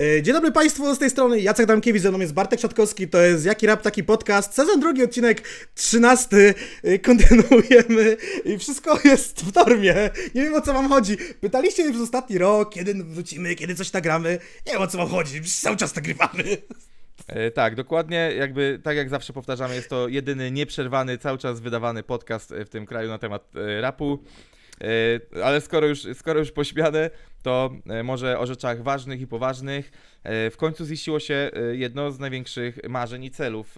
E, dzień dobry Państwu, z tej strony Jacek Damkiewicz, ze mną jest Bartek Szatkowski, to jest Jaki Rap, Taki Podcast, sezon drugi, odcinek trzynasty, E, kontynuujemy i wszystko jest w normie, nie wiem o co wam chodzi. Pytaliście mnie przez ostatni rok, kiedy wrócimy, kiedy coś nagramy, nie wiem o co wam chodzi, cały czas nagrywamy. E, tak, dokładnie, jakby tak jak zawsze powtarzamy, jest to jedyny nieprzerwany, cały czas wydawany podcast w tym kraju na temat rapu. E, ale skoro już, skoro już pośmiane, to e, może o rzeczach ważnych i poważnych. E, w końcu ziściło się jedno z największych marzeń i celów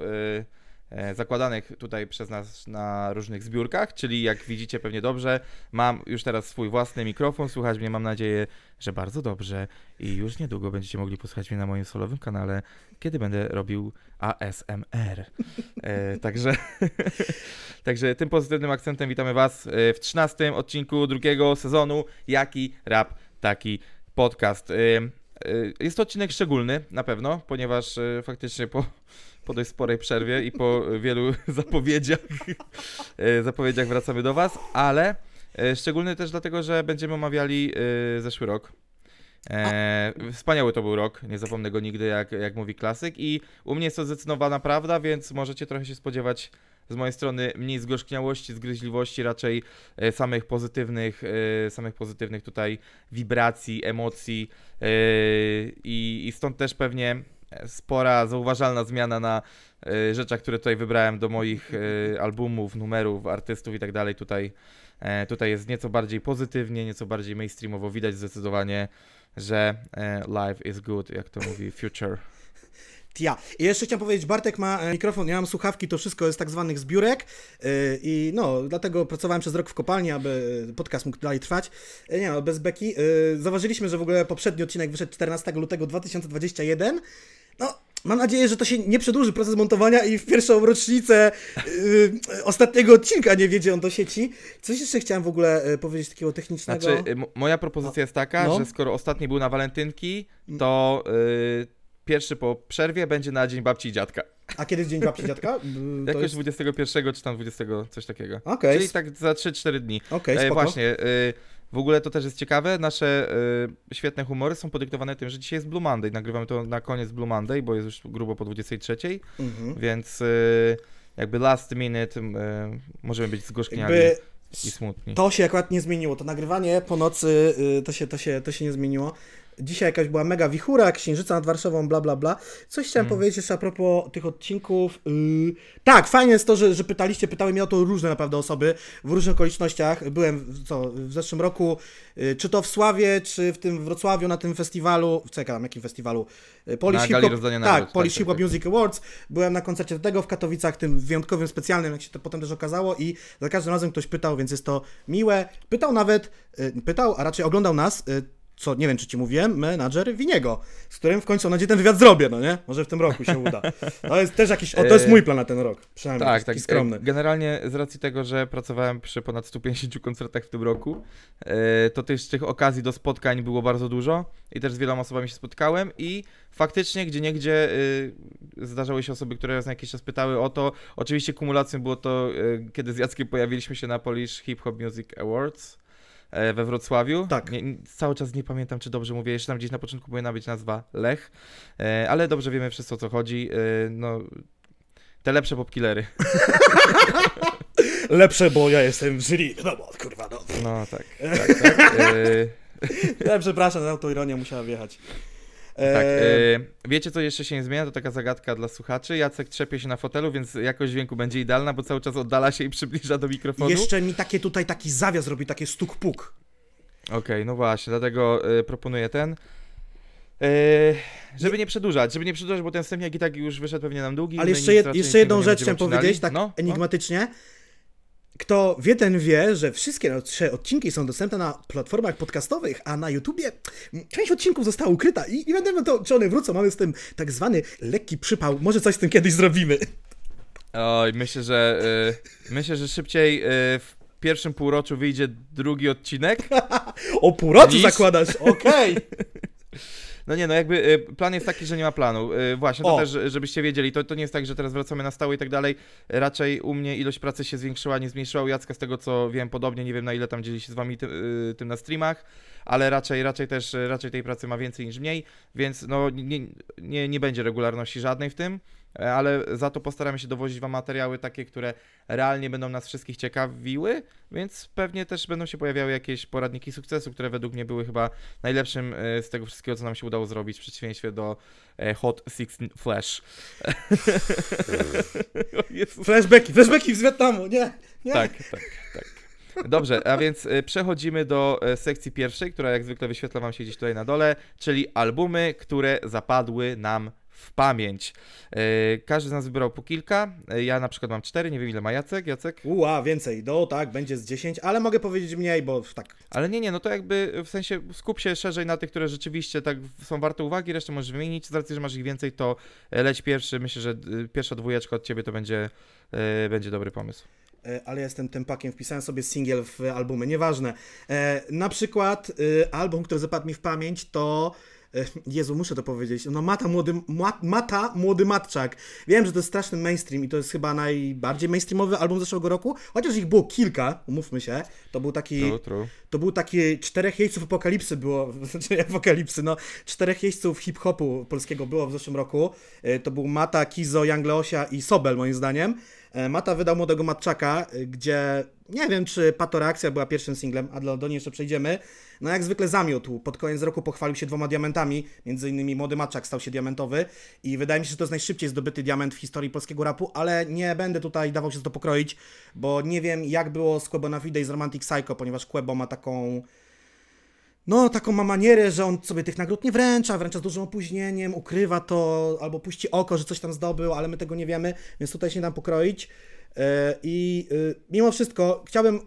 zakładanych tutaj przez nas na różnych zbiórkach, czyli jak widzicie pewnie dobrze, mam już teraz swój własny mikrofon, słuchać mnie mam nadzieję, że bardzo dobrze i już niedługo będziecie mogli posłuchać mnie na moim solowym kanale, kiedy będę robił ASMR. E, także, także tym pozytywnym akcentem witamy Was e, w 13 odcinku drugiego sezonu Jaki Rap, Taki Podcast. E, e, Jest to odcinek szczególny na pewno, ponieważ e, faktycznie po, po dość sporej przerwie i po wielu zapowiedziach, e, zapowiedziach wracamy do Was, ale e, szczególny też dlatego, że będziemy omawiali e, zeszły rok. E, wspaniały to był rok, nie zapomnę go nigdy, jak, jak mówi klasyk. I u mnie jest to zdecydowana prawda, więc możecie trochę się spodziewać z mojej strony mniej zgorzkniałości, zgryźliwości, raczej samych pozytywnych, samych pozytywnych tutaj wibracji, emocji. I, I stąd też pewnie spora, zauważalna zmiana na e, rzeczach, które tutaj wybrałem do moich e, albumów, numerów, artystów i tak dalej. Tutaj, e, tutaj jest nieco bardziej pozytywnie, nieco bardziej mainstreamowo. Widać zdecydowanie, że e, life is good, jak to mówi Future. Ja. I jeszcze chciałem powiedzieć, Bartek ma e, mikrofon, ja mam słuchawki, to wszystko jest tak zwanych zbiórek i no, dlatego pracowałem przez rok w kopalni, aby podcast mógł dalej trwać. Nie no, bez beki. Zauważyliśmy, że w ogóle poprzedni odcinek wyszedł 14 lutego 2021. No, mam nadzieję, że to się nie przedłuży proces montowania i w pierwszą rocznicę e, ostatniego odcinka nie wiedzie on do sieci. Coś jeszcze chciałem w ogóle e, powiedzieć takiego technicznego. Znaczy, mo- moja propozycja jest taka, No. że skoro ostatni był na walentynki, to y, pierwszy po przerwie będzie na dzień babci i dziadka. A kiedy jest dzień babci dziadka? B- To Jakoś jest... 21 czy tam 20, coś takiego. Okej, Czyli tak za 3-4 dni. E, spoko. właśnie, y, w ogóle to też jest ciekawe, nasze y, świetne humory są podyktowane tym, że dzisiaj jest Blue Monday. Nagrywamy to na koniec Blue Monday, bo jest już grubo po 23, Mhm. więc y, jakby last minute y, możemy być zgorzkniali Jakby i smutni. To się akurat nie zmieniło. To nagrywanie po nocy y, to się, to się, to się nie zmieniło. Dzisiaj jakaś była mega wichura, księżyca nad Warszawą, bla bla bla. Coś chciałem Mm. powiedzieć jeszcze a propos tych odcinków. Yy, tak, fajnie jest to, że, że pytaliście, pytały mnie o to różne naprawdę osoby w różnych okolicznościach. Byłem w- co, w zeszłym roku, y, czy to w Sławie, czy w tym Wrocławiu na tym festiwalu. Czekam, jakim festiwalu? Polish Hip Hop, tak, nagród, Polish tak, Hip Hop tak, tak. Music Awards. Byłem na koncercie tego w Katowicach, tym wyjątkowym, specjalnym, jak się to potem też okazało i za każdym razem ktoś pytał, więc jest to miłe. Pytał nawet, y, pytał, a raczej oglądał nas, y, co nie wiem, czy ci mówiłem, menadżer Winiego, z którym w końcu mam nadzieję ten wywiad zrobię, no nie? Może w tym roku się uda. To jest też jakiś, o, to jest E, mój plan na ten rok, przynajmniej Tak, taki tak. skromny. e, Generalnie z racji tego, że pracowałem przy ponad 150 koncertach w tym roku, e, to też tych okazji do spotkań było bardzo dużo i też z wieloma osobami się spotkałem i faktycznie gdzie niegdzie zdarzały się osoby, które raz na jakiś czas pytały o to. Oczywiście kumulacją było to, kiedy z Jackiem pojawiliśmy się na Polish Hip Hop Music Awards we Wrocławiu. Tak. Nie, cały czas nie pamiętam, czy dobrze mówię. Jeszcze tam gdzieś na początku powinna być nazwa Lech, e, ale dobrze wiemy wszyscy o co chodzi. E, no, te lepsze popkillery. Lepsze, bo ja jestem w jury, no bo kurwa, no. No tak, tak, tak. E, Ja przepraszam, autoironia musiała wjechać. E, tak e, wiecie co jeszcze się nie zmienia? To taka zagadka dla słuchaczy. Jacek trzepie się na fotelu, więc jakość dźwięku będzie idealna, bo cały czas oddala się i przybliża do mikrofonu. Jeszcze mi takie tutaj taki zawias robi, takie stuk-puk. Okej, no właśnie, dlatego e, proponuję ten. E, żeby nie przedłużać, żeby nie przedłużać, bo ten wstępniak i tak już wyszedł pewnie nam długi. Ale my jeszcze, jed, jeszcze jedną rzecz chciałem powiedzieć, tak no, no. Kto wie, ten wie, że wszystkie trzy odcinki są dostępne na platformach podcastowych, a na YouTubie mm, część odcinków została ukryta i nie wiadomo to, czy one wrócą. Mamy z tym tak zwany lekki przypał. Może coś z tym kiedyś zrobimy. Oj, myślę, że e, myślę, że szybciej e, w pierwszym półroczu wyjdzie drugi odcinek. O półroczu Niż- zakładasz, okej. No nie, no jakby y, plan jest taki, że nie ma planu. Y, Właśnie, to O. też, żebyście wiedzieli, to, to nie jest tak, że teraz wracamy na stałe i tak dalej. Raczej u mnie ilość pracy się zwiększyła, nie zmniejszyła. U Jacka z tego co wiem podobnie, nie wiem na ile tam dzieli się z wami ty, y, tym na streamach, ale raczej, raczej też, raczej tej pracy ma więcej niż mniej, więc no nie, nie, nie będzie regularności żadnej w tym. E, Ale za to postaramy się dowozić Wam materiały takie, które realnie będą nas wszystkich ciekawiły, więc pewnie też będą się pojawiały jakieś poradniki sukcesu, które według mnie były chyba najlepszym e, z tego wszystkiego, co nam się udało zrobić, w przeciwieństwie do e, Hot 16 Flash. Flashbacki, flashbacki z Wietnamu, nie, nie. Tak, tak, tak. Dobrze, a więc przechodzimy do sekcji pierwszej, która jak zwykle wyświetla Wam się gdzieś tutaj na dole, czyli albumy, które zapadły nam w pamięć. E, Każdy z nas wybrał po kilka. E, Ja na przykład mam cztery, nie wiem ile ma Jacek. Jacek? Ua, więcej, no tak, będzie z 10, ale mogę powiedzieć mniej, bo tak, Ale nie, nie, no to jakby w sensie skup się szerzej na tych, które rzeczywiście tak są warte uwagi, resztę możesz wymienić. Z racji, że masz ich więcej, to leć pierwszy. Myślę, że y, pierwsza dwójeczka od ciebie to będzie, e, będzie dobry pomysł. E, ale jestem tempakiem, wpisałem sobie singiel w albumy, nieważne. E, na przykład e, album, który zapadł mi w pamięć to Jezu, muszę to powiedzieć. No Mata Młody, Ma- Mata Młody Matczak. Wiem, że to jest straszny mainstream i to jest chyba najbardziej mainstreamowy album zeszłego roku, chociaż ich było kilka, umówmy się. To był taki True, true. to był taki czterech jeźdźców apokalipsy było, znaczy apokalipsy, no czterech jeźdźców hip-hopu polskiego było w zeszłym roku. E, To był Mata, Kizo, Young Leosia i Sobel moim zdaniem. E, Mata wydał Młodego Matczaka, e, gdzie nie wiem czy Patoreakcja była pierwszym singlem, a do, niej jeszcze przejdziemy. No jak zwykle zamiótł, pod koniec roku pochwalił się dwoma diamentami, między innymi Młody Matczak stał się diamentowy. I wydaje mi się, że to jest najszybciej zdobyty diament w historii polskiego rapu, ale nie będę tutaj dawał się z to pokroić, bo nie wiem jak było z Quebo na Fide i z Romantic Psycho, ponieważ Quebo ma taką no, taką ma manierę, że on sobie tych nagród nie wręcza, wręcza z dużym opóźnieniem, ukrywa to, albo puści oko, że coś tam zdobył, ale my tego nie wiemy, więc tutaj się nie dam pokroić. E, I y, mimo wszystko chciałbym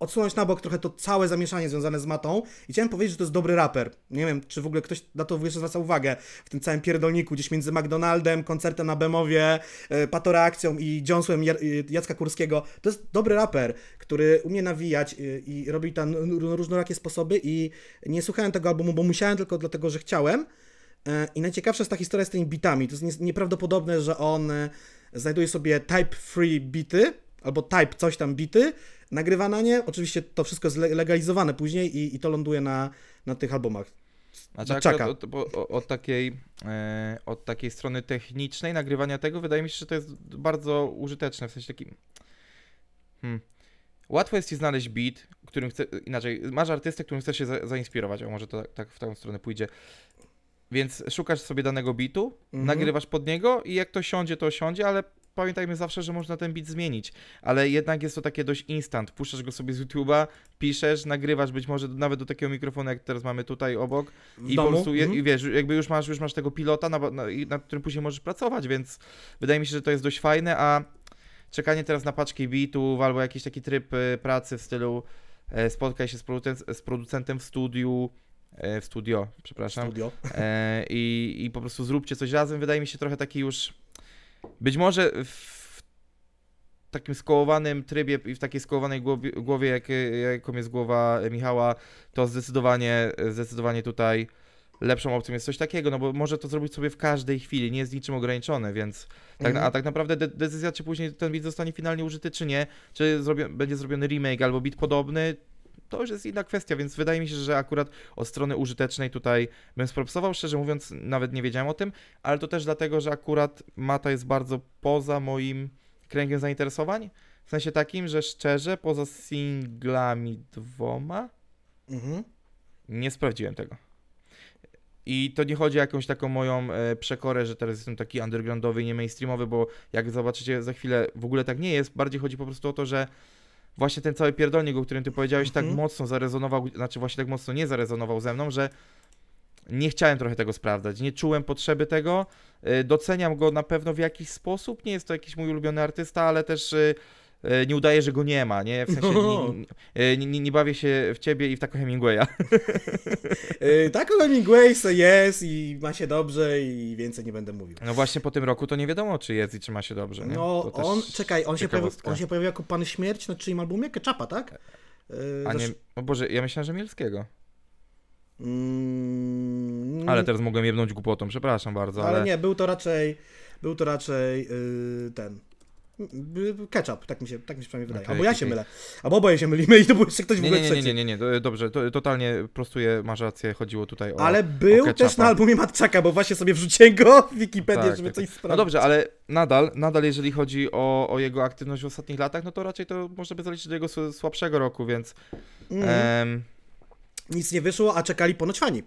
odsunąć na bok trochę to całe zamieszanie związane z Matą i chciałem powiedzieć, że to jest dobry raper. Nie wiem, czy w ogóle ktoś na to jeszcze zwraca uwagę w tym całym pierdolniku, gdzieś między McDonaldem, koncertem na Bemowie, e, Patoreakcją i Jar- y, Jacka Kurskiego. To jest dobry raper, który umie nawijać y, i robi tam różnorakie sposoby i nie słuchałem tego albumu, bo musiałem, tylko dlatego, że chciałem. E, I najciekawsza jest ta historia z tymi bitami. To jest nie- nieprawdopodobne, że on e, znajduje sobie type free bity, albo type coś tam bity, nagrywa na nie. Oczywiście to wszystko jest le- legalizowane później i, i to ląduje na, na tych albumach. Znaczy Matczaka. akurat od, bo- o- od, takiej, e, od takiej strony technicznej nagrywania tego wydaje mi się, że to jest bardzo użyteczne, w sensie takim... Hmm. Łatwo jest ci znaleźć beat, którym chce, inaczej, masz artystę, którym chcesz się za, zainspirować, o może to tak, tak w tą stronę pójdzie. Więc szukasz sobie danego beatu, Mhm. nagrywasz pod niego i jak to siądzie, to siądzie, ale pamiętajmy zawsze, że można ten beat zmienić. Ale jednak jest to takie dość instant. Puszczasz go sobie z YouTube'a, piszesz, nagrywasz być może nawet do takiego mikrofonu, jak teraz mamy tutaj obok, W i domu. po prostu, je, i wiesz, jakby już masz, już masz tego pilota, na, na, nad którym później możesz pracować, więc wydaje mi się, że to jest dość fajne, a czekanie teraz na paczki beatów albo jakiś taki tryb e, pracy w stylu e, spotkaj się z, producent, z producentem w studiu, e, w studio, przepraszam, Studio. e, i, i po prostu zróbcie coś razem, wydaje mi się trochę taki już, być może w takim skołowanym trybie i w takiej skołowanej głowie, głowie jak, jaką jest głowa Michała, to zdecydowanie, zdecydowanie tutaj lepszą opcją jest coś takiego, no bo może to zrobić sobie w każdej chwili, nie jest niczym ograniczone, więc tak, Mhm. a tak naprawdę de decyzja, czy później ten beat zostanie finalnie użyty, czy nie, czy zrobi będzie zrobiony remake albo beat podobny, to już jest inna kwestia, więc wydaje mi się, że akurat od strony użytecznej tutaj bym spropsował, szczerze mówiąc nawet nie wiedziałem o tym, ale to też dlatego, że akurat Mata jest bardzo poza moim kręgiem zainteresowań, w sensie takim, że szczerze, poza singlami dwoma, Mhm. nie sprawdziłem tego. I to nie chodzi o jakąś taką moją e, przekorę, że teraz jestem taki undergroundowy nie mainstreamowy, bo jak zobaczycie za chwilę, w ogóle tak nie jest. Bardziej chodzi po prostu o to, że właśnie ten cały pierdolnik, o którym ty powiedziałeś, tak Mhm. mocno zarezonował, znaczy właśnie tak mocno nie zarezonował ze mną, że nie chciałem trochę tego sprawdzać, nie czułem potrzeby tego. E, Doceniam go na pewno w jakiś sposób, nie jest to jakiś mój ulubiony artysta, ale też e, nie udaje, że go nie ma, nie? W sensie No. nie, nie, nie, nie, bawię się w ciebie i w taką Hemingwaya. Yy, tak, Hemingway se jest i ma się dobrze i więcej nie będę mówił. No właśnie po tym roku to nie wiadomo, czy jest i czy ma się dobrze, nie? No, on, czekaj, on się, pojawił, ciekawostka. on się pojawił jako Pan Śmierć na czyim albumie? Ketchupa, tak? Yy, A nie, o Boże, ja myślałem, że Mielskiego. Mm, Ale teraz mogłem jebnąć głupotą, przepraszam bardzo, ale ale... nie, był to raczej, był to raczej yy, ten, ketchup, tak mi się, tak mi się przynajmniej wydaje. Okej, Albo ja się okej. mylę, albo oboje się mylimy i to był jeszcze ktoś w ogóle nie, nie, nie, nie, nie, nie, dobrze, to, totalnie prostuję, masz rację, chodziło tutaj o... Ale był o też na albumie Matczaka, bo właśnie sobie wrzuciłem go w Wikipedię, Tak, żeby tak, coś tak. sprawdzić. No dobrze, ale nadal, nadal jeżeli chodzi o, o jego aktywność w ostatnich latach, no to raczej to można by zaliczyć do jego sł- słabszego roku, więc Mhm. em, Nic nie wyszło, a czekali ponoć fani.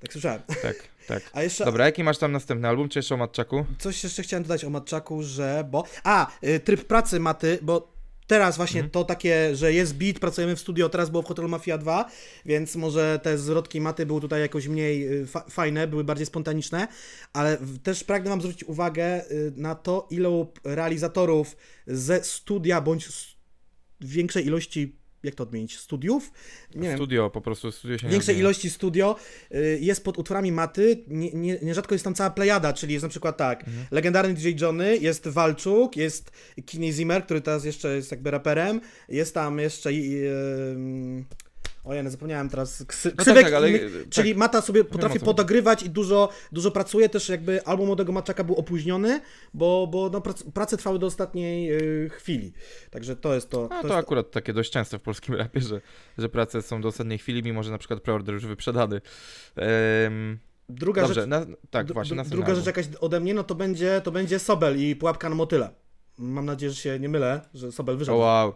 Tak słyszałem. tak, tak. A jeszcze Dobra, jaki masz tam następny album, czy jeszcze o Matczaku? coś jeszcze chciałem dodać o Matczaku, że bo... A, y, tryb pracy Maty, bo teraz właśnie Mhm. to takie, że jest beat, pracujemy w studio, teraz było w Hotelu Mafia 2, więc może te zwrotki Maty były tutaj jakoś mniej y, fa fajne, były bardziej spontaniczne, ale też pragnę wam zwrócić uwagę y, na to, ilu realizatorów ze studia bądź z większej ilości, jak to odmienić, studiów? Nie wiem, Studio, po prostu studio się większej ilości studio y, jest pod utworami maty, nie, nie, nierzadko jest tam cała plejada, czyli jest na przykład tak, Mhm. legendarny DJ Johnny, jest Walczuk, jest Kenny Zimmer, który teraz jeszcze jest jakby raperem, jest tam jeszcze i, y, Ojej, no zapomniałem teraz ksy, No ksywek tak, tak, ale tak. czyli Mata sobie potrafi o podogrywać i dużo, dużo pracuje, też jakby album młodego Maczaka był opóźniony, bo, bo no, prac, prace trwały do ostatniej y, chwili, także to jest to. A to to jest akurat takie dość częste w polskim rapie, że, że prace są do ostatniej chwili, mimo że na przykład preorder już wyprzedany. Ehm, Druga dobrze, rzecz, na, tak, właśnie, Druga rzecz jakaś ode mnie, no to będzie, to będzie Sobel i Pułapka na motyle. Mam nadzieję, że się nie mylę, że Sobel O wyszedł. wow, E,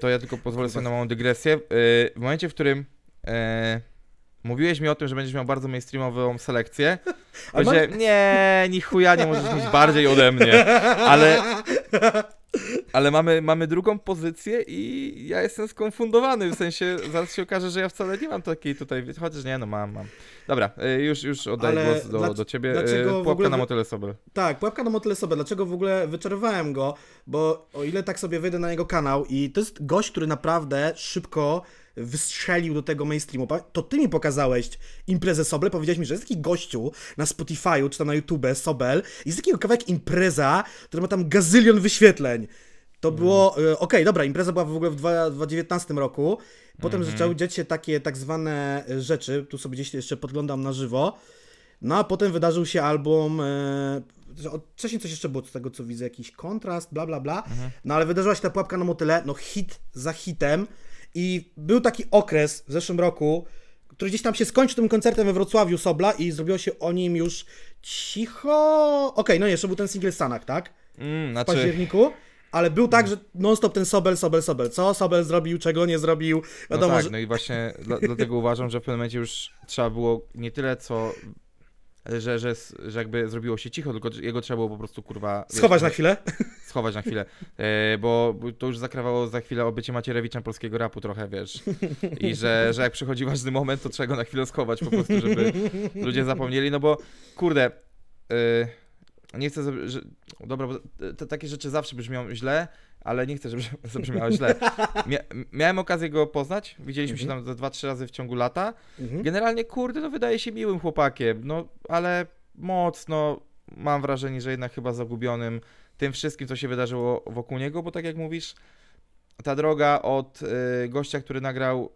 to ja tylko pozwolę sobie na małą dygresję. E, W momencie, w którym e, mówiłeś mi o tym, że będziesz miał bardzo mainstreamową selekcję, powiedziałem, nie, ni chuja nie możesz mieć bardziej ode mnie, ale, ale mamy, mamy drugą pozycję i ja jestem skonfundowany, w sensie zaraz się okaże, że ja wcale nie mam takiej tutaj, chociaż nie, no mam, mam. Dobra, e, już, już oddaję Ale głos do, dlac- do ciebie. w E, Pułapka ogóle na motyle sobie. Tak, Pułapka na motyle Sobel. Dlaczego w ogóle wyczerpałem go? Bo o ile tak sobie wyjdę na jego kanał i to jest gość, który naprawdę szybko wystrzelił do tego mainstreamu. To ty mi pokazałeś imprezę Sobel, powiedziałeś mi, że jest taki gościu na Spotify'u czy tam na YouTube Sobel i jest taki kawałek impreza, który ma tam gazylion wyświetleń. To było, e, okej, dobra, impreza była w ogóle w dwa- 2019 roku, potem zaczęły dziać się takie tak zwane e, rzeczy, tu sobie gdzieś jeszcze podglądam na żywo, no a potem wydarzył się album. E, wcześniej coś jeszcze było z tego, co widzę, jakiś kontrast, bla bla bla. No ale wydarzyła się ta pułapka na motyle, no hit za hitem. I był taki okres w zeszłym roku, który gdzieś tam się skończył tym koncertem we Wrocławiu Sobla i zrobiło się o nim już cicho. Okej, no jeszcze był ten single w Stanach, tak? Mm, W znaczy, październiku. Ale był tak, że non-stop ten Sobel, Sobel, Sobel. Co Sobel zrobił, czego nie zrobił. no Wiadomo, tak, że... no i właśnie dla, dlatego uważam, że w pewnym momencie już trzeba było nie tyle co, że, że, że jakby zrobiło się cicho, tylko jego trzeba było po prostu kurwa... wiesz, Schować na chwilę. Schować na chwilę, e, bo to już zakrawało za chwilę o bycie Macierewiczem polskiego rapu trochę, wiesz. I że, że jak przychodzi ważny moment, to trzeba go na chwilę schować po prostu, żeby ludzie zapomnieli, no bo kurde, e, nie chcę, że, dobra, bo te, takie rzeczy zawsze brzmią źle, ale nie chcę, żeby zabrzmiało źle. Mia, miałem okazję go poznać, widzieliśmy się tam dwa, trzy razy w ciągu lata. Mhm. Generalnie, kurde, no wydaje się miłym chłopakiem, no ale mocno mam wrażenie, że jednak chyba zagubionym tym wszystkim, co się wydarzyło wokół niego, bo tak jak mówisz, ta droga od y, gościa, który nagrał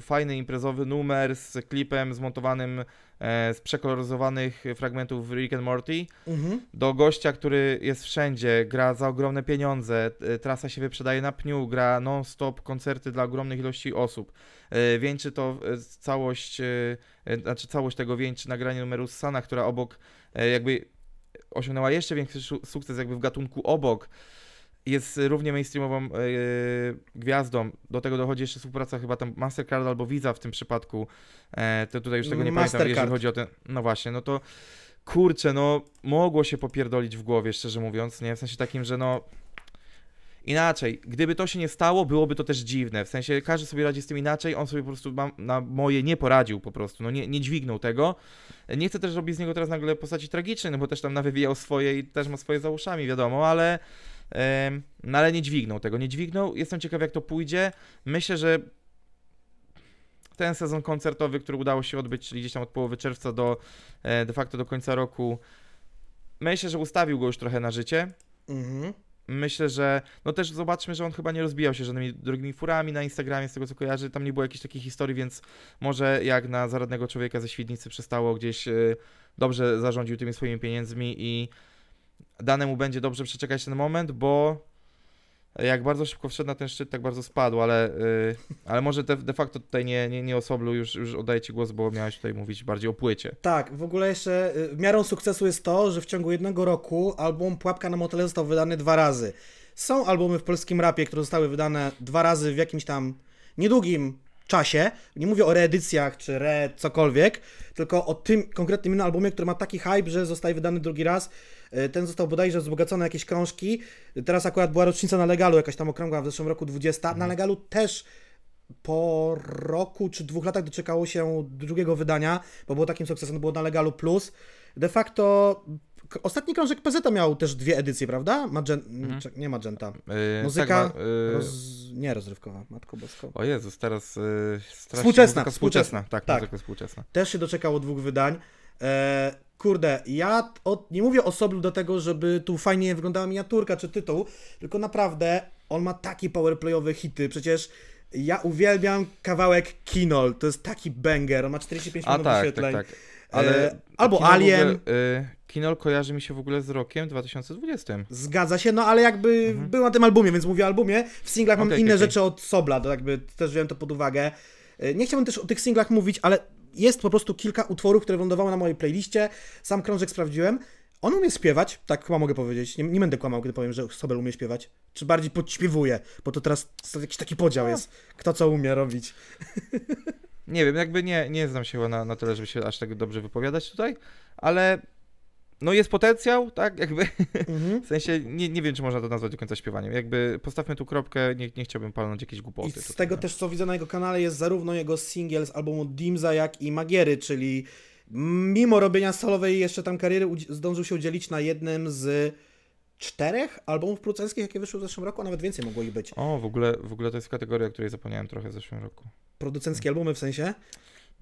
fajny imprezowy numer z klipem zmontowanym e, z przekoloryzowanych fragmentów Rick and Morty, Mhm. do gościa, który jest wszędzie, gra za ogromne pieniądze, e, trasa się wyprzedaje na pniu, gra non-stop koncerty dla ogromnych ilości osób. E, Wieńczy to e, całość, e, e, znaczy całość tego wieńczy nagranie numeru z Sana, która obok jakby osiągnęła jeszcze większy sukces jakby w gatunku obok. Jest równie mainstreamową e, gwiazdą. Do tego dochodzi jeszcze współpraca chyba tam Mastercard albo Visa w tym przypadku. E, to tutaj już tego nie pamiętam, jeżeli chodzi o ten. No właśnie, no to kurczę, no mogło się popierdolić w głowie, szczerze mówiąc, nie? W sensie takim, że no inaczej, gdyby to się nie stało, byłoby to też dziwne, w sensie każdy sobie radzi z tym inaczej, on sobie po prostu ma, na moje nie poradził po prostu, no nie, nie dźwignął tego. Nie chcę też robić z niego teraz nagle postaci tragicznej, no bo też tam nawywijał swoje i też ma swoje za uszami, wiadomo, ale no ale nie dźwignął tego, nie dźwignął, jestem ciekaw jak to pójdzie, myślę, że ten sezon koncertowy, który udało się odbyć, czyli gdzieś tam od połowy czerwca do e, de facto do końca roku, myślę, że ustawił go już trochę na życie. Mhm. myślę, że no też zobaczmy, że on chyba nie rozbijał się żadnymi drogimi furami na Instagramie, z tego co kojarzy, tam nie było jakiejś takiej historii, więc może jak na zaradnego człowieka ze Świdnicy przystało gdzieś y, dobrze zarządził tymi swoimi pieniędzmi i danemu będzie dobrze przeczekać ten moment, bo jak bardzo szybko wszedł na ten szczyt, tak bardzo spadł, ale, y, ale może de, de facto tutaj nie, nie, nie o Soblu, już, już oddaję Ci głos, bo miałeś tutaj mówić bardziej o płycie. Tak, w ogóle jeszcze y, miarą sukcesu jest to, że w ciągu jednego roku album Pułapka na motele został wydany dwa razy. Są albumy w polskim rapie, które zostały wydane dwa razy w jakimś tam niedługim czasie. Nie mówię o reedycjach czy re cokolwiek, tylko o tym konkretnym albumie, który ma taki hype, że zostaje wydany drugi raz. Y, Ten został bodajże wzbogacony jakieś krążki. Teraz akurat była rocznica na legalu, jakaś tam okrągła w zeszłym roku 20. Na legalu też po roku czy dwóch latach doczekało się drugiego wydania, bo było takim sukcesem, było na Legalu Plus. De facto ostatni krążek PZ miał też dwie edycje, prawda? Magen... czek- Nie Magenta. Y, Muzyka tak, ma- y, Roz... Nie rozrywkowa, Matko Bosko. O Jezus, teraz y, strasznie Współczesna, muzyka współczesna. Tak, Tak. muzyka współczesna. Też się doczekało dwóch wydań. E, kurde, ja o, nie mówię o Soblu do tego, żeby tu fajnie wyglądała miniaturka czy tytuł, tylko naprawdę on ma takie powerplayowe hity. Przecież ja uwielbiam kawałek Kinol, to jest taki banger, on ma 45 A milionów tak, tak, wyświetleń. tak. Ale E, albo Kinol w Alien. Ogóle, y, Kinol kojarzy mi się w ogóle z rokiem 2020. Zgadza się, no ale jakby Mhm. był na tym albumie, więc mówię o albumie. W singlach mam Okej, inne okej. rzeczy od Sobla, to jakby też wziąłem to pod uwagę. E, Nie chciałbym też o tych singlach mówić, ale jest po prostu kilka utworów, które wylądowały na mojej playliście. Sam krążek sprawdziłem. On umie śpiewać, tak chyba mogę powiedzieć. Nie, nie będę kłamał, gdy powiem, że Sobel umie śpiewać. Czy bardziej podśpiewuje, bo to teraz jakiś taki podział jest. Kto co umie robić. Nie wiem, jakby nie, nie znam się na, na tyle, żeby się aż tak dobrze wypowiadać tutaj, ale no jest potencjał, tak, jakby, Mhm. w sensie nie, nie wiem, czy można to nazwać do końca śpiewaniem, jakby postawmy tu kropkę, nie, nie chciałbym palnąć jakieś głupoty. I z tutaj, tego no. też, co widzę na jego kanale, jest zarówno jego singiel z albumu Dimza, jak i Magiery, czyli mimo robienia solowej jeszcze tam kariery zdążył się udzielić na jednym z czterech albumów producenckich, jakie wyszły w zeszłym roku, a nawet więcej mogło ich być. O, w ogóle, w ogóle to jest kategoria, o której zapomniałem trochę w zeszłym roku. Producenckie albumy w sensie.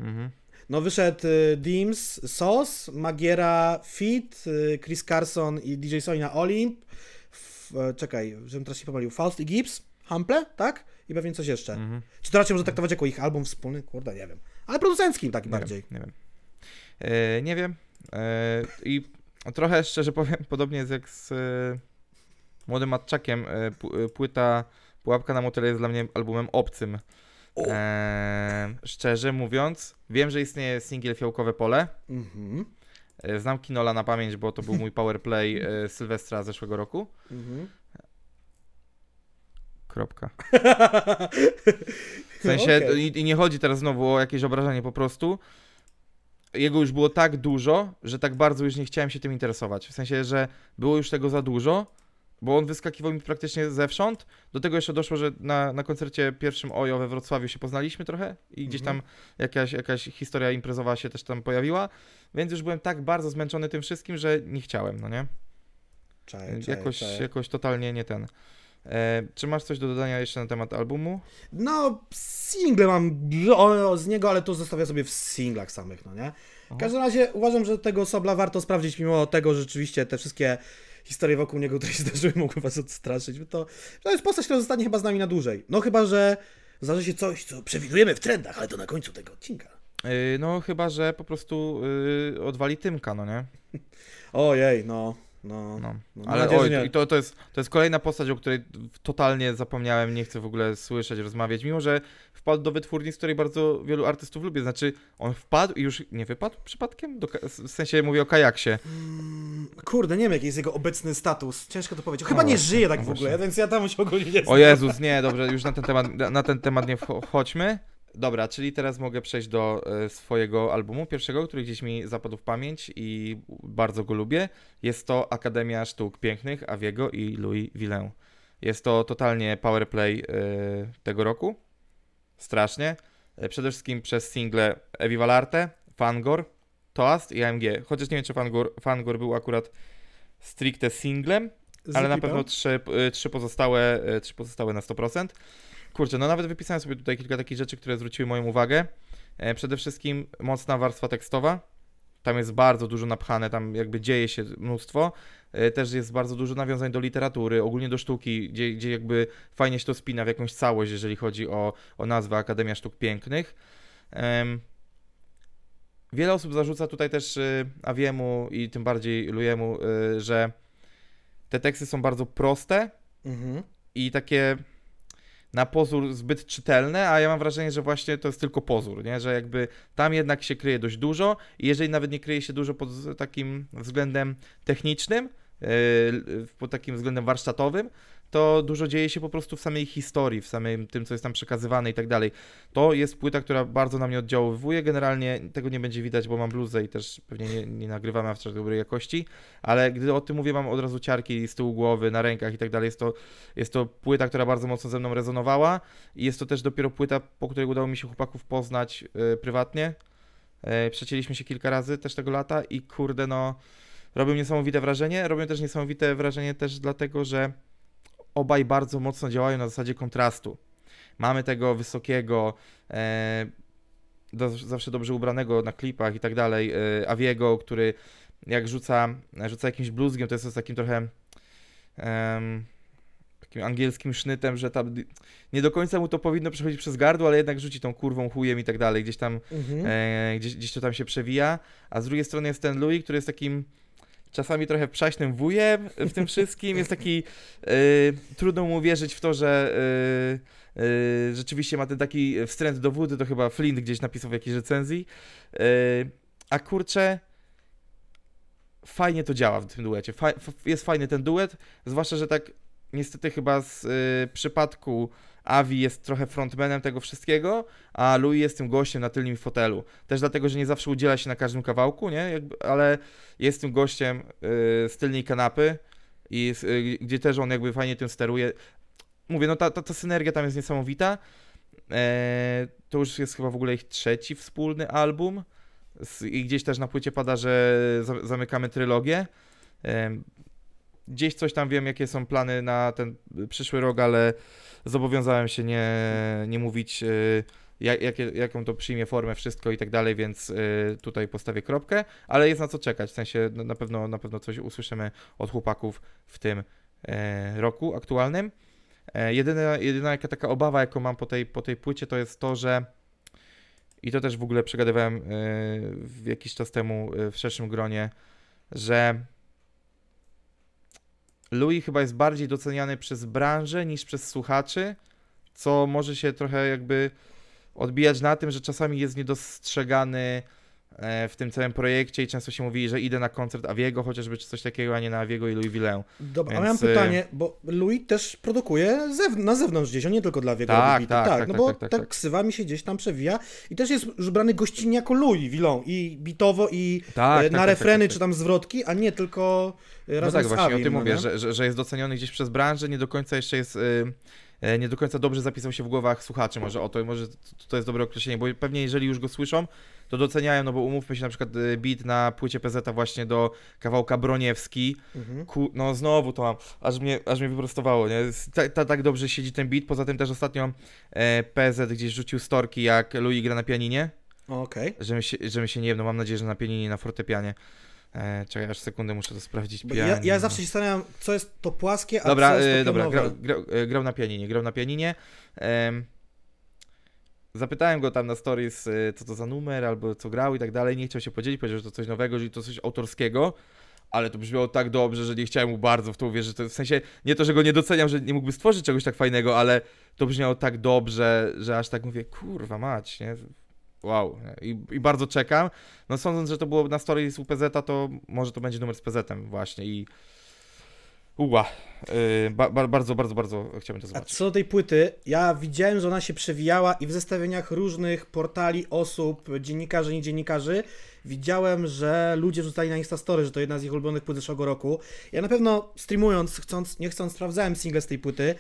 Mhm. No wyszedł y, Dims, Sos, Magiera, Fit, y, Chris Carson i DJ Sony na Olimp. F, e, czekaj, żebym teraz się pomylił. Faust i Gibbs, Hample, tak? I pewnie coś jeszcze. Mhm. Czy to raczej można traktować jako ich album wspólny? Kurde, nie wiem. Ale producencki taki Nie bardziej. Wiem, nie wiem. E, nie wiem. E, I trochę szczerze powiem, podobnie jest jak z e, młodym Matczakiem. E, płyta Pułapka na motyle jest dla mnie albumem obcym. E, szczerze mówiąc, wiem, że istnieje singiel Fiołkowe Pole. Mhm. Znam Kinola na pamięć, bo to był mój powerplay e, Sylwestra zeszłego roku. Mhm. Kropka. W sensie, Okej. i, i nie chodzi teraz znowu o jakieś obrażenie, po prostu jego już było tak dużo, że tak bardzo już nie chciałem się tym interesować. W sensie, że było już tego za dużo, bo on wyskakiwał mi praktycznie zewsząd. Do tego jeszcze doszło, że na, na koncercie pierwszym OJO we Wrocławiu się poznaliśmy trochę i gdzieś tam Mhm. jakaś, jakaś historia imprezowa się też tam pojawiła, więc już byłem tak bardzo zmęczony tym wszystkim, że nie chciałem, no nie? Czaję, czaję, Jakoś, czaję. jakoś totalnie nie ten. E, czy masz coś do dodania jeszcze na temat albumu? No, single mam z niego, ale to zostawię sobie w singlach samych, no nie? W każdym razie uważam, że tego Sobla warto sprawdzić, mimo tego, że rzeczywiście te wszystkie historie wokół niego, które się zdarzyły, mogły was odstraszyć. bo To, to jest postać, która zostanie chyba z nami na dłużej. No chyba, że zdarzy się coś, co przewidujemy w trendach, ale to na końcu tego odcinka. Yy, no chyba, że po prostu yy, odwali Tymka, no nie? Ojej, no, no. No. no Ale oj, nie. i to, to, jest, to jest kolejna postać, o której totalnie zapomniałem, nie chcę w ogóle słyszeć, rozmawiać, mimo że wpadł do wytwórni, z której bardzo wielu artystów lubię. Znaczy, on wpadł i już nie wypadł przypadkiem? Do, w sensie mówię o kajaksie. Mm, Kurde, nie wiem, jaki jest jego obecny status. Ciężko to powiedzieć. Chyba No nie żyje tak no w ogóle, właśnie. więc ja tam się ogólnie nie O. Jezus, nie, dobrze, już na ten temat, na ten temat nie wcho- wchodźmy. Dobra, czyli teraz mogę przejść do e, swojego albumu pierwszego, który gdzieś mi zapadł w pamięć i bardzo go lubię. Jest to Akademia Sztuk Pięknych Aviego i Louis Villain. Jest to totalnie powerplay e, tego roku. Strasznie. E, przede wszystkim przez single Evi Valarte, Fangor, Toast i AMG. Chociaż nie wiem, czy Fangor, Fangor był akurat stricte singlem, ale na pewno trzy, trzy, pozostałe, trzy pozostałe na 100%. Kurczę, no nawet wypisałem sobie tutaj kilka takich rzeczy, które zwróciły moją uwagę. E, Przede wszystkim mocna warstwa tekstowa. tam jest bardzo dużo napchane, tam jakby dzieje się mnóstwo. E, też jest bardzo dużo nawiązań do literatury, ogólnie do sztuki, gdzie, gdzie jakby fajnie się to spina w jakąś całość, jeżeli chodzi o, o nazwę Akademia Sztuk Pięknych. Wiele osób zarzuca tutaj też y, Awiemu i tym bardziej Lujemu, że te teksty są bardzo proste mhm. i takie na pozór zbyt czytelne, a ja mam wrażenie, że właśnie to jest tylko pozór, nie? że jakby tam jednak się kryje dość dużo i jeżeli nawet nie kryje się dużo pod takim względem technicznym, yy, pod takim względem warsztatowym, to dużo dzieje się po prostu w samej historii, w samym tym, co jest tam przekazywane i tak dalej. To jest płyta, która bardzo na mnie oddziaływuje. Generalnie tego nie będzie widać, bo mam bluzę i też pewnie nie, nie nagrywamy w tak dobrej jakości, ale gdy o tym mówię, mam od razu ciarki z tyłu głowy, na rękach i tak dalej. Jest to, jest to płyta, która bardzo mocno ze mną rezonowała i jest to też dopiero płyta, po której udało mi się chłopaków poznać yy, prywatnie. Yy, przecięliśmy się kilka razy też tego lata i kurde no robią niesamowite wrażenie. Robią też niesamowite wrażenie też dlatego, że obaj bardzo mocno działają na zasadzie kontrastu. Mamy tego wysokiego, e, do, zawsze dobrze ubranego na klipach i tak dalej, e, Aviego, który jak rzuca, rzuca jakimś bluzgiem, to jest z takim trochę takim angielskim sznytem, że tam nie do końca mu to powinno przechodzić przez gardło, ale jednak rzuci tą kurwą, chujem i tak dalej, gdzieś tam, mhm. e, gdzieś, gdzieś to tam się przewija, a z drugiej strony jest ten Louis, który jest takim czasami trochę przaśnym wujem w tym wszystkim. Jest taki, y, trudno mu wierzyć w to, że y, y, rzeczywiście ma ten taki wstręt do wody, to chyba Flint gdzieś napisał w jakiejś recenzji. a kurczę, fajnie to działa w tym duecie. Jest fajny ten duet, zwłaszcza, że tak niestety chyba z przypadku Avi jest trochę frontmanem tego wszystkiego, a Louis jest tym gościem na tylnym fotelu. Też dlatego, że nie zawsze udziela się na każdym kawałku, nie? Jakby, ale jest tym gościem yy, z tylnej kanapy i yy, gdzie też on jakby fajnie tym steruje. Mówię, no ta, ta, ta synergia tam jest niesamowita. E, to już jest chyba w ogóle ich trzeci wspólny album. I gdzieś też na płycie pada, że zamykamy trylogię. E, gdzieś coś tam wiem, jakie są plany na ten przyszły rok, ale zobowiązałem się nie, nie mówić, y, jak, jak, jaką to przyjmie formę, wszystko i tak dalej, więc y, tutaj postawię kropkę, ale jest na co czekać, w sensie no, na pewno, na pewno coś usłyszymy od chłopaków w tym e, roku aktualnym. E, jedyna, jedyna jaka taka obawa, jaką mam po tej, po tej płycie, to jest to, że i to też w ogóle przegadywałem e, jakiś czas temu w szerszym gronie, że Louis chyba jest bardziej doceniany przez branżę niż przez słuchaczy, co może się trochę jakby odbijać na tym, że czasami jest niedostrzegany w tym całym projekcie i często się mówi, że idę na koncert Aviego chociażby, czy coś takiego, a nie na Aviego i Louis Villain. Dobra, Więc... a mam pytanie, bo Louis też produkuje na zewnątrz gdzieś, on nie tylko dla Aviego tak, tak, tak, tak, no bo tak, tak, tak, tak, ksywa mi się gdzieś tam przewija i też jest brany gościnnie jako Louis Villain i bitowo i tak, e, na refreny czy tam zwrotki, a nie tylko razem no tak, właśnie Avim, o tym no mówię, że, że, że, jest doceniony gdzieś przez branżę, nie do końca jeszcze jest... Yy nie do końca dobrze zapisał się w głowach słuchaczy, może o to, może to jest dobre określenie, bo pewnie jeżeli już go słyszą, to doceniają, no bo umówmy się na przykład y, beat na płycie PZ właśnie do kawałka Broniewski, mhm. Ku, no znowu to mam, aż mnie, aż mnie wyprostowało, nie? Tak, ta, tak dobrze siedzi ten beat, poza tym też ostatnio e, PZ gdzieś rzucił storki, jak Louis gra na pianinie. Okej. Okay. Że, mi się, się nie jedno, mam nadzieję, że na pianinie, na fortepianie. E, czekaj, aż sekundę muszę to sprawdzić. Ja, ja, zawsze się zastanawiam, co jest to płaskie, a dobra, co jest to e, Dobra, grał, grał, e, grał na pianinie, grał na pianinie. Zapytałem go tam na stories, e, co to za numer, albo co grał i tak dalej. Nie chciał się podzielić, powiedział, że to coś nowego, że to coś autorskiego. Ale to brzmiało tak dobrze, że nie chciałem mu bardzo w to uwierzyć. To w sensie nie to, że go nie doceniam, że nie mógłby stworzyć czegoś tak fajnego, ale to brzmiało tak dobrze, że aż tak mówię, kurwa mać, nie? Wow, I, i bardzo czekam. No sądząc, że to było na story z UPZ, to może to będzie numer z PZ właśnie i Uła, yy, ba, ba, bardzo, bardzo, bardzo chciałbym to zobaczyć. A co do tej płyty, ja widziałem, że ona się przewijała i w zestawieniach różnych portali, osób, dziennikarzy, nie dziennikarzy, widziałem, że ludzie rzucali na Instastory, że to jedna z ich ulubionych płyt zeszłego roku. Ja na pewno streamując, chcąc, nie chcąc, sprawdzałem single z tej płyty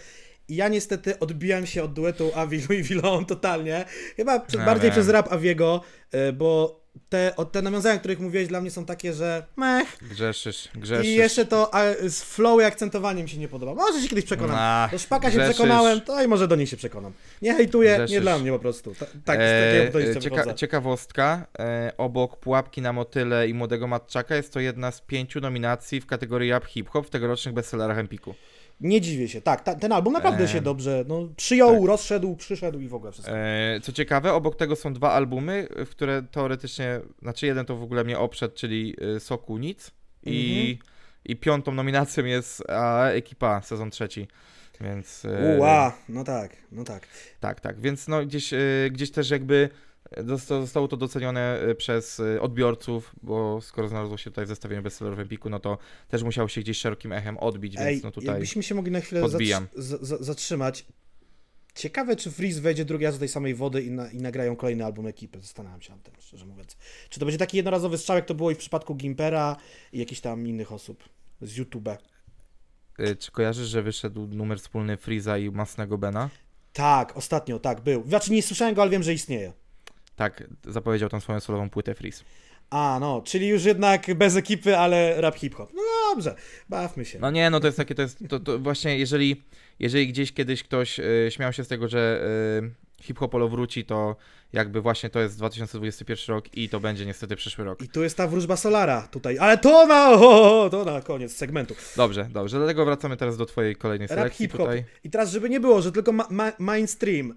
ja niestety odbijam się od duetu Avi Louis Villon totalnie. Chyba no, bardziej wiem. przez rap Aviego, e, bo te, te nawiązania, o których mówiłeś, dla mnie są takie, że mech. Grzeszysz, grzeszysz. I jeszcze to a, z flow i akcentowaniem mi się nie podoba. Może się kiedyś przekonam. Ach, Do szpaka się grzeszysz. przekonałem, to i może do nich się przekonam. Nie hejtuję, nie Grzeszysz. dla mnie po prostu. Ta, tak, z E, takiego podejścia cieka ciekawostka, e, obok Pułapki na motyle i Młodego Matczaka jest to jedna z pięciu nominacji w kategorii rap hip-hop w tegorocznych bestsellerach Empiku. Nie dziwię się. Tak, ta, ten album naprawdę się dobrze no, przyjął, tak. rozszedł, przyszedł i w ogóle wszystko. Co ciekawe, obok tego są dwa albumy, w które teoretycznie, znaczy jeden to w ogóle mnie oprzedł, czyli e, Soku Nic i, Mhm. i piątą nominacją jest a, Ekipa, sezon trzeci. Więc. e, Uła, no tak, no tak. Tak, tak. Więc no gdzieś, e, gdzieś też jakby zostało to docenione e, przez e, odbiorców, bo skoro znalazło się tutaj w zestawieniu bestsellerów Empiku, no to też musiało się gdzieś szerokim echem odbić, Ej, więc no tutaj. jakbyśmy się mogli na chwilę podbijam. zatrzymać. Ciekawe, czy Freeze wejdzie drugi raz do tej samej wody i, na, i nagrają kolejny album ekipy. Zastanawiam się nad tym, szczerze mówiąc. Czy to będzie taki jednorazowy strzał, jak to było i w przypadku Gimpera i jakichś tam innych osób z YouTube. E, Czy kojarzysz, że wyszedł numer wspólny Freeza i Masnego Bena? Tak, ostatnio, tak, był. Znaczy nie słyszałem go, ale wiem, że istnieje. Tak, zapowiedział tą swoją solową płytę Freeze. A, no, czyli już jednak bez ekipy, ale rap hip-hop. No dobrze, bawmy się. No nie, no to jest takie, to jest, to, to właśnie jeżeli, jeżeli gdzieś kiedyś ktoś e, śmiał się z tego, że e, hip-hopolo wróci, to jakby właśnie to jest 2021 rok i to będzie niestety przyszły rok. I tu jest ta wróżba Solara tutaj, ale to na, o, to na koniec segmentu. Dobrze, dobrze, dlatego wracamy teraz do twojej kolejnej Rap selekcji hip-hop. tutaj. I teraz, żeby nie było, że tylko ma, ma, mainstream, yy,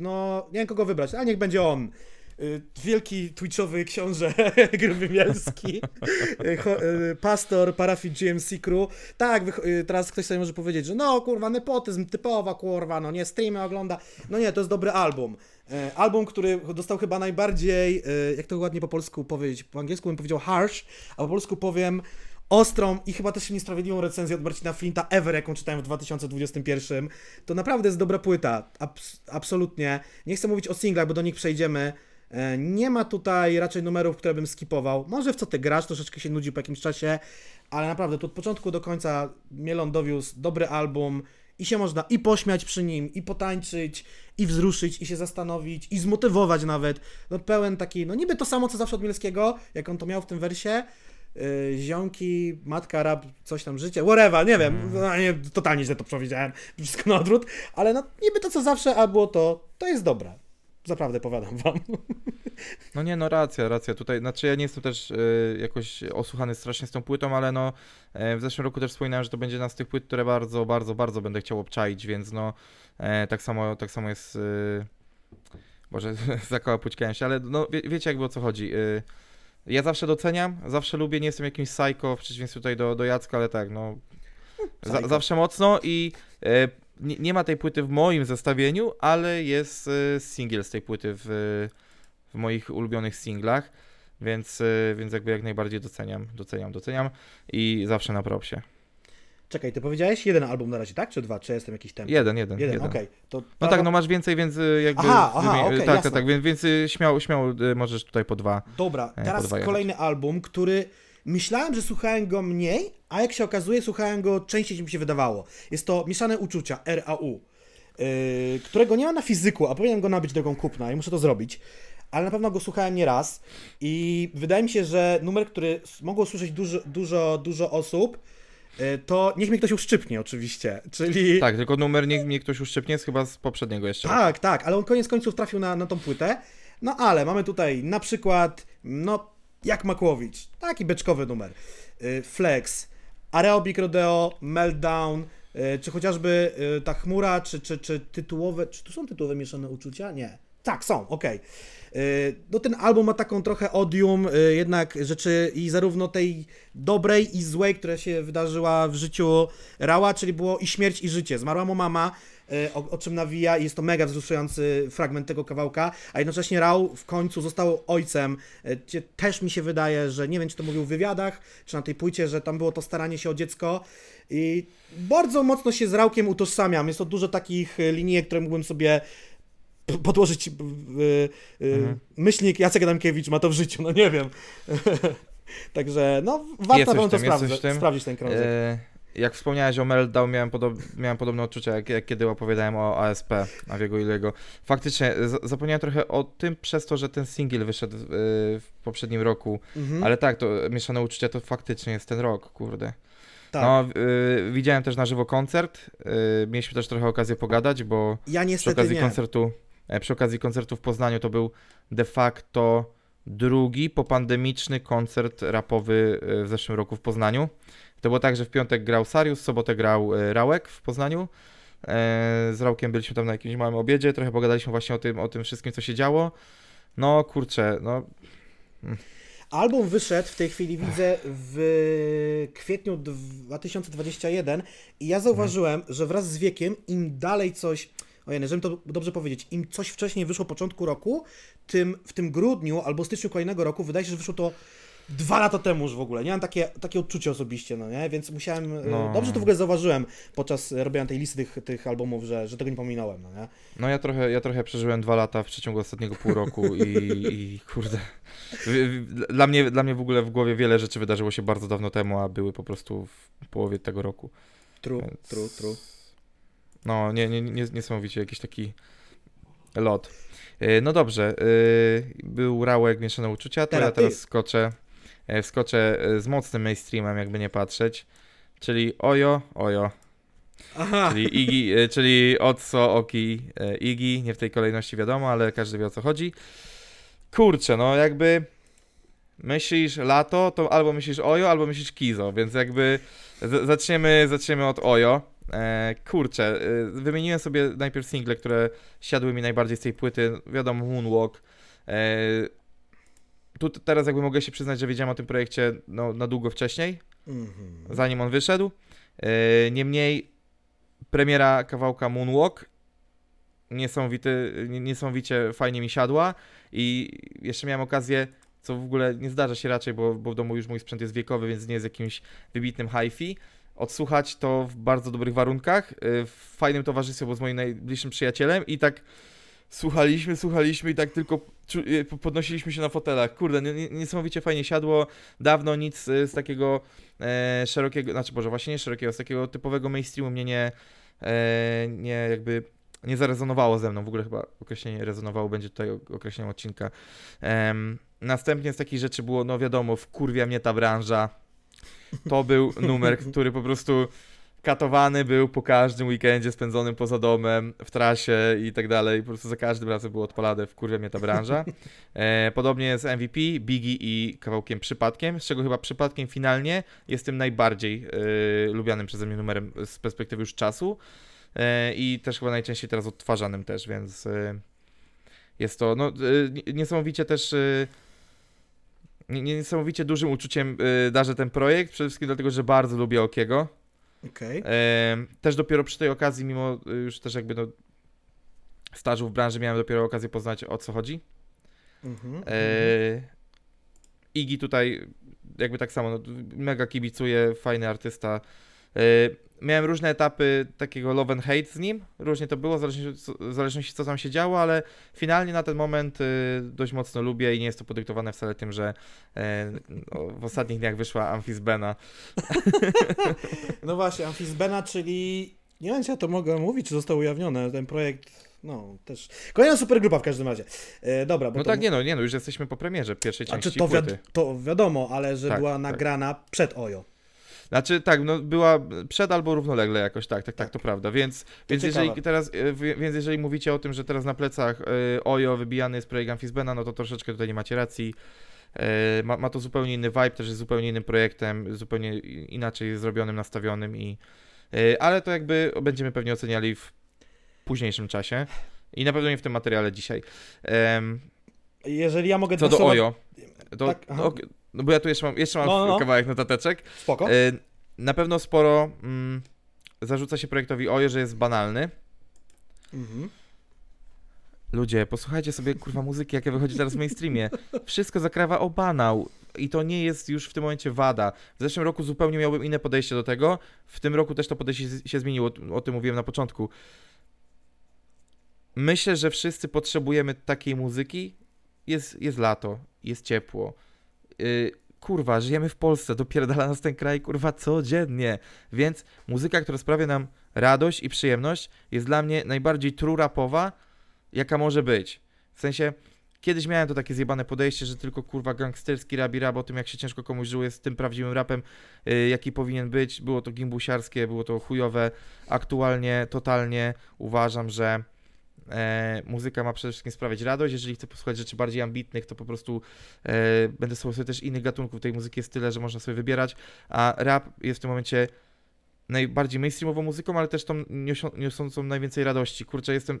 no nie wiem kogo wybrać, a niech będzie on. Yy, wielki twitchowy książę Gruby Mielski, yy, cho, yy, pastor parafii GMC Crew. Tak, teraz ktoś sobie może powiedzieć, że no kurwa, nepotyzm, typowa kurwa, no nie, streamy ogląda. No nie, to jest dobry album. Yy, album, który dostał chyba najbardziej, yy, jak to ładnie po polsku powiedzieć, po angielsku bym powiedział harsh, a po polsku powiem ostrą i chyba też niesprawiedliwą recenzję od Marcina Flinta ever, jaką czytałem w 2021. To naprawdę jest dobra płyta. Abs- absolutnie. Nie chcę mówić o singlach, bo do nich przejdziemy. E, Nie ma tutaj raczej numerów, które bym skipował. Może w co ty grasz, troszeczkę się nudzi po jakimś czasie, ale naprawdę to od początku do końca Mielon dowiózł dobry album i się można i pośmiać przy nim, i potańczyć, i wzruszyć, i się zastanowić, i zmotywować nawet. No pełen taki, no niby to samo co zawsze od Mielskiego, jak on to miał w tym wersie, yy, ziomki, matka, rap, coś tam, życie, whatever, nie wiem, no, nie, totalnie źle to przewidziałem, wszystko na odwrót, ale no niby to co zawsze, a było to, to jest dobre. Zaprawdę powiadam wam. No nie, no racja, racja. Tutaj, znaczy ja nie jestem też e, jakoś osłuchany strasznie z tą płytą, ale no e, w zeszłym roku też wspominałem, że to będzie jedna z tych płyt, które bardzo, bardzo, bardzo będę chciał obczaić, więc no e, tak samo, tak samo jest. E, Boże, zakołapućkałem się, ale no wie, wiecie jakby o co chodzi. Ja zawsze doceniam, zawsze lubię, nie jestem jakimś psycho, w przeciwieństwie tutaj do, do Jacka, ale tak, no za, zawsze mocno i nie, nie ma tej płyty w moim zestawieniu, ale jest e, singiel z tej płyty w, w moich ulubionych singlach, więc, e, więc jakby jak najbardziej doceniam, doceniam, doceniam i zawsze na propsie. Czekaj, ty powiedziałeś jeden album na razie, tak? Czy dwa? Czy jestem jakiś tempo? Jeden, jeden, Jeden, jeden. okej. To No tak, no masz więcej, więc e, jakby... Aha, aha, okej, tak, tak, tak, więc, więc śmiało, śmiało możesz tutaj po dwa. Dobra, teraz dwa kolejny album, który myślałem, że słuchałem go mniej, a jak się okazuje, słuchałem go częściej niż mi się wydawało. Jest to Mieszane Uczucia, RAU, yy, którego nie ma na fizyku, a powinienem go nabyć drogą kupna i muszę to zrobić. Ale na pewno go słuchałem nie raz i wydaje mi się, że numer, który mogło słyszeć dużo, dużo, dużo osób, yy, to niech mnie ktoś uszczypnie oczywiście, czyli... Tak, tylko numer niech mnie ktoś uszczypnie, jest chyba z poprzedniego jeszcze. Tak, tak, ale on koniec końców trafił na, na tą płytę. No ale mamy tutaj na przykład, no, jak Makłowicz, taki beczkowy numer. Y, Flex, Aerobic Rodeo, Meltdown, y, czy chociażby y, ta chmura, czy, czy, czy tytułowe, czy tu są tytułowe mieszane uczucia? Nie. Tak, są, okej. Y, No ten album ma taką trochę odium jednak rzeczy i zarówno tej dobrej i złej, która się wydarzyła w życiu Rała, czyli było i śmierć i życie. Zmarła mu mama, o, o czym nawija i jest to mega wzruszający fragment tego kawałka, a jednocześnie Rał w końcu został ojcem, gdzie też mi się wydaje, że nie wiem, czy to mówił w wywiadach, czy na tej płycie, że tam było to staranie się o dziecko i bardzo mocno się z Rałkiem utożsamiam. Jest to dużo takich y, linijek, które mógłbym sobie podłożyć y, y, Mhm. myślnik Jacek Adamkiewicz ma to w życiu, no nie wiem. Także no warto pewno to tym. sprawdzić ten krążek. E, jak wspomniałeś o Meltdown, miałem, podob, miałem podobne odczucia, jak, jak kiedy opowiadałem o ASP, Awiego Ilego. Faktycznie, zapomniałem trochę o tym przez to, że ten singiel wyszedł w, w poprzednim roku, Mhm. ale tak, to mieszane uczucia to faktycznie jest ten rok, kurde. tak. No, y, widziałem też na żywo koncert, y, mieliśmy też trochę okazję pogadać, bo ja przy okazji nie. koncertu, e, przy okazji koncertu w Poznaniu to był de facto drugi popandemiczny koncert rapowy e, w zeszłym roku w Poznaniu. To było tak, że w piątek grał Sarius, w sobotę grał e, Rałek w Poznaniu. E, Z Rałkiem byliśmy tam na jakimś małym obiedzie, trochę pogadaliśmy właśnie o tym, o tym wszystkim, co się działo. No kurczę, no Album wyszedł w tej chwili, widzę, w kwietniu 2021 i ja zauważyłem, że wraz z wiekiem, im dalej coś, ojej, żeby to dobrze powiedzieć, im coś wcześniej wyszło początku roku, tym w tym grudniu albo styczniu kolejnego roku wydaje się, że wyszło to dwa lata temu już w ogóle. Nie mam takie, takie odczucie osobiście, no nie? Więc musiałem, e, No. dobrze to w ogóle zauważyłem podczas robienia tej listy tych, tych albumów, że, że tego nie pominąłem, no nie? No ja trochę, ja trochę przeżyłem dwa lata w przeciągu ostatniego pół roku i, i kurde. Dla mnie, dla mnie w ogóle w głowie wiele rzeczy wydarzyło się bardzo dawno temu, a były po prostu w połowie tego roku. True, Więc- true, true. No, nie, nie, nie, niesamowicie jakiś taki lot. Yy, No dobrze, yy, był Rałek Mieszane Uczucia, to Teraz ja teraz ty. skoczę, e, wskoczę e, z mocnym mainstreamem, jakby nie patrzeć, czyli Ojo, Ojo, Aha, czyli Igi, e, czyli Otso, Oki, e, Igi, nie w tej kolejności wiadomo, ale każdy wie o co chodzi. Kurczę, no jakby myślisz lato, to albo myślisz Ojo, albo myślisz Kizo, więc jakby zaczniemy, zaczniemy od Ojo. E, kurczę, e, wymieniłem sobie najpierw single, które siadły mi najbardziej z tej płyty, wiadomo Moonwalk. E, tu teraz jakby mogę się przyznać, że wiedziałem o tym projekcie no, na długo wcześniej, mhm. zanim on wyszedł. E, Niemniej premiera kawałka Moonwalk niesamowity, nie- niesamowicie fajnie mi siadła i jeszcze miałem okazję, co w ogóle nie zdarza się raczej, bo, bo w domu już mój sprzęt jest wiekowy, więc nie jest jakimś wybitnym hi-fi, odsłuchać to w bardzo dobrych warunkach, y, w fajnym towarzystwie, bo z moim najbliższym przyjacielem i tak słuchaliśmy, słuchaliśmy i tak tylko po- podnosiliśmy się na fotelach. Kurde, nie- nie- niesamowicie fajnie siadło. Dawno nic y, z takiego e, szerokiego, znaczy Boże, właśnie nie szerokiego, z takiego typowego mainstreamu mnie nie, e, nie jakby nie zarezonowało ze mną. W ogóle chyba określenie rezonowało będzie tutaj określeniem odcinka. Em, następnie z takich rzeczy było, no wiadomo, wkurwia mnie ta branża. To był numer, który po prostu katowany był po każdym weekendzie spędzonym poza domem, w trasie i tak dalej. Po prostu za każdym razem było odpalane, wkurwia mnie ta branża. E, podobnie z MVP, Biggie i kawałkiem Przypadkiem, z czego chyba Przypadkiem finalnie jest tym najbardziej e, lubianym przeze mnie numerem z perspektywy już czasu e, i też chyba najczęściej teraz odtwarzanym też, więc e, jest to no, e, niesamowicie też e, nie- niesamowicie dużym uczuciem darzę ten projekt, przede wszystkim dlatego, że bardzo lubię Okiego. Em, też dopiero przy tej okazji, mimo y, już też jakby no, stażu w branży, miałem dopiero okazję poznać o co chodzi. Mhm. E, Igi tutaj jakby tak samo, no, mega kibicuję, fajny artysta. Miałem różne etapy takiego love and hate z nim, różnie to było, w zależności, w zależności co tam się działo, ale finalnie na ten moment y, dość mocno lubię i nie jest to podyktowane wcale tym, że e, w ostatnich dniach wyszła Amphis-Bena. No właśnie, Amphis-Bena, czyli nie wiem, czy ja to mogę mówić, czy zostało ujawnione, ten projekt, no też, kolejna supergrupa w każdym razie. E, dobra, bo No to, tak, nie no, nie no, już jesteśmy po premierze pierwszej części znaczy, to, wiad- to wiadomo, ale że Tak, była tak. nagrana przed Ojo. Znaczy tak, no była przed albo równolegle jakoś, tak, tak, tak, Tak. to prawda, więc, więc, ciekawe. jeżeli teraz, e, wi- więc jeżeli mówicie o tym, że teraz na plecach e, Ojo wybijany jest projekt Amphis-Bena, no to troszeczkę tutaj nie macie racji. E, Ma, ma to zupełnie inny vibe, też jest zupełnie innym projektem, zupełnie inaczej zrobionym, nastawionym i ale to jakby będziemy pewnie oceniali w późniejszym czasie i na pewno nie w tym materiale dzisiaj. Em, Jeżeli ja mogę Co do Ojo, to, Tak. No bo ja tu jeszcze mam, jeszcze mam No, no, no. kawałek notateczek. Spoko. E, Na pewno sporo mm, zarzuca się projektowi Ojo, że jest banalny. Mhm. Ludzie, posłuchajcie sobie kurwa muzyki, jakie wychodzi teraz w mainstreamie. Wszystko zakrawa o banał. I to nie jest już w tym momencie wada. W zeszłym roku zupełnie miałbym inne podejście do tego. W tym roku też to podejście się zmieniło. O tym mówiłem na początku. Myślę, że wszyscy potrzebujemy takiej muzyki. Jest, jest lato, jest ciepło. Yy, kurwa, żyjemy w Polsce, dopierdala nas ten kraj, kurwa, codziennie. Więc muzyka, która sprawia nam radość i przyjemność, jest dla mnie najbardziej true rapowa, jaka może być. W sensie, kiedyś miałem to takie zjebane podejście, że tylko kurwa gangsterski rap i rap o tym, jak się ciężko komuś żyło, jest tym prawdziwym rapem, yy, jaki powinien być. Było to gimbusiarskie, było to chujowe. Aktualnie, totalnie uważam, że E, muzyka ma przede wszystkim sprawiać radość. Jeżeli chcę posłuchać rzeczy bardziej ambitnych, to po prostu e, będę słuchał sobie też innych gatunków. Tej muzyki jest tyle, że można sobie wybierać, a rap jest w tym momencie najbardziej mainstreamową muzyką, ale też tą niosą, niosącą najwięcej radości. Kurczę, jestem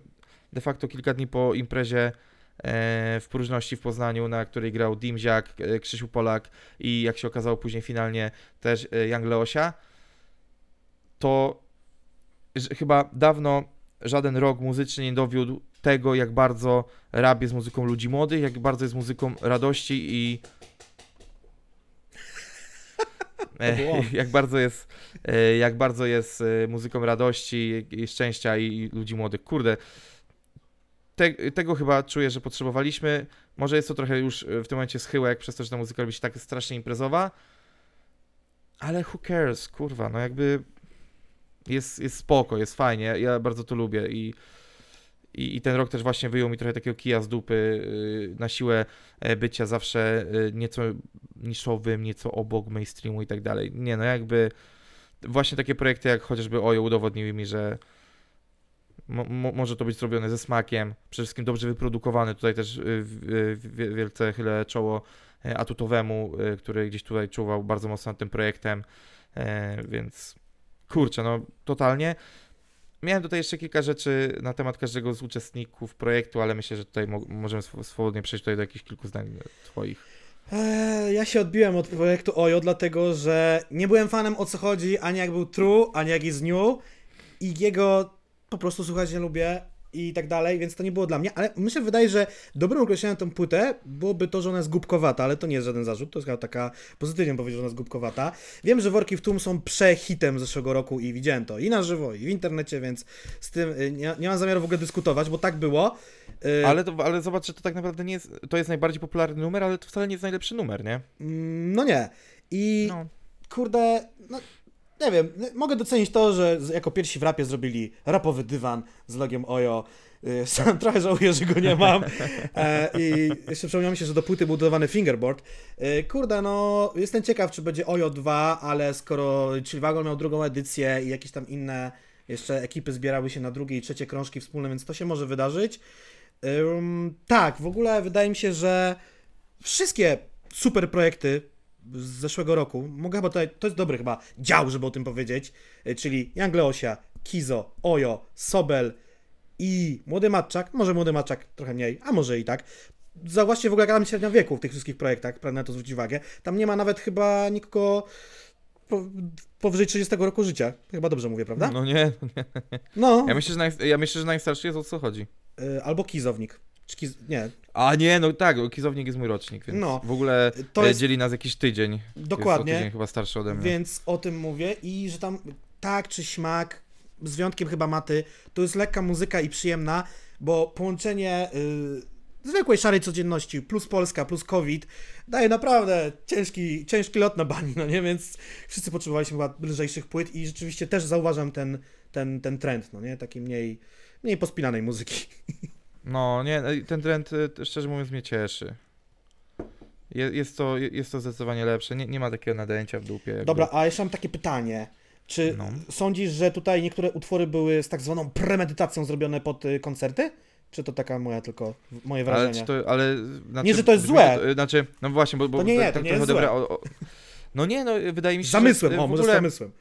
de facto kilka dni po imprezie e, w próżności w Poznaniu, na której grał Dimziak, e, Krzysiu Polak i jak się okazało później finalnie też e, Young Leosia, to chyba dawno żaden rok muzyczny nie dowiódł tego, jak bardzo rap jest muzyką ludzi młodych, jak bardzo jest muzyką radości i e, jak bardzo jest e, jak bardzo jest e, muzyką radości i szczęścia i ludzi młodych. Kurde, te, tego chyba czuję, że potrzebowaliśmy. Może jest to trochę już w tym momencie schyłek, przez to, że ta muzyka robi się tak strasznie imprezowa, ale who cares, kurwa, no jakby jest, jest spoko, jest fajnie, ja bardzo to lubię i, i, i ten rok też właśnie wyjął mi trochę takiego kija z dupy yy, na siłę e, bycia zawsze yy, nieco niszowym, nieco obok mainstreamu i tak dalej. Nie no, jakby właśnie takie projekty jak chociażby Ojo udowodniły mi, że mo, mo, może to być zrobione ze smakiem, przede wszystkim dobrze wyprodukowane. Tutaj też yy, wielce chylę czoło e, Atutowemu, który gdzieś tutaj czuwał bardzo mocno nad tym projektem, więc kurczę, no totalnie. Miałem tutaj jeszcze kilka rzeczy na temat każdego z uczestników projektu, ale myślę, że tutaj mo możemy swobodnie przejść tutaj do jakichś kilku zdań twoich. Eee, ja się odbiłem od projektu Ojo, dlatego że nie byłem fanem o co chodzi, ani jak był True, ani jak jest New i jego po prostu słuchać nie lubię i tak dalej, więc to nie było dla mnie, ale myślę, wydaje, że dobrym określeniem tą płytę byłoby to, że ona jest głupkowata, ale to nie jest żaden zarzut, to jest chyba taka pozytywnie powiedzieć, że ona jest głupkowata. Wiem, że Worki w Tłum są przehitem zeszłego roku i widziałem to i na żywo, i w internecie, więc z tym y, nie, nie mam zamiaru w ogóle dyskutować, bo tak było. Y, ale, to, ale zobacz, że to tak naprawdę nie jest, to jest najbardziej popularny numer, ale to wcale nie jest najlepszy numer, nie? Mm, no nie. I no. kurde, no nie wiem, mogę docenić to, że jako pierwsi w rapie zrobili rapowy dywan z logiem Ojo. Y, sam trochę żałuję, że go nie mam. E, I jeszcze przypomniał mi się, że do płyty był fingerboard. E, kurde, no jestem ciekaw, czy będzie Ojo 2, ale skoro Chillwagon miał drugą edycję i jakieś tam inne jeszcze ekipy zbierały się na drugie i trzecie krążki wspólne, więc to się może wydarzyć. Um, tak, w ogóle wydaje mi się, że wszystkie super projekty z zeszłego roku, mogę chyba tutaj, to jest dobry chyba dział, żeby o tym powiedzieć, e, czyli Young Leosia, Kizo, Ojo, Sobel i Młody Matczak, może Młody Matczak trochę mniej, a może i tak. Zauważcie w ogóle tam średnia wieku w tych wszystkich projektach, pragnę na to zwrócić uwagę. Tam nie ma nawet chyba nikogo powyżej 30 roku życia. Chyba dobrze mówię, prawda? No nie, nie. No. Ja myślę, że, naj, ja myślę, że najstarszy jest o co chodzi. Yy, albo Kizownik. Kiz... Nie. A nie, no tak, Kizownik jest mój rocznik, więc no, w ogóle to jest... dzieli nas jakiś tydzień. Dokładnie. Jest tydzień chyba starszy ode mnie. Więc o tym mówię i że tam tak czy śmak, z wyjątkiem chyba maty, to jest lekka muzyka i przyjemna, bo połączenie yy, zwykłej szarej codzienności plus Polska, plus COVID daje naprawdę ciężki, ciężki lot na bani, no nie? Więc wszyscy potrzebowaliśmy chyba lżejszych płyt i rzeczywiście też zauważam ten, ten, ten trend, no nie? Takiej mniej, mniej pospinanej muzyki. No, nie, ten trend y, szczerze mówiąc mnie cieszy. Jest to, jest to zdecydowanie lepsze, nie, nie ma takiego nadęcia w dupie. Jakby. Dobra, a jeszcze mam takie pytanie. Czy no. sądzisz, że tutaj niektóre utwory były z tak zwaną premedytacją zrobione pod y, koncerty? Czy to taka moja tylko, moje wrażenie? Ale, to, ale znaczy, nie, że to jest złe. Znaczy, no właśnie, bo, bo to nie, nie, to nie jest złe. O, o, no nie, no wydaje mi się, Zamysłem, że o, może ogóle, zamysłem.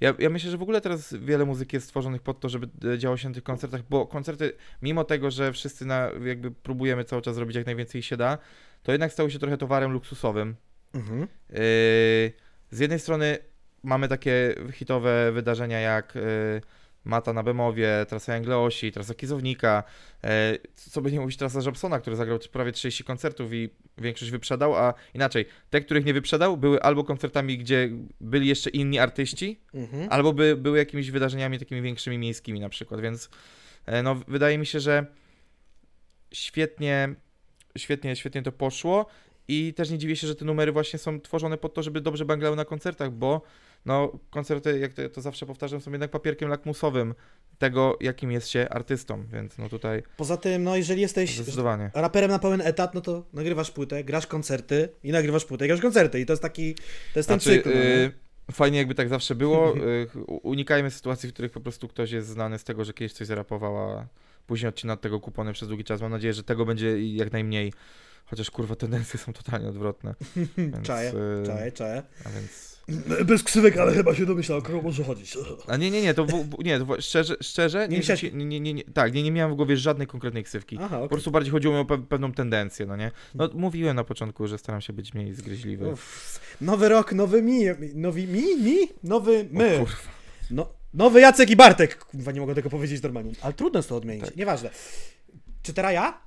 Ja, ja myślę, że w ogóle teraz wiele muzyki jest stworzonych pod to, żeby e, działo się na tych koncertach, bo koncerty, mimo tego, że wszyscy na, jakby próbujemy cały czas zrobić jak najwięcej się da, to jednak stały się trochę towarem luksusowym. Mhm. Yy, z jednej strony mamy takie hitowe wydarzenia jak yy, Mata na Bemowie, trasa Angleosi, trasa Kizownika, e, co by nie mówić, trasa Jobsona, który zagrał prawie 30 koncertów i większość wyprzedał, a inaczej, te, których nie wyprzedał, były albo koncertami, gdzie byli jeszcze inni artyści, mhm. albo by, były jakimiś wydarzeniami takimi większymi miejskimi na przykład, więc e, no, wydaje mi się, że świetnie, świetnie, świetnie to poszło I też nie dziwię się, że te numery właśnie są tworzone po to, żeby dobrze banglały na koncertach, bo no, koncerty, jak to, to zawsze powtarzam, są jednak papierkiem lakmusowym tego, jakim jest się artystą, więc no tutaj Poza tym, no jeżeli jesteś raperem na pełen etat, no to nagrywasz płytę, grasz koncerty i nagrywasz płytę i grasz koncerty i to jest taki, to jest ten Znaczy, cykl. no nie? y, fajnie jakby tak zawsze było. y, unikajmy sytuacji, w których po prostu ktoś jest znany z tego, że kiedyś coś zarapował, a później odcina od tego kupony przez długi czas. Mam nadzieję, że tego będzie jak najmniej. Chociaż kurwa tendencje są totalnie odwrotne. Więc, Czaję, y, czaję, czaję. A więc. Bez ksywek, ale chyba się domyślał, o kogo może chodzić. A nie, nie, nie, to w, nie, to szczerze, szczerze Nie nie, rzuci- nie, nie, nie, tak, nie, nie miałem w głowie żadnej konkretnej ksywki. Aha, Po okej. prostu bardziej chodziło mi o pe pewną tendencję, no nie? No mówiłem na początku, że staram się być mniej zgryźliwy. Uff. Nowy rok, nowy mi, nowy mi, mi, nowy O my. kurwa. No, nowy Jacek i Bartek. Kurwa, nie mogę tego powiedzieć normalnie. Ale trudno jest to odmienić. Tak. Nieważne. Czy teraz ja?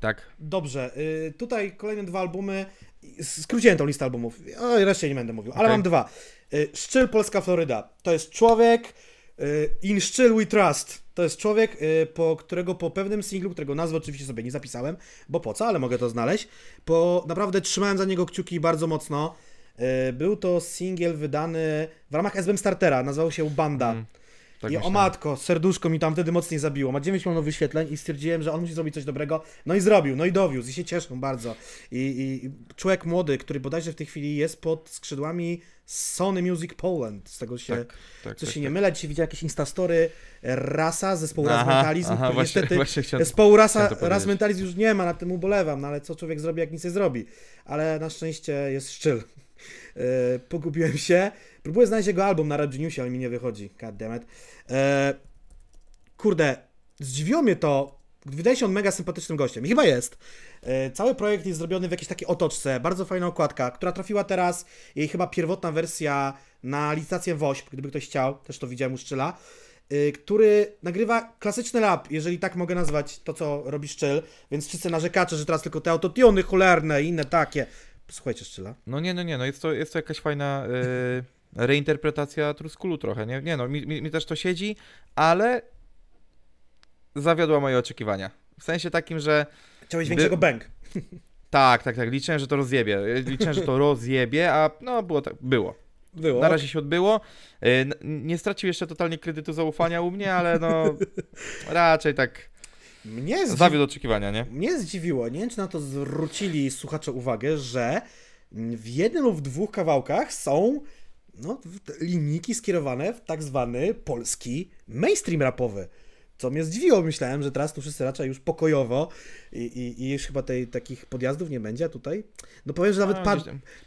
Tak. Dobrze. Y, tutaj kolejne dwa albumy. Skróciłem tą listę albumów. O, reszcie nie będę mówił, ale mam dwa. Y, Szczyl Polska Floryda. To jest człowiek. y, In Szczyl We Trust. To jest człowiek, y, po którego po pewnym singlu, którego nazwę oczywiście sobie nie zapisałem, bo po co, ale mogę to znaleźć. Po naprawdę trzymałem za niego kciuki bardzo mocno. Był to singiel wydany w ramach SBM Startera, nazywał się Banda. Mm, tak I o myślałem. matko, serduszko mi tam wtedy mocniej zabiło. Ma 9 milionów wyświetleń i stwierdziłem, że on musi zrobić coś dobrego. No i zrobił, no i dowiózł i się cieszę bardzo. I, i, człowiek młody, który bodajże w tej chwili jest pod skrzydłami Sony Music Poland, z tego się, Tak, tak, co tak, się tak. nie mylę, dzisiaj widziałem jakieś instastory Rasa, zespołu Raz Aha, Mentalizm, aha, który właśnie, niestety właśnie chciałem... zespołu Rasa, chciałem to Raz powiedzieć. Mentalizm już nie ma, na tym ubolewam, no ale co człowiek zrobi, jak nic nie zrobi. Ale na szczęście jest szczyl. Yy, pogubiłem się. Próbuję znaleźć jego album na Rap Geniusie, ale mi nie wychodzi. God damn it. Yy, kurde, zdziwiło mnie to. Wydaje się on mega sympatycznym gościem. I chyba jest. Yy, cały projekt jest zrobiony w jakiejś takiej otoczce. Bardzo fajna okładka, która trafiła teraz. Jej chyba pierwotna wersja na licytację WOŚP, gdyby ktoś chciał. Też to widziałem u Szczyla. Który nagrywa klasyczny rap, jeżeli tak mogę nazwać to, co robi Szczyl. Więc wszyscy narzekacze, że teraz tylko te autotiony cholerne i inne takie. Słuchajcie Szczyla. No nie, no nie, no jest to, jest to jakaś fajna e, reinterpretacja Truskulu trochę, nie? Nie no, mi, mi, mi też to siedzi, ale zawiodła moje oczekiwania. W sensie takim, że Chciałeś By- większego bang. tak, tak, tak, liczyłem, że to rozjebie. Liczyłem, że to rozjebie, a no było tak, było. Było. Na razie się odbyło. E, Nie stracił jeszcze totalnie kredytu zaufania u mnie, ale no raczej tak Mnie, zdzi... zawiódł oczekiwania, nie? Mnie zdziwiło, nie wiem czy na to zwrócili słuchacze uwagę, że w jednym lub dwóch kawałkach są no, linijki skierowane w tak zwany polski mainstream rapowy. Co mnie zdziwiło, myślałem, że teraz tu wszyscy raczej już pokojowo i, i, i już chyba tej, takich podjazdów nie będzie, a tutaj, no powiem, że nawet pad,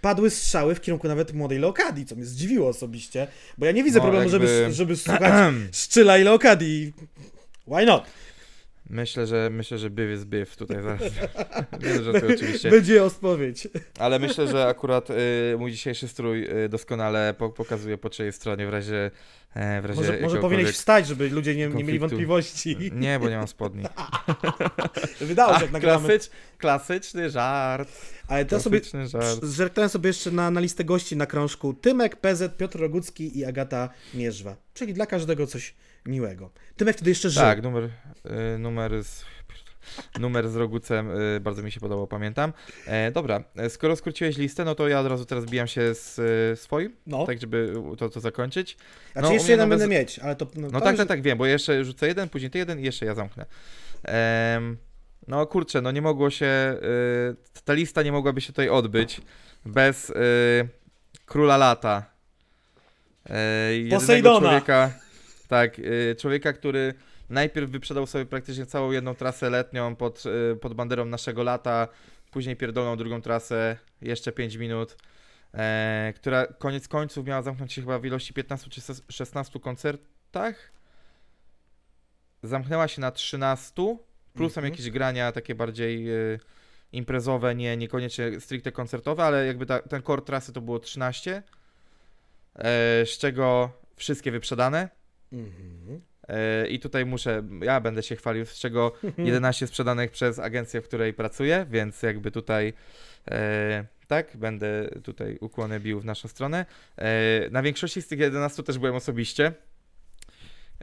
padły strzały w kierunku nawet młodej Leokadii, co mnie zdziwiło osobiście, bo ja nie widzę No, problemu, żeby, jakby- żeby słuchać Szczyla i Leokadii. Why not? Myślę, że myślę, że byw jest byw tutaj zaraz. Nie, że to oczywiście. Będzie odpowiedź. Ale myślę, że akurat y, mój dzisiejszy strój y, doskonale po, pokazuje po czyjej stronie w razie, e, w razie Może, może powinieneś wstać, żeby ludzie nie, nie mieli wątpliwości. Nie, bo nie mam spodni. Wydało się, jak nagramy. klasycz, klasyczny żart. Ale to sobie żart. zerknąłem sobie jeszcze na, na listę gości na krążku. Tymek, PZ, Piotr Rogucki i Agata Mierzwa. Czyli dla każdego coś miłego. Tymek wtedy jeszcze żył. Tak, numer, y, numer z... Numer z Rogucem y, bardzo mi się podobał, pamiętam. E, dobra, e, skoro skróciłeś listę, no to ja od razu teraz bijam się z y, swoim, No, tak żeby to, to zakończyć. znaczy no, u jeszcze jeden będę mieć, ale to... No to tak, już- tak, tak, wiem, bo jeszcze rzucę jeden, później ty jeden i jeszcze ja zamknę. Em, no kurczę, no nie mogło się, y, ta lista nie mogłaby się tutaj odbyć bez Króla Lata. Jedynego Posejdona. człowieka, tak, y, człowieka, który najpierw wyprzedał sobie praktycznie całą jedną trasę letnią pod, y, pod banderą naszego lata, później pierdolną drugą trasę, jeszcze 5 minut, e, która koniec końców miała zamknąć się chyba w ilości 15 czy 16 koncertach. Zamknęła się na 13, plusem Mhm. jakieś grania takie bardziej y, imprezowe, nie, niekoniecznie stricte koncertowe, ale jakby ta, ten core trasy to było 13, e, z czego wszystkie wyprzedane. Mhm. E, I tutaj muszę, ja będę się chwalił, z czego 11 sprzedanych przez agencję, w której pracuję, więc jakby tutaj e, tak, będę tutaj ukłony bił w naszą stronę. E, na większości z tych 11 też byłem osobiście.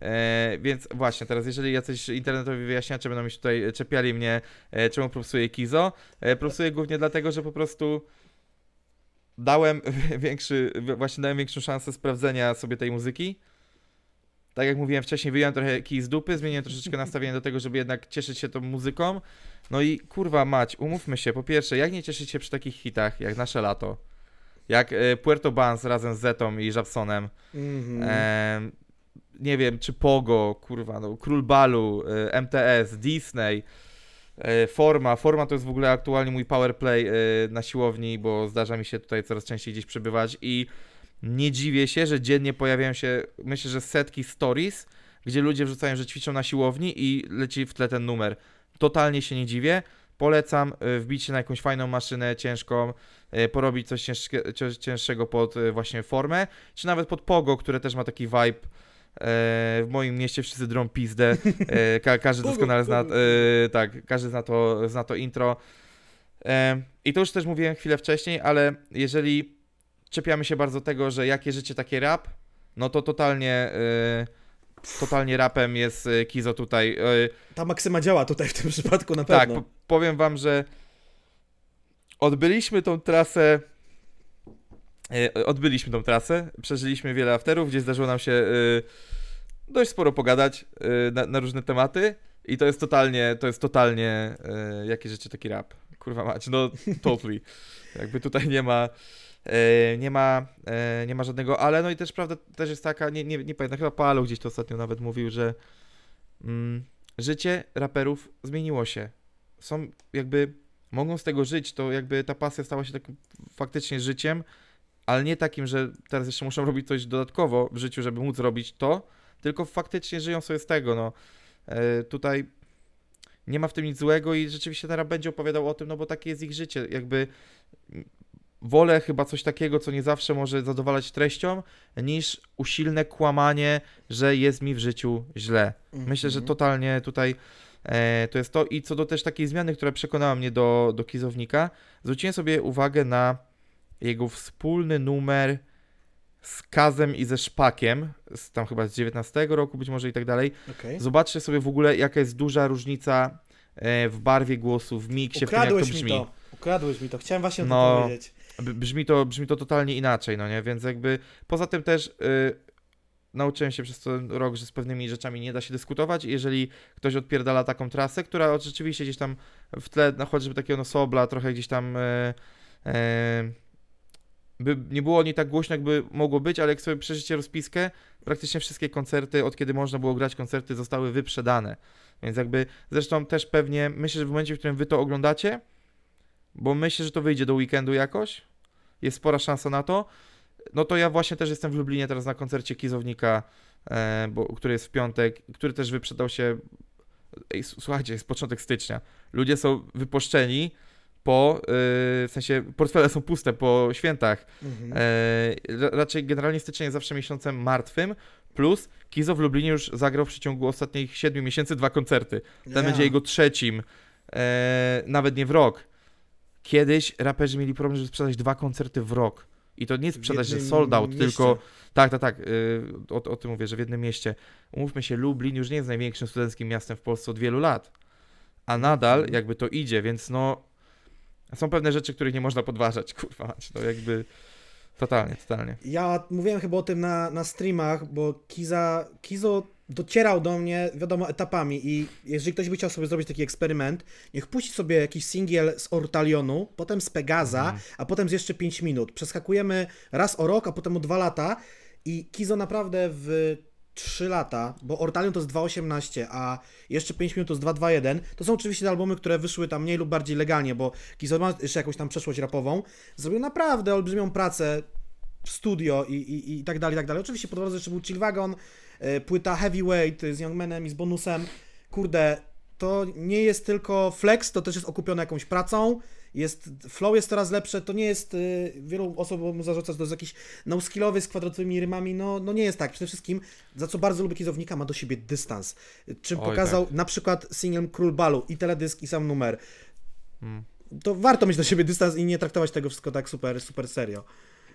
E, więc właśnie, teraz jeżeli jacyś internetowi wyjaśniacze będą mi tutaj czepiali mnie, e, czemu propsuję Kizo, e, propsuję głównie dlatego, że po prostu dałem większy, właśnie dałem większą szansę sprawdzenia sobie tej muzyki. Tak jak mówiłem wcześniej, wyjąłem trochę kij z dupy, zmieniłem troszeczkę nastawienie do tego, żeby jednak cieszyć się tą muzyką. No i kurwa mać, umówmy się, po pierwsze, jak nie cieszyć się przy takich hitach jak Nasze Lato, jak e, Puerto Banz razem z Zetą i Żabsonem, Mhm. e, nie wiem, czy Pogo, kurwa, no, Król Balu, e, MTS, Disney, e, Forma. Forma to jest w ogóle aktualnie mój powerplay na siłowni, bo zdarza mi się tutaj coraz częściej gdzieś przebywać i nie dziwię się, że dziennie pojawiają się, myślę, że setki stories, gdzie ludzie wrzucają, że ćwiczą na siłowni i leci w tle ten numer. Totalnie się nie dziwię. Polecam e, wbić się na jakąś fajną maszynę ciężką, e, porobić coś ciężkie, cięższego pod e, właśnie formę, czy nawet pod pogo, które też ma taki vibe. W moim mieście wszyscy drą pizdę. Ka każdy doskonale zna, tak, każdy zna to, zna to intro. I to już też mówiłem chwilę wcześniej, ale jeżeli czepiamy się bardzo tego, że jakie życie takie rap, no to totalnie, e, totalnie rapem jest e, Kizo tutaj. E, Ta maksyma działa tutaj w tym przypadku na tak, pewno. po powiem wam, że odbyliśmy tą trasę. e, Odbyliśmy tą trasę, przeżyliśmy wiele afterów, gdzie zdarzyło nam się dość sporo pogadać na, na różne tematy i to jest totalnie, to jest totalnie jakie rzeczy taki rap. Kurwa mać, no totally. Jakby tutaj nie ma nie ma e, nie ma żadnego, ale no i też prawda też jest taka, nie, nie, nie pamiętam, chyba Paolo gdzieś to ostatnio nawet mówił, że mm, życie raperów zmieniło się. Są jakby, mogą z tego żyć, to jakby ta pasja stała się takim faktycznie życiem, ale nie takim, że teraz jeszcze muszą robić coś dodatkowo w życiu, żeby móc robić to, tylko faktycznie żyją sobie z tego, no. E, tutaj nie ma w tym nic złego i rzeczywiście ten rap będzie opowiadał o tym, no bo takie jest ich życie, jakby wolę chyba coś takiego, co nie zawsze może zadowalać treścią, niż usilne kłamanie, że jest mi w życiu źle. Myślę, że Mhm. totalnie tutaj e, to jest to. I co do też takiej zmiany, która przekonała mnie do, do Kizownika, zwróciłem sobie uwagę na jego wspólny numer z Kazem i ze Szpakiem, z tam chyba z 19 roku być może i tak dalej. Okej. Zobaczcie sobie w ogóle, jaka jest duża różnica e, w barwie głosu, w miksie, w tym jak to Ukradłeś mi brzmi. to. Ukradłeś mi to. Chciałem właśnie No. tym powiedzieć. Brzmi to, brzmi to totalnie inaczej, no nie? Więc jakby poza tym też y, nauczyłem się przez ten rok, że z pewnymi rzeczami nie da się dyskutować. Jeżeli ktoś odpierdala taką trasę, która rzeczywiście gdzieś tam w tle, no chociażby takiego no sobla, trochę gdzieś tam. Y, y, by nie było nie tak głośno, jakby mogło być, ale jak sobie przeżycie rozpiskę, praktycznie wszystkie koncerty, od kiedy można było grać koncerty, zostały wyprzedane. Więc jakby, zresztą też pewnie, myślę, że w momencie, w którym wy to oglądacie, bo myślę, że to wyjdzie do weekendu jakoś, jest spora szansa na to, no to ja właśnie też jestem w Lublinie teraz na koncercie Kizownika, e, bo, który jest w piątek, który też wyprzedał się, ej, słuchajcie, jest początek stycznia, ludzie są wypuszczeni po, e, w sensie portfele są puste po świętach, Mhm. E, ra- raczej generalnie styczeń jest zawsze miesiącem martwym, plus Kizo w Lublinie już zagrał w przeciągu ostatnich 7 miesięcy dwa koncerty. Ten Ja. będzie jego trzecim, e, nawet nie w rok. Kiedyś raperzy mieli problem, żeby sprzedać dwa koncerty w rok. I to nie sprzedać, że sold out, mieście. tylko... Tak, tak, tak, y, o, o tym mówię, że w jednym mieście. Umówmy się, Lublin już nie jest największym studenckim miastem w Polsce od wielu lat. A nadal Mhm. jakby to idzie, więc no... Są pewne rzeczy, których nie można podważać, kurwa, no jakby... Totalnie, totalnie. Ja mówiłem chyba o tym na, na streamach, bo Kiza, Kizo docierał do mnie, wiadomo, etapami i jeżeli ktoś by chciał sobie zrobić taki eksperyment, niech puści sobie jakiś singiel z Ortalionu, potem z Pegaza, Mhm. a potem z jeszcze 5 minut. Przeskakujemy raz o rok, a potem o 2 lata i Kizo naprawdę w 3 lata, bo Ortalion to jest 2.18, a jeszcze 5 minut to jest 2.21. To są oczywiście te albumy, które wyszły tam mniej lub bardziej legalnie, bo Kizo ma jeszcze jakąś tam przeszłość rapową. Zrobił naprawdę olbrzymią pracę w studio i, i, i tak dalej, i tak dalej. Oczywiście po drodze jeszcze był Chill Wagon, e, płyta Heavyweight z Youngmanem i z bonusem. Kurde, to nie jest tylko flex, to też jest okupione jakąś pracą. Jest, flow jest coraz lepsze, to nie jest, y, wielu osób mu zarzuca, że to jest jakiś no-skillowy z kwadratowymi rymami, no, no nie jest tak. Przede wszystkim, za co bardzo lubię Kizownika, ma do siebie dystans. Czym Oj, pokazał na przykład singlem Król Balu i teledysk i sam numer. Mm. To warto mieć do siebie dystans i nie traktować tego wszystko tak super, super serio.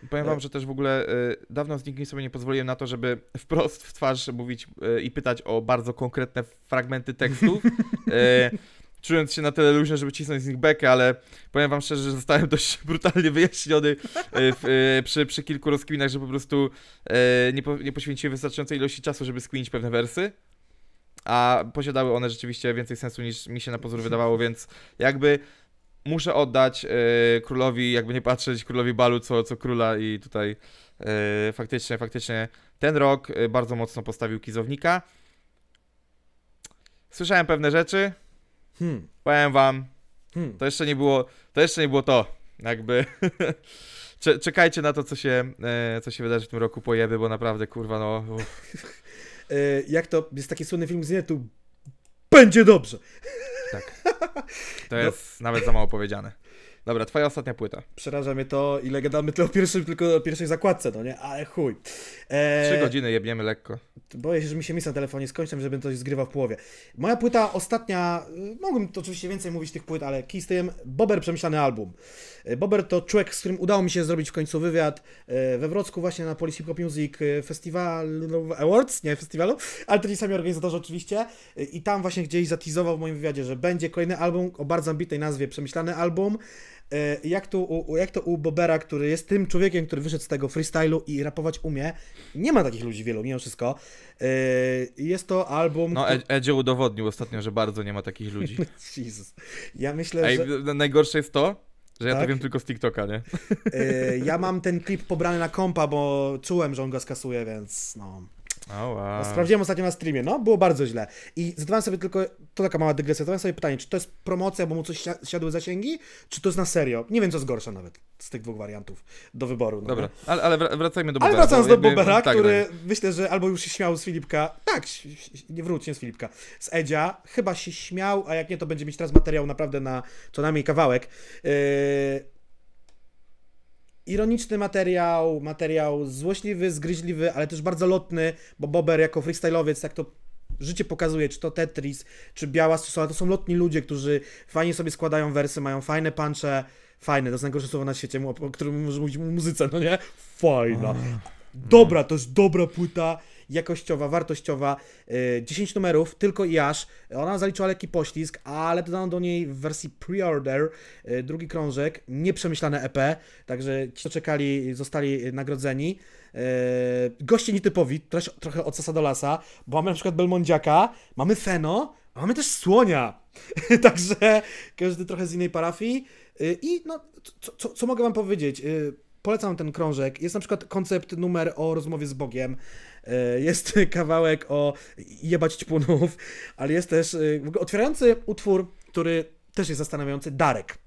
powiem E- wam, że też w ogóle y, dawno z nikim sobie nie pozwoliłem na to, żeby wprost w twarz mówić y, i pytać o bardzo konkretne fragmenty tekstów. y, czując się na tyle luźno, żeby cisnąć z nich bekę, ale powiem wam szczerze, że zostałem dość brutalnie wyjaśniony y, w, y, przy, przy kilku rozkminach, że po prostu y, nie, po, nie poświęciłem wystarczającej ilości czasu, żeby skminić pewne wersy. A posiadały one rzeczywiście więcej sensu niż mi się na pozór wydawało, więc jakby muszę oddać królowi, jakby nie patrzeć, królowi balu co, co króla i tutaj faktycznie, faktycznie ten rok bardzo mocno postawił kizownika. Słyszałem pewne rzeczy, Hmm. powiem wam, Hmm. to jeszcze nie było, to jeszcze nie było to, jakby. Cze- Czekajcie na to, co się, e, co się wydarzy w tym roku pojeby, bo naprawdę, kurwa, no... E, jak to, jest taki słynny film z netu, będzie dobrze. To No. jest nawet za mało powiedziane. Dobra, twoja ostatnia płyta. Przeraża mnie to, ile gadamy tyle o pierwszym, tylko o pierwszej zakładce, no nie? Ale chuj. E, Trzy godziny jebniemy lekko. Boję się, że mi się misja na telefonie skończy, żebym coś zgrywał w połowie. Moja płyta ostatnia, y, mogłem to oczywiście więcej mówić tych płyt, ale kij z tym, Bober przemyślany album. Y, Bober to człowiek, z którym udało mi się zrobić w końcu wywiad y, we Wrocku właśnie na Policy Pop Music y, Festival Awards, nie festiwalu, ale to ci sami organizatorzy oczywiście i tam właśnie gdzieś zatizował w moim wywiadzie, że będzie kolejny album o bardzo ambitnej nazwie Przemyślany album. Y, Jak to, u, jak to u Bobera, który jest tym człowiekiem, który wyszedł z tego freestylu i rapować umie. Nie ma takich ludzi wielu, mimo wszystko. Y, Jest to album. No, Ed- Edzio udowodnił ostatnio, że bardzo nie ma takich ludzi. Jezus. Ja myślę, Ej, że. najgorsze jest to, że ja to Tak? wiem tylko z TikToka, nie? y, ja mam ten klip pobrany na kompa, bo czułem, że on go skasuje, więc no. O, wow. Sprawdziłem ostatnio na streamie, no, było bardzo źle. I zadawałem sobie tylko, to taka mała dygresja, zadawałem sobie pytanie, czy to jest promocja, bo mu coś sia- siadły zasięgi, czy to jest na serio? Nie wiem, co jest gorsze nawet z tych dwóch wariantów do wyboru. No, Dobra, ale, ale wra- wracajmy do Ale Bobera. wracając bo do Bobera, tak, który tak. myślę, że albo już się śmiał z Filipka. Tak, nie wróć, nie z Filipka. Z Edzia. Chyba się śmiał, a jak nie, to będzie mieć teraz materiał naprawdę na co najmniej kawałek. Yy... Ironiczny materiał, materiał złośliwy, zgryźliwy, ale też bardzo lotny, bo Bober jako freestyle'owiec, jak to życie pokazuje, czy to Tetris, czy Biała Stosola, to są lotni ludzie, którzy fajnie sobie składają wersy, mają fajne punche, fajne, to jest najgorsze słowo na świecie, o o którym może mówić muzyce, no nie? Fajna. Dobra, to jest dobra płyta, jakościowa, wartościowa, yy, 10 numerów, tylko i aż. Ona zaliczyła lekki poślizg, ale dodano do niej w wersji pre-order yy, drugi krążek, nieprzemyślane EP, także ci, co czekali, zostali nagrodzeni. Yy, goście nietypowi, trochę od sasa do lasa, bo mamy na przykład Belmondziaka, mamy Feno, a mamy też Słonia. Także każdy trochę z innej parafii. I no, co, co, co mogę wam powiedzieć? Polecam ten krążek. Jest na przykład koncept numer o rozmowie z Bogiem. Yy, Jest kawałek o jebać ćpunów, ale jest też ogóle otwierający utwór, który też jest zastanawiający, Darek.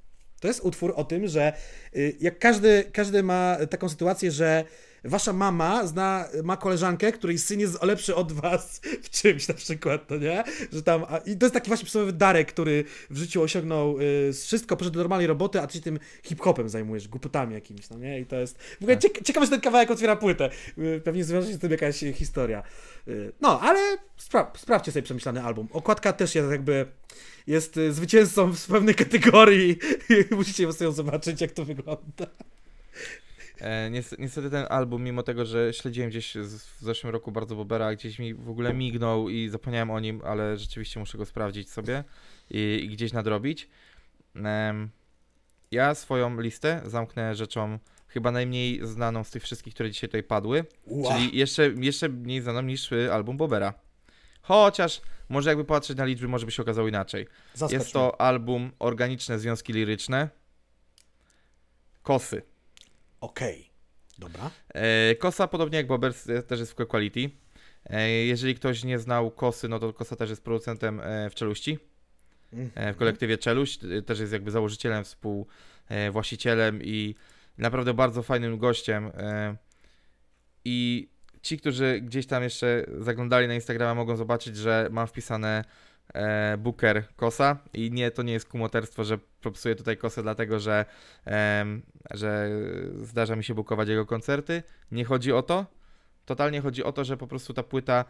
To jest utwór o tym, że yy, jak każdy, każdy ma taką sytuację, że wasza mama zna, ma koleżankę, której syn jest lepszy od was w czymś na przykład, no nie? Że tam, a, I to jest taki właśnie przysłowiowy Darek, który w życiu osiągnął y, wszystko, poszedł do normalnej roboty, a ty się tym hip-hopem zajmujesz, głupotami jakimiś, no nie? I to jest... W ogóle ciek- ciekawe, że ten kawałek otwiera płytę. Y, pewnie zwiąże się z tym jakaś historia. Y, no, ale spra- sprawdźcie sobie przemyślany album. Okładka też jest jakby... Jest y, zwycięzcą w pewnej kategorii. Musicie sobie ją zobaczyć, jak to wygląda. E, nies- niestety ten album, mimo tego, że śledziłem gdzieś w zeszłym roku bardzo Bobera, gdzieś mi w ogóle mignął i zapomniałem o nim, ale rzeczywiście muszę go sprawdzić sobie i, i gdzieś nadrobić. Ja swoją listę zamknę rzeczą chyba najmniej znaną z tych wszystkich, które dzisiaj tutaj padły, Wow. czyli jeszcze, jeszcze mniej znaną niż y, album Bobera. Chociaż może jakby patrzeć na liczby, może by się okazało inaczej. Zaskocz Jest to album Organiczne Związki Liryczne. Kosy. Okej. Dobra. E, Kosa, podobnie jak Bobers, e, też jest w Quality. E, jeżeli ktoś nie znał Kosy, no to Kosa też jest producentem w Czeluści, w kolektywie Czeluść. Też jest jakby założycielem, współwłaścicielem i naprawdę bardzo fajnym gościem. I ci, którzy gdzieś tam jeszcze zaglądali na Instagrama, mogą zobaczyć, że mam wpisane e, Booker Kosa i nie, to nie jest kumoterstwo, że propsuję tutaj Kosę dlatego, że, że zdarza mi się bukować jego koncerty. Nie chodzi o to. Totalnie chodzi o to, że po prostu ta płyta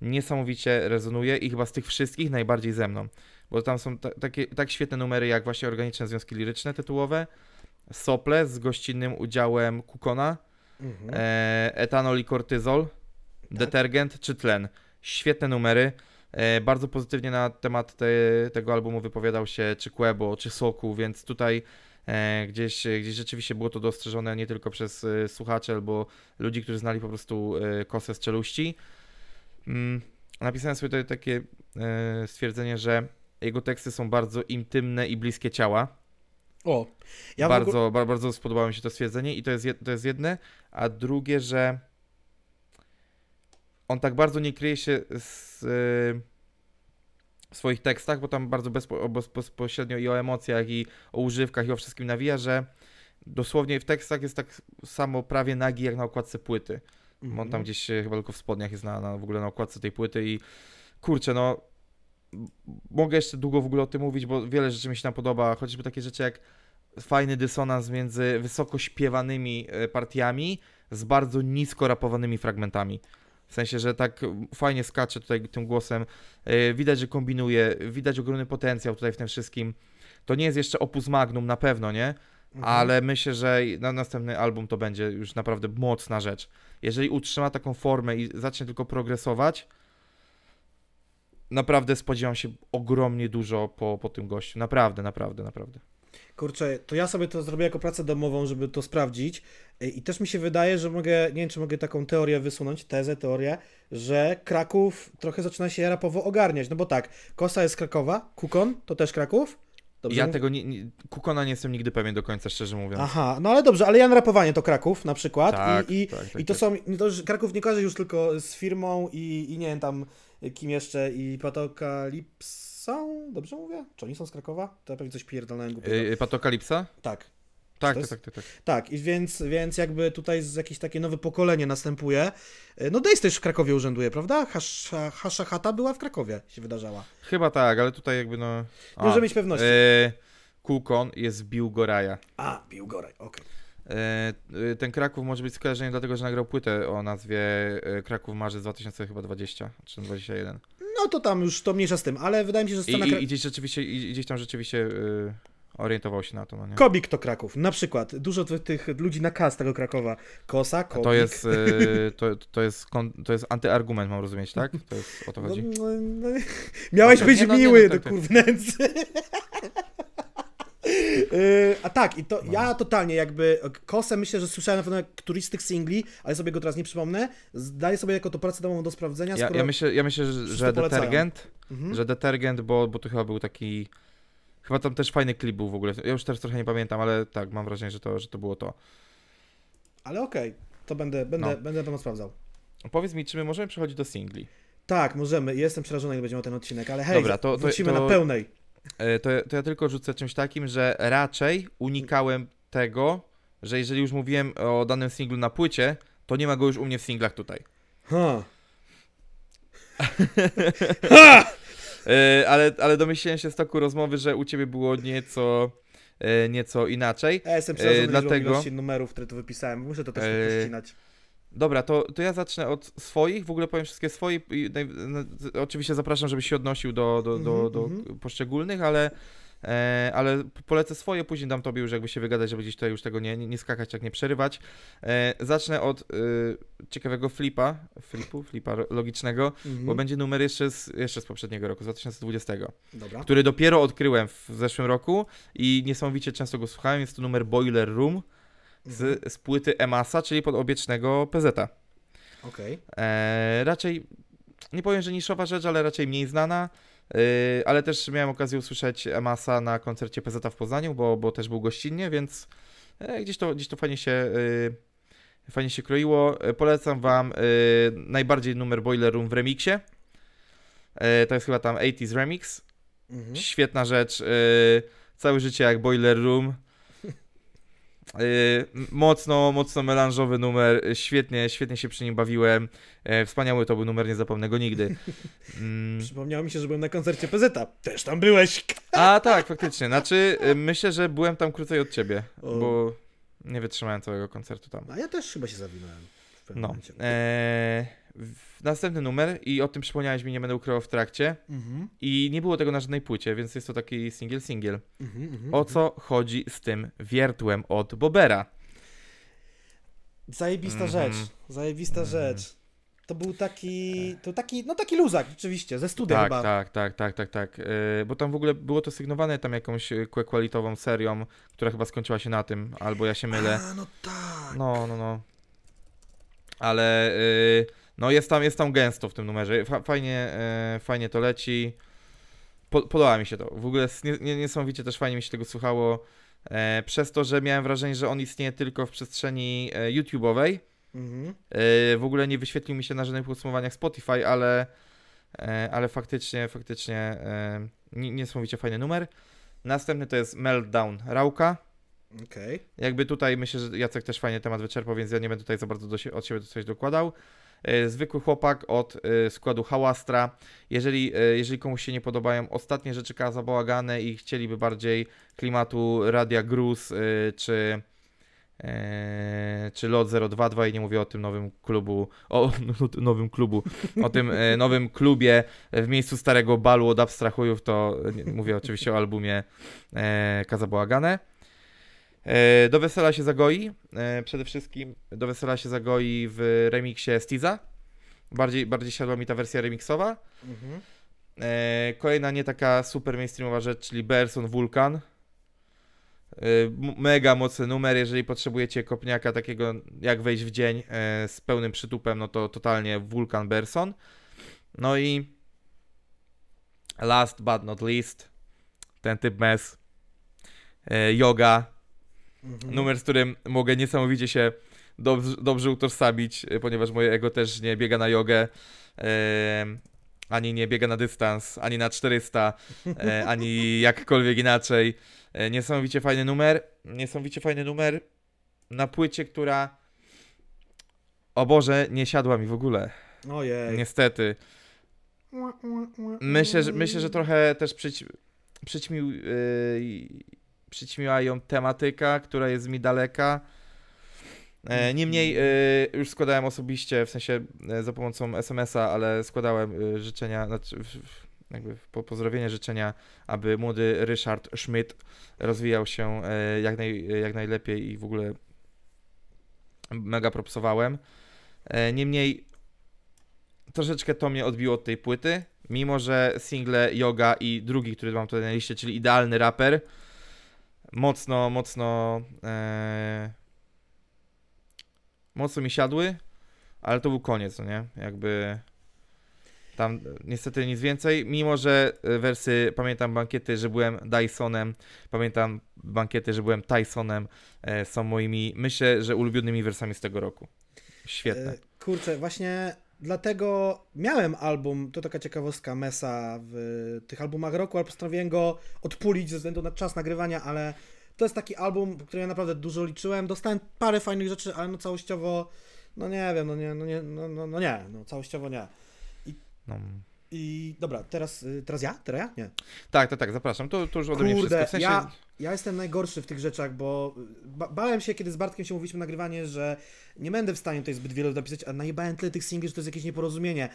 niesamowicie rezonuje i chyba z tych wszystkich najbardziej ze mną. Bo tam są ta, takie, tak świetne numery jak właśnie Organiczne Związki Liryczne tytułowe, Sople z gościnnym udziałem Kukona, Mhm. e, etanol i kortyzol, detergent czy tlen. Świetne numery. E, bardzo pozytywnie na temat te, tego albumu wypowiadał się czy Quebo, czy Soku, więc tutaj e, gdzieś, gdzieś rzeczywiście było to dostrzeżone nie tylko przez e, słuchaczy albo ludzi, którzy znali po prostu kosę z czeluści. Mm, napisałem sobie tutaj takie stwierdzenie, że jego teksty są bardzo intymne i bliskie ciała. O, ja bardzo, ogóle... ba- bardzo spodobało mi się to stwierdzenie i to jest, to jest jedne, a drugie, że on tak bardzo nie kryje się z, y, w swoich tekstach, bo tam bardzo bezpo, bez, bezpośrednio i o emocjach, i o używkach, i o wszystkim nawija, że dosłownie w tekstach jest tak samo prawie nagi jak na okładce płyty. Mhm. On tam gdzieś e, chyba tylko w spodniach jest na, na w ogóle na okładce tej płyty i kurczę, no mogę jeszcze długo w ogóle o tym mówić, bo wiele rzeczy mi się tam podoba, chociażby takie rzeczy jak fajny dysonans między wysoko śpiewanymi e, partiami z bardzo nisko rapowanymi fragmentami. W sensie, że tak fajnie skacze tutaj tym głosem. E, Widać, że kombinuje, widać ogromny potencjał tutaj w tym wszystkim. To nie jest jeszcze opus magnum na pewno, nie? Mhm. ale myślę, że na następny album to będzie już naprawdę mocna rzecz. Jeżeli utrzyma taką formę i zacznie tylko progresować, naprawdę spodziewam się ogromnie dużo po, po tym gościu. Naprawdę, naprawdę, naprawdę. Kurczę, to ja sobie to zrobię jako pracę domową, żeby to sprawdzić. Y, I też mi się wydaje, że mogę, nie wiem, czy mogę taką teorię wysunąć, tezę, teorię, że Kraków trochę zaczyna się rapowo ogarniać. No bo tak, Kosa jest Krakowa, Kukon to też Kraków. Dobrze ja tego nie, nie, Kukona nie jestem nigdy pewien do końca, szczerze mówiąc. Aha, no ale dobrze, ale Jan Rapowanie to Kraków na przykład. Tak, I, i, tak, tak, i to tak. są, to już Kraków nie kojarzy już tylko z firmą i, i nie wiem tam kim jeszcze, i Patokalipsą, dobrze mówię? Czy oni są z Krakowa? To ja pewnie coś pierdolnąłem głupiego. Yy, Patokalipsa? Tak. Tak, tak, tak, tak, tak. Tak, i więc, więc jakby tutaj jakieś takie nowe pokolenie następuje. E, No Days też w Krakowie urzęduje, prawda? Hasza, Hasza Chata była w Krakowie, się wydarzała. Chyba tak, ale tutaj jakby no... Nie możemy mieć pewności. Yy, Kukon jest z Biłgoraja. A, Biłgoraj, okej. E, e, Ten Kraków może być skojarzony dlatego, że nagrał płytę o nazwie e, Kraków Marzec 2020 czy 21. No to tam już to mniejsza z tym, ale wydaje mi się, że I, scena... i, Kra- i gdzieś rzeczywiście, i, i gdzieś tam rzeczywiście e, orientował się na to, no nie? Kobik to Kraków, na przykład. Dużo tych, ludzi na kas tego Krakowa. Kosa, Kobik. to jest, e, to, to, jest, to jest antyargument, mam rozumieć, tak? To jest, o to No, chodzi. no, no, miałeś być no, miły no, do tak, tak. kurwnęcy. Yy, a tak, i to No. ja totalnie jakby Kosę myślę, że słyszałem na pewno któryś z tych singli, ale sobie go teraz nie przypomnę. Zdaję sobie jako to pracę domową do sprawdzenia, Ja, ja, myślę, ja myślę, że, że detergent, Mhm. że detergent, bo, bo to chyba był taki... Chyba tam też fajny klip był w ogóle. Ja już teraz trochę nie pamiętam, ale tak, mam wrażenie, że to, że to było to. Ale okej, to będę, będę, No. będę pewno sprawdzał. Powiedz mi, czy my możemy przechodzić do singli? Tak, możemy. Jestem przerażony, jak będzie miał ten odcinek, ale hej, Dobra, to- to- wrócimy to- na pełnej. E, to, to ja tylko rzucę czymś takim, że raczej unikałem tego, że jeżeli już mówiłem o danym singlu na płycie, to nie ma go już u mnie w singlach tutaj. Ha. E, ale, ale domyśliłem się z toku rozmowy, że u ciebie było nieco, e, nieco inaczej. Ja jestem przerażony dlatego- ilości numerów, które tu wypisałem. Muszę to też E. Dobra, to, to ja zacznę od swoich, w ogóle powiem wszystkie swoje. i no, Oczywiście zapraszam, żebyś się odnosił do, do, do, Mhm, do mhm. poszczególnych, ale, e, ale polecę swoje, później dam tobie już jakby się wygadać, żeby gdzieś tutaj już tego nie, nie, skakać, tak nie przerywać. E, zacznę od e, ciekawego flipa, flipu, flipa logicznego, Mhm. bo będzie numer jeszcze z, jeszcze z poprzedniego roku, z 2020, Dobra. który dopiero odkryłem w zeszłym roku i niesamowicie często go słuchałem. Jest to numer Boiler Room. Z, z płyty Emasa, czyli podobiecznego PZ. Okej. E, raczej, nie powiem, że niszowa rzecz, ale raczej mniej znana. E, ale też miałem okazję usłyszeć Emasa na koncercie PZ w Poznaniu, bo, bo też był gościnnie, więc e, gdzieś, to, gdzieś to fajnie się, e, fajnie się kroiło. Polecam wam najbardziej numer Boiler Room w remiksie. E, to jest chyba tam 80s Remix. Mhm. Świetna rzecz. całe życie jak Boiler Room. M- mocno, mocno melanżowy numer. Świetnie, świetnie się przy nim bawiłem. E, wspaniały to był numer, nie zapomnę go nigdy. Mm. Przypomniało mi się, że byłem na koncercie PZ. Też tam byłeś. A tak, faktycznie. Znaczy, e, myślę, że byłem tam krócej od ciebie, O. bo nie wytrzymałem całego koncertu tam. A ja też chyba się zawinąłem w pewnym No. momencie. Następny numer i o tym przypomniałeś mi, nie będę ukrywał w trakcie. Mhm. I nie było tego na żadnej płycie, więc jest to taki single single. Mhm, mhm, O co chodzi z tym wiertłem od Bobera? Zajebista rzecz, zajebista rzecz. To był taki, to taki, no taki luzak rzeczywiście, ze studia Tak, chyba. tak, tak, tak, tak, tak. Yy, bo tam w ogóle było to sygnowane tam jakąś e, qualitową serią, która chyba skończyła się na tym, albo ja się mylę. A, no tak. No, no, no. Ale yy, no jest tam, jest tam gęsto w tym numerze. Fa fajnie, yy, fajnie to leci. Po podoba mi się to. W ogóle nie, nie, niesamowicie też fajnie mi się tego słuchało. E, przez to, że miałem wrażenie, że on istnieje tylko w przestrzeni e, YouTube'owej. Mhm. E, w ogóle nie wyświetlił mi się na żadnych podsumowaniach Spotify, ale, e, ale faktycznie, faktycznie e, nie- niesamowicie fajny numer. Następny to jest Meltdown Rauka. Okej. Jakby tutaj myślę, że Jacek też fajnie temat wyczerpał, więc ja nie będę tutaj za bardzo do od siebie coś dokładał. E, Zwykły chłopak od e, składu Hałastra. Jeżeli, e, jeżeli komuś się nie podobają ostatnie rzeczy Kaza Bałagane i chcieliby bardziej klimatu Radia Gruz czy, czy Lot 022 i nie mówię o tym nowym klubu, o no, nowym klubu, o tym nowym klubie w miejscu starego balu od abstrahujów, to mówię oczywiście o albumie Kaza Bałagane. E, Do wesela się zagoi. E, Przede wszystkim do wesela się zagoi w remiksie Stiza. Bardziej, bardziej siadła mi ta wersja remiksowa. Mhm. E, Kolejna nie taka super mainstreamowa rzecz, czyli Berson Vulkan. Mega mocny numer, jeżeli potrzebujecie kopniaka takiego jak wejść w dzień z pełnym przytupem, no to totalnie Vulkan Berson. No i last but not least, ten typ mes. Yoga, Mhm. Numer, z którym mogę niesamowicie się dobrze, dobrze utożsamić, y, ponieważ moje ego też nie biega na jogę, ani nie biega na dystans, ani na 400, e, ani jakkolwiek inaczej. E, Niesamowicie fajny numer, niesamowicie fajny numer na płycie, która o Boże, nie siadła mi w ogóle. Ojej. Niestety. Myślę, że, myślę, że trochę też przyć, przyćmił, yy, przyćmiła ją tematyka, która jest mi daleka. E, niemniej yy, już składałem osobiście, w sensie e, za pomocą SMS-a, ale składałem życzenia, znaczy, jakby po, pozdrowienie życzenia, aby młody Ryszard Schmidt rozwijał się e, jak, naj, jak najlepiej i w ogóle mega propsowałem. E, niemniej troszeczkę to mnie odbiło od tej płyty, mimo że single Yoga i drugi, który mam tutaj na liście, czyli Idealny Raper, mocno, mocno e, mocno mi siadły, ale to był koniec, no nie? Jakby tam niestety nic więcej, mimo że e, wersy, pamiętam bankiety, że byłem Dysonem, pamiętam bankiety, że byłem Tysonem, e, są moimi, myślę, że ulubionymi wersami z tego roku. Świetne. E, Kurczę, właśnie dlatego miałem album, to taka ciekawostka Mesa w tych albumach roku, ale postanowiłem go odpulić ze względu na czas nagrywania, ale to jest taki album, który ja naprawdę dużo liczyłem. Dostałem parę fajnych rzeczy, ale no całościowo, no nie wiem, no nie, no nie, no, no, no nie, no całościowo nie. No. I dobra, teraz, y, teraz ja? Teraz ja? Nie. Tak, tak, tak, zapraszam. To, to już ode mnie Kurde, wszystko. W sensie, ja- Ja jestem najgorszy w tych rzeczach, bo ba bałem się, kiedy z Bartkiem się mówiliśmy nagrywanie, że nie będę w stanie tutaj zbyt wiele napisać, a najebałem tyle tych singli, że to jest jakieś nieporozumienie.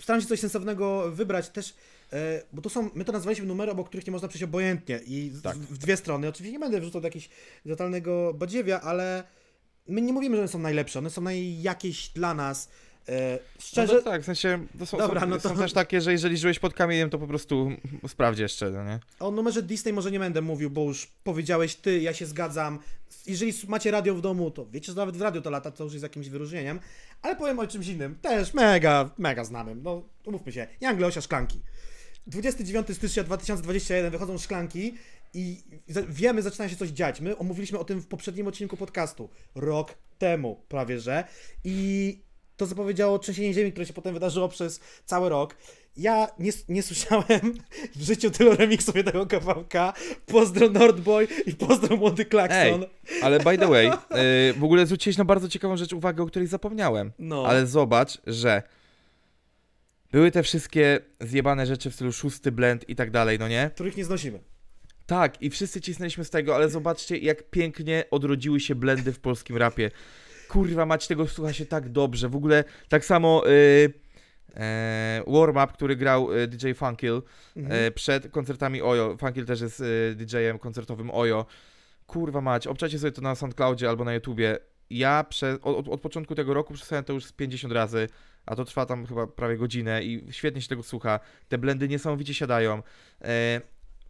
Staram się coś sensownego wybrać też, e, bo to są, my to nazwaliśmy numery, obok których nie można przejść obojętnie i Tak. w dwie strony. Oczywiście nie będę wrzucał do jakiegoś totalnego badziewia, ale my nie mówimy, że one są najlepsze, one są naj jakieś dla nas. E, szczerze, No tak, w sensie to są, Dobra, są, no to- są też takie, że jeżeli żyłeś pod kamieniem, to po prostu sprawdź jeszcze, no nie? O numerze Disney może nie będę mówił, bo już powiedziałeś ty, ja się zgadzam. Jeżeli macie radio w domu, to wiecie, że nawet w radio to lata, to już jest jakimś wyróżnieniem. Ale powiem o czymś innym, też mega, mega znanym. No, umówmy się, Jan Leosia Szklanki. 29 stycznia 2021 wychodzą szklanki i wiemy, zaczyna się coś dziać. My omówiliśmy o tym w poprzednim odcinku podcastu. Rok temu prawie, że. I to zapowiedziało trzęsienie ziemi, które się potem wydarzyło przez cały rok. Ja nie, nie słyszałem w życiu tylu remixów jednego kawałka. Pozdro Nordboy i pozdro Młody Klakson. Ale by the way, y, w ogóle zwróciłeś na bardzo ciekawą rzecz uwagę, o której zapomniałem. No. Ale zobacz, że były te wszystkie zjebane rzeczy w stylu szósty blend i tak dalej, no nie? Których nie znosimy. Tak, i wszyscy cisnęliśmy z tego, ale zobaczcie, jak pięknie odrodziły się blendy w polskim rapie. Kurwa mać, tego słucha się tak dobrze. W ogóle tak samo y, e, warm-up, który grał y, DJ Funkill Mhm. e, przed koncertami Ojo. Funkill też jest y, DJ-em koncertowym Ojo. Kurwa mać, obczajcie sobie to na SoundCloudzie albo na YouTubie. Ja prze, od, od początku tego roku przesłałem to już z 50 razy, a to trwa tam chyba prawie godzinę i świetnie się tego słucha. Te blendy niesamowicie siadają.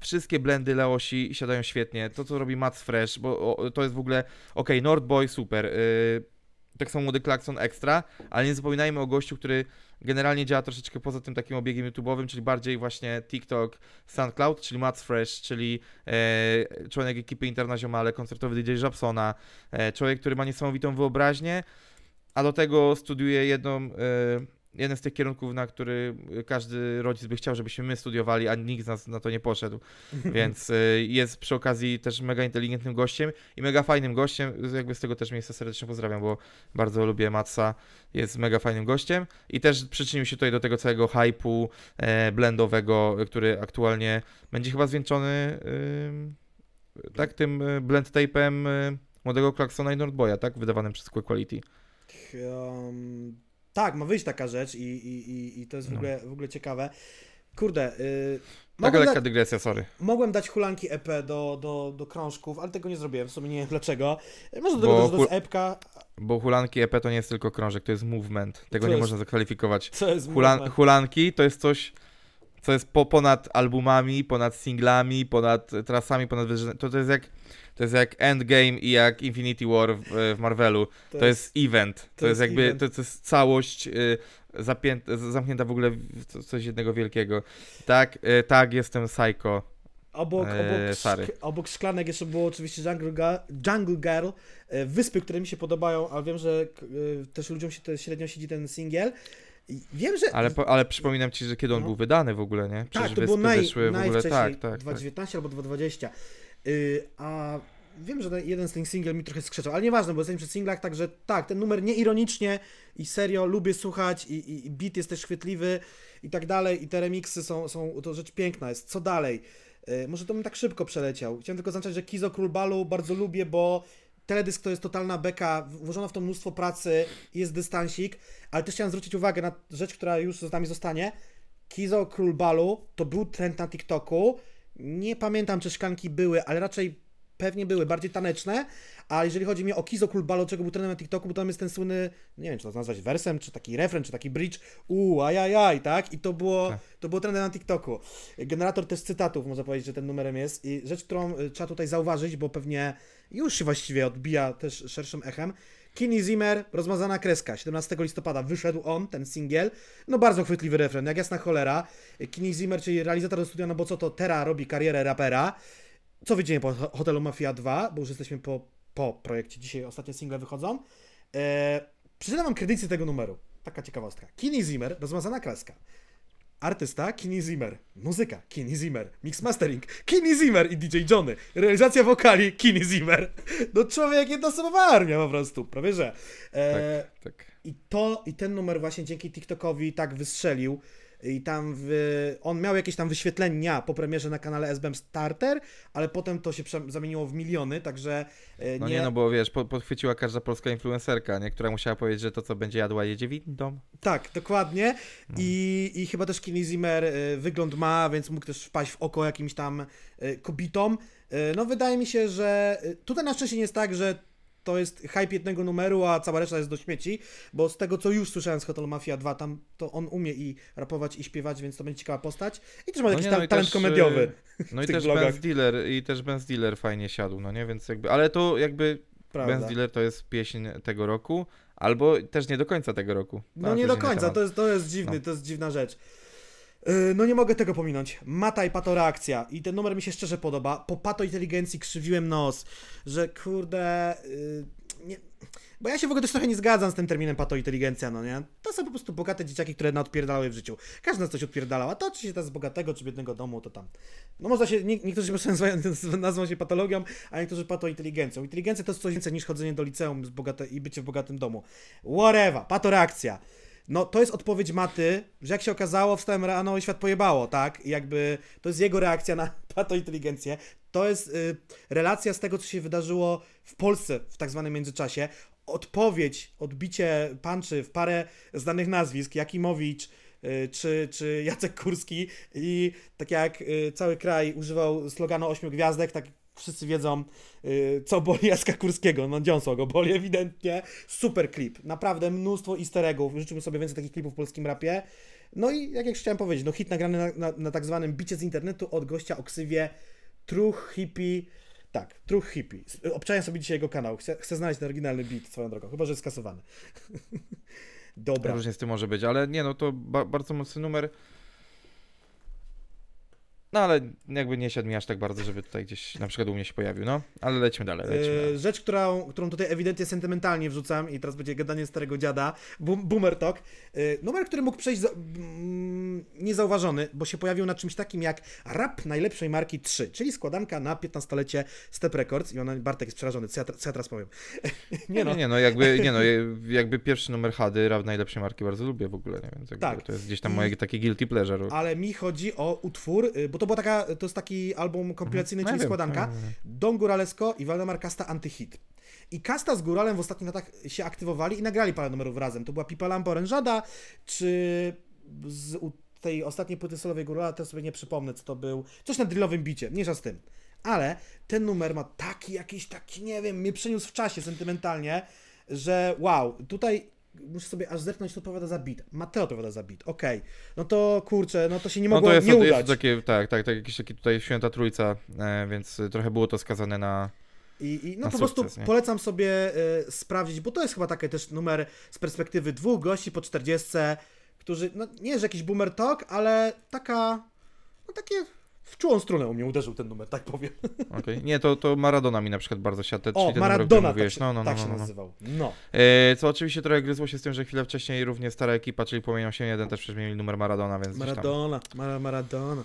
Wszystkie blendy Leosi siadają świetnie. To, co robi Mats Fresh, bo to jest w ogóle, okej, Nordboy, super. Y, tak samo Młody Klakson ekstra, ale nie zapominajmy o gościu, który generalnie działa troszeczkę poza tym takim obiegiem YouTube'owym, czyli bardziej właśnie TikTok, SoundCloud, czyli Mats Fresh, czyli e, członek ekipy Interna Ziomale, koncertowy DJ Japsona, e, człowiek, który ma niesamowitą wyobraźnię, a do tego studiuje jedną, e, jeden z tych kierunków, na który każdy rodzic by chciał, żebyśmy my studiowali, a nikt z nas na to nie poszedł. Więc y, jest przy okazji też mega inteligentnym gościem i mega fajnym gościem. Jakby z tego też miejsca serdecznie pozdrawiam, bo bardzo lubię Matsa. Jest mega fajnym gościem i też przyczynił się tutaj do tego całego hype'u e, blendowego, który aktualnie będzie chyba zwieńczony y, tak tym y, blend tape'em młodego Klaksona i Nordboya, tak? Wydawanym przez Quick Quality. Um, tak, ma wyjść taka rzecz i, i, i, i to jest w No. ogóle, w ogóle ciekawe. Kurde, yy, Taka mogłem, lekka da, dygresja, sorry. mogłem dać hulanki EP do, do, do krążków, ale tego nie zrobiłem, w sumie nie wiem dlaczego. Może do tego, jest hul- epka, Bo hulanki EP to nie jest tylko krążek, to jest movement. Tego nie jest- można zakwalifikować. co jest Hulan, movement. hulanki to jest coś, co jest po, ponad albumami, ponad singlami, ponad trasami, ponad. To, to jest jak to jest jak Endgame i jak Infinity War w, w Marvelu. To, jest, event. To, to jest, jest jakby to, to jest całość y, zapięta, zamknięta w ogóle w co- coś jednego wielkiego. Tak, y, tak, jestem psycho. Obok, obok, szk- obok szklanek jeszcze było oczywiście Jungle, Ga- Jungle Girl, e, wyspy, które mi się podobają, ale wiem, że e, też ludziom się te średnio siedzi ten singiel. Wiem, że Ale, ale przypominam ci, że kiedy on No. był wydany w ogóle, nie? Przecież tak, to było naj, wyszły w ogóle. Tak, tak, tak. 2019 albo 2020. Y, a wiem, że jeden z tych singli mi trochę skrzeczał, ale nieważne, bo jesteśmy przy singlach, także tak, ten numer nieironicznie i serio lubię słuchać i, i, i beat jest też chwytliwy i tak dalej i te remiksy są, są to rzecz piękna jest. Co dalej? Y, może to bym tak szybko przeleciał. Chciałem tylko zaznaczyć, że Kizo Król Balu bardzo lubię, bo teledysk to jest totalna beka, włożono w to mnóstwo pracy, jest dystansik, ale też chciałem zwrócić uwagę na rzecz, która już z nami zostanie. Kizo Król Balu to był trend na TikToku. Nie pamiętam, czy szklanki były, ale raczej pewnie były bardziej taneczne. A jeżeli chodzi mi o Kizo Król Balu, czego był trendem na TikToku, bo tam jest ten słynny, nie wiem, czy to nazwać wersem, czy taki refren, czy taki bridge, uuu, ajajaj, tak? I to było, Tak. to było trendem na TikToku. Generator też cytatów, można powiedzieć, że ten numerem jest. I rzecz, którą y, trzeba tutaj zauważyć, bo pewnie już się właściwie odbija też szerszym echem. Kini Zimmer, rozmazana kreska. 17 listopada wyszedł on, ten singiel. No bardzo chwytliwy refren, jak jasna cholera. Kini Zimmer, czyli realizator do studia, no bo co to, Tera robi karierę rapera. Co widzimy po Ho- Hotelu Mafia 2, bo już jesteśmy po, po projekcie, dzisiaj ostatnie single wychodzą. Eee, przeczytam wam kredyty tego numeru. Taka ciekawostka. Kini Zimmer, rozmazana kreska. Artysta Kini Zimmer. Muzyka Kini Zimmer. Mix mastering Kini Zimmer i DJ Johnny. Realizacja wokali Kini Zimmer. No człowiek, jednoosobowa armia po prostu, prawie że. E, Tak, tak. I to, i ten numer właśnie dzięki TikTokowi tak wystrzelił. I tam w, on miał jakieś tam wyświetlenia po premierze na kanale SBM Starter, ale potem to się zamieniło w miliony, także e, No nie, no bo wiesz, po, podchwyciła każda polska influencerka, nie? która musiała powiedzieć, że to, co będzie jadła, jedzie windą. Tak, dokładnie. No. I, I chyba też Kenny Zimmer y, wygląd ma, więc mógł też wpaść w oko jakimś tam kobietom. Y, no wydaje mi się, że tutaj na szczęście nie jest tak, że to jest hype jednego numeru, a cała reszta jest do śmieci, bo z tego co już słyszałem z Hotel Mafia 2, tam to on umie i rapować i śpiewać, więc to będzie ciekawa postać. I też ma jakiś nie, no talent też, komediowy. y, No i też vlogach. Benz Dealer, i też Benz Dealer fajnie siadł, no nie, więc jakby, ale to jakby Prawda. Benz Dealer to jest pieśń tego roku, albo też nie do końca tego roku. No nie do końca, temat. to jest, to jest dziwny, No. to jest dziwna rzecz. Yy, No nie mogę tego pominąć. Mata i pato reakcja. I ten numer mi się szczerze podoba. Po pato inteligencji krzywiłem nos, że kurde... Yy, nie... Bo ja się w ogóle też trochę nie zgadzam z tym terminem pato inteligencja, no nie? To są po prostu bogate dzieciaki, które naodpierdalały w życiu. Nas coś odpierdalał, a to czy się to z bogatego, czy biednego domu, to tam. No można się, nie, niektórzy prostu nazywają, nazwą się patologią, a niektórzy pato inteligencją. Inteligencja to jest coś więcej niż chodzenie do liceum z bogate, i bycie w bogatym domu. Whatever, pato reakcja. No to jest odpowiedź Maty, że jak się okazało, wstałem rano i świat pojebało, tak? I jakby to jest jego reakcja na patointeligencję. To jest y, relacja z tego, co się wydarzyło w Polsce w tak zwanym międzyczasie. odpowiedź, odbicie punczy w parę znanych nazwisk, Jakimowicz, y, czy, czy Jacek Kurski i tak jak y, cały kraj używał sloganu ośmiu gwiazdek, tak wszyscy wiedzą, y, co boli Jacka Kurskiego. No dziąsło go boli ewidentnie. Super klip. Naprawdę mnóstwo easter eggów. Życzyłbym sobie więcej takich klipów w polskim rapie. No i jak już chciałem powiedzieć, no hit nagrany na, na, na tak zwanym bicie z internetu od gościa o ksywie True Hippie. Tak, True Hippie. Obczaję sobie dzisiaj jego kanał. Chcę, chcę znaleźć ten oryginalny beat swoją drogą, chyba że jest skasowany. Dobra. Różnie z tym może być, ale nie, no to ba bardzo mocny numer. No ale jakby nie siadł mi aż tak bardzo, żeby tutaj gdzieś na przykład u mnie się pojawił, no. Ale lecimy dalej, lecimy E, dalej. Rzecz, którą, którą tutaj ewidentnie sentymentalnie wrzucam i teraz będzie gadanie starego dziada, boom, Boomer Talk. E, Numer, który mógł przejść za, mm, niezauważony, bo się pojawił na czymś takim jak rap najlepszej marki 3, czyli składanka na 15-lecie Step Records i ona, Bartek jest przerażony, co ja, co ja teraz powiem. Nie no, nie no, jakby, nie no, jakby pierwszy numer Hady, rap najlepszej marki bardzo lubię w ogóle, nie? Jakby Tak. to jest gdzieś tam moje takie guilty pleasure. Ale mi chodzi o utwór, y, bo to była taka, to jest taki album kompilacyjny, ja czyli wiem, składanka. Don Góralesko i Waldemar Kasta Antyhit. I Kasta z Góralem w ostatnich latach się aktywowali i nagrali parę numerów razem. To była Pipa Lampa Orężada, czy z tej ostatniej płyty solowej Górala, teraz sobie nie przypomnę, co to był. Coś na drillowym bicie, mniejsza z tym. Ale ten numer ma taki jakiś, taki, nie wiem, mnie przeniósł w czasie sentymentalnie, że wow, tutaj muszę sobie aż zerknąć, kto odpowiada za beat. Mateo odpowiada za beat, okej. No to kurczę, no to się nie No mogło to jest, nie to udać. jest takie, tak, tak, tak, jakiś taki tutaj święta trójca, e, więc trochę było to skazane na... I, i no po sukces, prostu nie? polecam sobie y, sprawdzić, bo to jest chyba taki też numer z perspektywy dwóch gości po 40, którzy, no nie, że jakiś boomer talk, ale taka, no takie w czułą strunę u mnie uderzył ten numer, tak powiem. Okej. Nie, to, to Maradona mi na przykład bardzo siadł, O, ten numer, Maradona tak się, No, no, no, tak no, się no, no. nazywał. No. E, co oczywiście trochę gryzło się z tym, że chwilę wcześniej również stara ekipa, czyli Płomienią się jeden też przecież mieli numer Maradona, więc. Maradona, Mara, Maradona.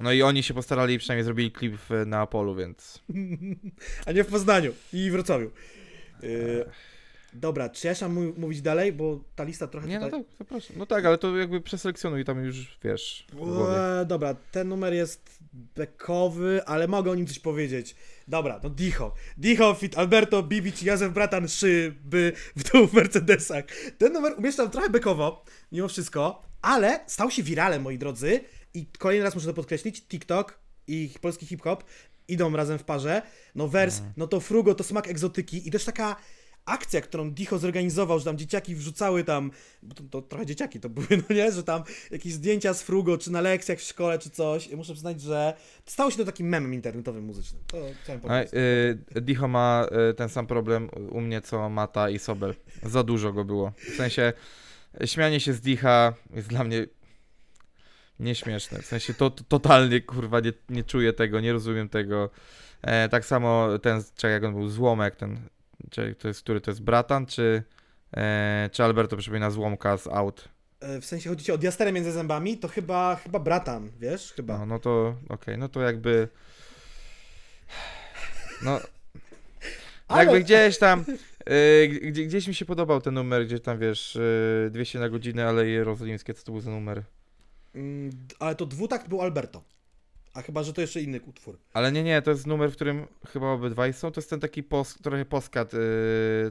No i oni się postarali przynajmniej zrobili klip w Neapolu, więc... A nie w Poznaniu i Wrocławiu. Y, dobra, czy ja mam mówić dalej, bo ta lista trochę Nie, no tutaj... tak, zapraszam. No tak, ale to jakby przeselekcjonuj tam już, wiesz. Eee, dobra, ten numer jest bekowy, ale mogę o nim coś powiedzieć. Dobra, no Dicho. Dicho, fit Alberto, Bibic, Józef Bratan, szyby w dół w Mercedesach. Ten numer umieszczam trochę bekowo, mimo wszystko, ale stał się wiralem, moi drodzy. I kolejny raz muszę to podkreślić, TikTok i polski hip-hop idą razem w parze. No wers, no to frugo, to smak egzotyki i też taka akcja, którą Dicho zorganizował, że tam dzieciaki wrzucały tam, bo to, to trochę dzieciaki to były, no nie, że tam jakieś zdjęcia z Frugo, czy na lekcjach w szkole, czy coś. I muszę przyznać, że stało się to takim memem internetowym muzycznym. To chciałem A, powiedzieć. y, Dicho ma y, ten sam problem u mnie, co Mata i Sobel. Za dużo go było. W sensie, śmianie się z Dicha jest dla mnie nieśmieszne. W sensie, to, to totalnie, kurwa, nie, nie czuję tego, nie rozumiem tego. E, tak samo ten, czekaj, jak on był, Złomek, ten, czy to jest, który to jest, Bratan, czy, e, czy Alberto przypomina Złomka z Out? E, W sensie chodzi o diasterę między zębami, to chyba, chyba bratan, wiesz? Chyba. No, no to, okej, no to jakby... No, Ale- Jakby gdzieś tam, y, gdzie, gdzieś mi się podobał ten numer, gdzie tam wiesz, y, 200 na godzinę, ale jerozolimskie, co to był za numer? Mm, ale to dwutakt był Alberto. A chyba, że to jeszcze inny utwór. Ale nie, nie, to jest numer, w którym chyba obydwaj są, to jest ten taki pos, trochę poskat, y,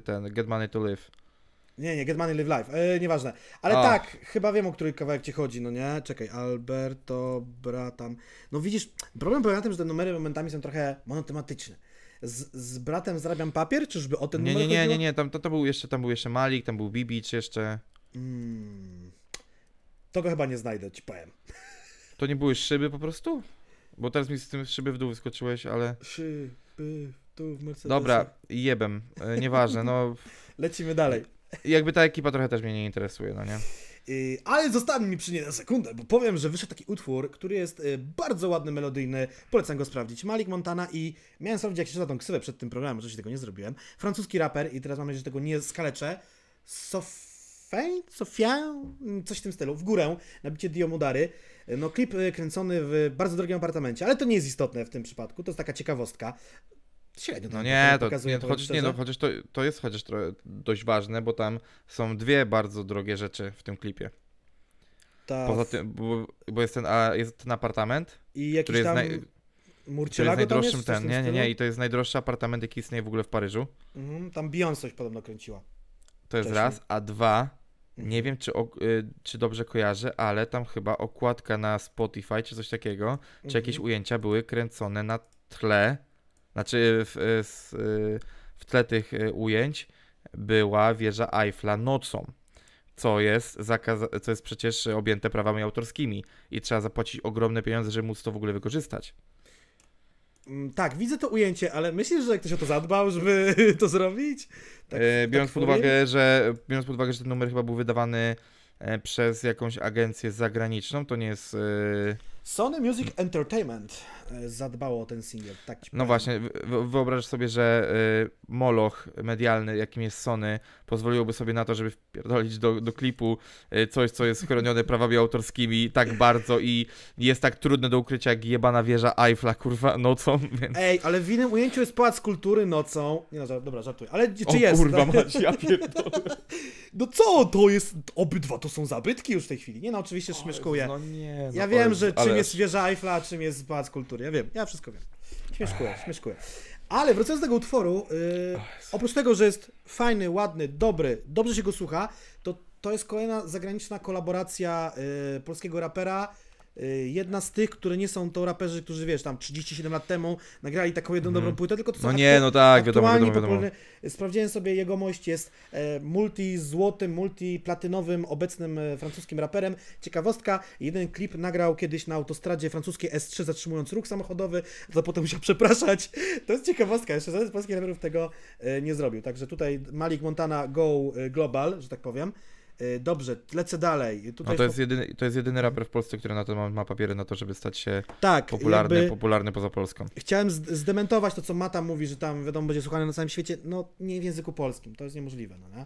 ten Get Money to Live. Nie, nie, Get Money Live Life, e, nieważne. Ale A. tak, chyba wiem, o który kawałek ci chodzi, no nie? Czekaj, Alberto, Bratan. No widzisz, problem polega na tym, że te numery momentami są trochę monotematyczne. Z, z bratem zarabiam papier, czyżby o ten Nie, numer nie, nie, chodziło? nie, nie, tam to, to był jeszcze, tam był jeszcze Malik, tam był Bibicz jeszcze, Mm. To go chyba nie znajdę, ci powiem. to nie były szyby po prostu? Bo teraz mi z tym szyby w dół wyskoczyłeś, ale... Szyby, tu w Mercedesie. Dobra, jebem, y, nieważne, no Lecimy dalej. jakby ta ekipa trochę też mnie nie interesuje, no nie? Yy, ale zostań mi przy niej na sekundę, bo powiem, że wyszedł taki utwór, który jest yy, bardzo ładny, melodyjny. Polecam go sprawdzić. Malik Montana i miałem sprawdzić, jak się czyta tą ksywę przed tym programem, oczywiście tego nie zrobiłem. Francuski raper i teraz mam nadzieję, że tego nie skaleczę. Sofein? Sofian? Coś w tym stylu. W górę, na bicie Dio Mudary. Yy, No klip yy, kręcony w bardzo drogim apartamencie, ale to nie jest istotne w tym przypadku, to jest taka ciekawostka. Średnio No to nie, to, pokazuje, nie, powiem chociaż, nie no, chociaż to, to jest chociaż dość ważne, bo tam są dwie bardzo drogie rzeczy w tym klipie. Ta- Poza tym, bo, bo jest, ten, a, jest ten apartament, I jakiś który jest tam... naj... To jest Murcielago jest? najdroższym w ten, nie, nie, nie, i to jest najdroższy apartament, jaki istnieje w ogóle w Paryżu. Mhm, tam Beyoncé coś podobno kręciła. To jest Wcześniej. raz, a dwa. Nie wiem czy, o, y, czy dobrze kojarzę, ale tam chyba okładka na Spotify czy coś takiego, czy jakieś Mhm. ujęcia były kręcone na tle, znaczy w, y, s- y, w tle tych ujęć była wieża Eiffla nocą, co jest, zakaz- co jest przecież objęte prawami autorskimi i trzeba zapłacić ogromne pieniądze, żeby móc to w ogóle wykorzystać. Mm, Tak, widzę to ujęcie, ale myślisz, że ktoś o to zadbał, żeby to zrobić? Tak, E, biorąc tak pod uwagę, że biorąc pod uwagę, że ten numer chyba był wydawany e, przez jakąś agencję zagraniczną, to nie jest. e, Sony Music Entertainment zadbało o ten singiel. Tak No powiem. właśnie, wy- wy- wyobraź sobie, że e, moloch medialny, jakim jest Sony, pozwoliłoby sobie na to, żeby wpierdolić do, do klipu e, coś, co jest chronione prawami autorskimi tak bardzo i jest tak trudne do ukrycia jak jebana wieża Eiffla, kurwa, nocą, więc... Ej, ale w innym ujęciu jest Pałac Kultury nocą. Nie no, dobra, żartuję. Ale czy o jest? kurwa tak? mać, ja pierdolę. No co, to jest... Obydwa to są zabytki już w tej chwili. Nie no, oczywiście śmieszkuję. No nie, no Ja wiem, że czym ale- jest wieża Eiffla, a czym jest Pałac Kultury. Ja wiem, ja wszystko wiem. Śmieszkuję, śmieszkuję. Ale wracając do tego utworu, yy, oprócz tego, że jest fajny, ładny, dobry, dobrze się go słucha, to to jest kolejna zagraniczna kolaboracja yy, polskiego rapera. Yy, jedna z tych, które nie są to raperzy, którzy wiesz, tam 37 lat temu nagrali taką jedną Mhm. dobrą płytę, tylko to są No nie, no tak, wiadomo, wiadomo, wiadomo. Sprawdziłem sobie, jegomość jest e, multi-złotym, multi-platynowym, obecnym e, francuskim raperem. Ciekawostka, jeden klip nagrał kiedyś na autostradzie francuskiej S3, zatrzymując ruch samochodowy, to potem musiał przepraszać. To jest ciekawostka, jeszcze żaden z polskich raperów tego e, nie zrobił. Także tutaj Malik Montana go global, że tak powiem. E, dobrze, lecę dalej. Tutaj No to jest, jedyny, to jest jedyny raper w Polsce, który na to ma, ma papiery na to, żeby stać się tak, popularny, jakby- popularny poza Polską. Chciałem zd- zdementować to, co Mata mówi, że tam wiadomo będzie słuchane na całym świecie. No nie w języku polskim, to jest niemożliwe, no nie?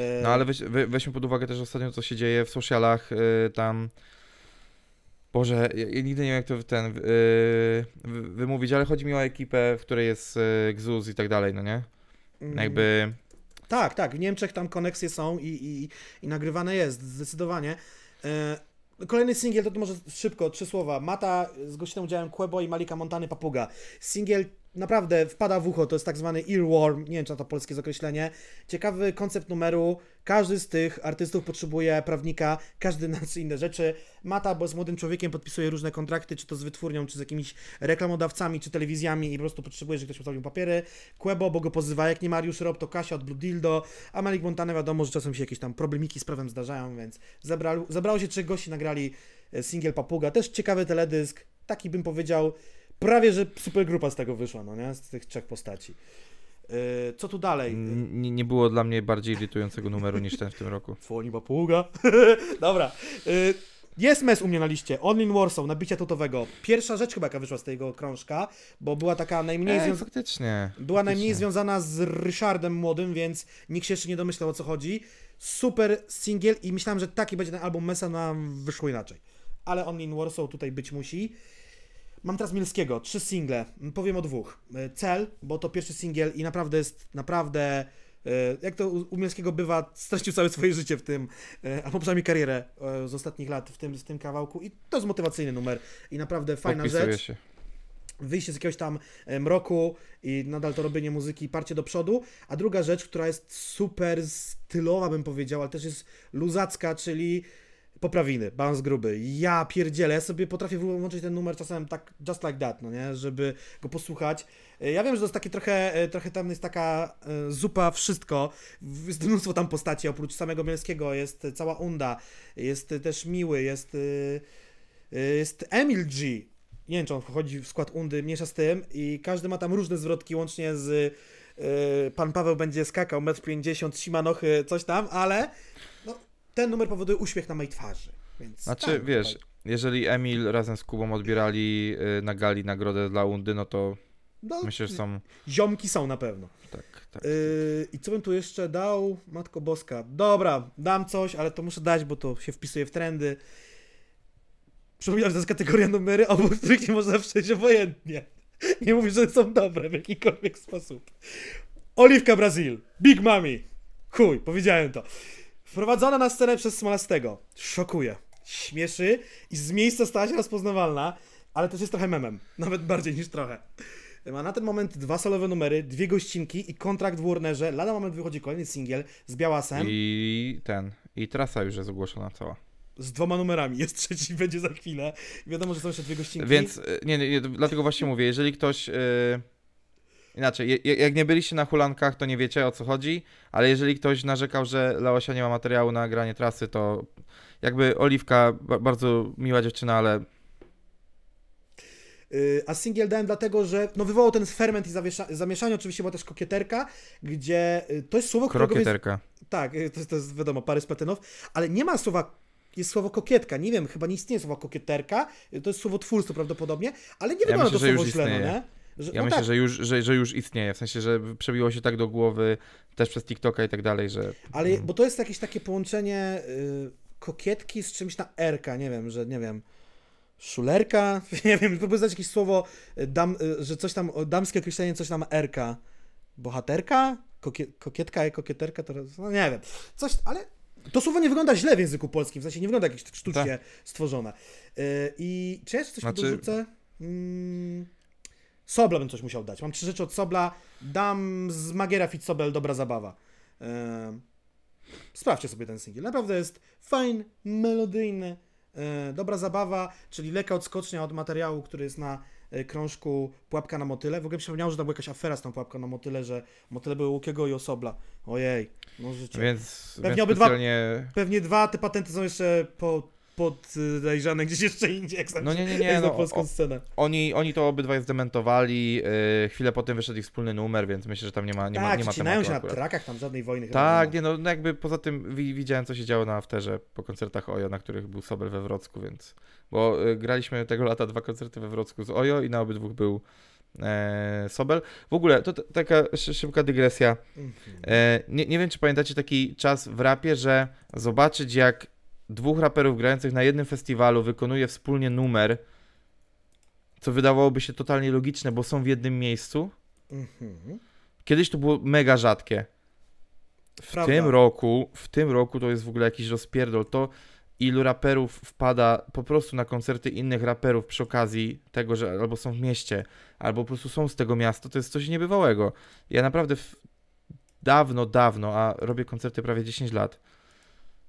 E, No ale weź, we, weźmy pod uwagę też ostatnio, co się dzieje w socialach, y, tam... Boże, ja, ja nigdy nie wiem jak to ten y, wy- wymówić, ale chodzi mi o ekipę, w której jest y, Gzuz i tak dalej, no nie? mm, Jakby... Tak, tak, w Niemczech tam koneksje są i, i, i nagrywane jest, zdecydowanie. E, Kolejny singiel, to, może szybko, trzy słowa. Mata z gościem udziałem Quebo i Malika Montany Papuga. Singiel naprawdę wpada w ucho, to jest tak zwany earworm, nie wiem czy to polskie jest określenie. Ciekawy koncept numeru, każdy z tych artystów potrzebuje prawnika, każdy na inne rzeczy. Mata, bo z młodym człowiekiem podpisuje różne kontrakty, czy to z wytwórnią, czy z jakimiś reklamodawcami, czy telewizjami i po prostu potrzebuje, że ktoś postawił papiery. Quebo, bo go pozywa, jak nie Mariusz Rob, to Kasia od Blue Dildo, a Malik Montana wiadomo, że czasem się jakieś tam problemiki z prawem zdarzają, więc zebrał, zebrało się trzech gości, nagrali e, singiel Papuga, też ciekawy teledysk, taki bym powiedział, prawie że super grupa z tego wyszła, no nie, z tych trzech postaci. Yy, co tu dalej? n- Nie, było dla mnie bardziej irytującego numeru niż ten w tym roku. Dzwoni papuga. Dobra. Y, Jest mes u mnie na liście. Only in Warsaw, nabicia tutowego. Pierwsza rzecz chyba, jaka wyszła z tego krążka, bo była taka najmniej, Ej, związa- faktycznie. była najmniej faktycznie. związana z Ryszardem młodym, więc nikt się jeszcze nie domyślał o co chodzi. Super singiel i myślałem, że taki będzie ten album Mesa, nam wyszło inaczej. Ale Only in Warsaw tutaj być musi. Mam teraz Milskiego, trzy single. Powiem o dwóch. Y, Cel, bo to pierwszy singiel i naprawdę jest naprawdę. y, Jak to u Mielskiego bywa, stracił całe swoje życie w tym, y, albo przynajmniej karierę z ostatnich lat w tym, w tym kawałku. I to jest motywacyjny numer. I naprawdę fajna Podpisuję rzecz się. wyjście z jakiegoś tam e, mroku i nadal to robienie muzyki, parcie do przodu. A druga rzecz, która jest super stylowa, bym powiedział, ale też jest luzacka, czyli poprawiny, balans gruby. Ja pierdzielę, sobie potrafię włączyć ten numer czasem tak just like that, no nie, żeby go posłuchać. E, Ja wiem, że to jest takie trochę, e, trochę tam jest taka e, zupa wszystko, jest mnóstwo tam postaci, oprócz samego Bielskiego jest cała Unda, jest też Miły, jest, jest Emil G, nie wiem, czy on wchodzi w skład Undy, mniejsza z tym. I każdy ma tam różne zwrotki, łącznie z Pan Paweł będzie skakał, 1,50 m, simanochy, coś tam, ale no, ten numer powoduje uśmiech na mojej twarzy, więc... Znaczy, tak, wiesz, tak. jeżeli Emil razem z Kubą odbierali y, na gali nagrodę dla Undy, no to No, myślę, że są... Ziomki są na pewno. Tak, tak. Yy, I co bym tu jeszcze dał? Matko Boska. Dobra, dam coś, ale to muszę dać, bo to się wpisuje w trendy. Przypominam, że to jest kategoria numery, obok których nie można przejść obojętnie. Nie mówię, że są dobre w jakikolwiek sposób. Oliwka Brazil. Big Mami. Chuj, powiedziałem to. Wprowadzona na scenę przez Smolastego. Szokuje. Śmieszy i z miejsca stała się rozpoznawalna. ale też jest trochę memem, nawet bardziej niż trochę. Ma na ten moment dwa solowe numery, dwie gościnki i kontrakt w Warnerze. Lada moment wychodzi kolejny singiel z Białasem I ten, i trasa już jest ogłoszona cała. z dwoma numerami. Jest trzeci, będzie za chwilę. Wiadomo, że są jeszcze dwie gościnki. Więc, y, nie, nie, nie, dlatego właśnie mówię, jeżeli ktoś... Yy... Inaczej, jak nie byliście na hulankach, to nie wiecie o co chodzi, ale jeżeli ktoś narzekał, że Leosia nie ma materiału na granie trasy, to jakby Oliwka, ba- bardzo miła dziewczyna, ale Y, A singiel dałem dlatego, że no wywołał ten ferment i zamieszanie. Oczywiście była też kokieterka, gdzie y, to jest słowo, którego... Więc... krokieterka. Tak, y, to, to jest wiadomo, Parys Platynow, ale nie ma słowa, jest słowo kokietka, nie wiem, chyba nie istnieje słowo kokieterka, to jest słowo twórstwo prawdopodobnie, ale nie wygląda myślę, to słowo źle, no nie? Że, Ja no myślę, tak, że, już, że, że już istnieje, w sensie, że przebiło się tak do głowy też przez TikToka i tak dalej, że... ale bo to jest jakieś takie połączenie y, kokietki z czymś na erka, nie wiem, że nie wiem, szulerka, nie wiem, próbuję znać jakieś słowo, y, dam, y, że coś tam, damskie określenie, coś tam erka, bohaterka, Kokie, kokietka i kokieterka, to no nie wiem, coś, ale to słowo nie wygląda źle w języku polskim, w sensie nie wygląda jakieś tak. sztucznie stworzone. Y, I czy ja coś znaczy... dorzucę? Mm, Sobla bym coś musiał dać. Mam trzy rzeczy od Sobla. Dam z Magiera Fit Sobel dobra zabawa. Ehm, sprawdźcie sobie ten singiel. Naprawdę jest fajny, melodyjny, e, dobra zabawa, czyli lekka odskocznia od materiału, który jest na e, krążku Pułapka na motyle. W ogóle przypomniało, że tam była jakaś afera z tą Pułapką na motyle, że motyle były Łukiego i Osobla. Ojej, no życie. Więc, Pewnie więc obydwa- specjalnie... Pewnie dwa te patenty są jeszcze po, podejrzane gdzieś jeszcze indziej, jak No nie, nie, nie, jak no, polską o- scenę. Oni, oni to obydwaj zdementowali, yy, chwilę potem wyszedł ich wspólny numer, więc myślę, że tam nie ma, nie ma, tak, nie ma ścinają tematu się na akurat. trakach, tam żadnej wojny Tak, nie nie no, no jakby poza tym wi widziałem, co się działo na afterze po koncertach Ojo, na których był Sobel we Wrocku, więc... Bo y, graliśmy tego lata dwa koncerty we Wrocku z Ojo i na obydwu był e, Sobel. W ogóle, to taka szy- szybka dygresja. ma. Mhm. E, nie, nie wiem, czy pamiętacie taki czas w rapie, że zobaczyć jak dwóch raperów grających na jednym festiwalu wykonuje wspólnie numer, co wydawałoby się totalnie logiczne, bo są w jednym miejscu. Mhm. Kiedyś to było mega rzadkie. W Prawda. tym roku, w tym roku to jest w ogóle jakiś rozpierdol. To ilu raperów wpada po prostu na koncerty innych raperów przy okazji tego, że albo są w mieście, albo po prostu są z tego miasta, to jest coś niebywałego. Ja naprawdę dawno, dawno, a robię koncerty prawie 10 lat.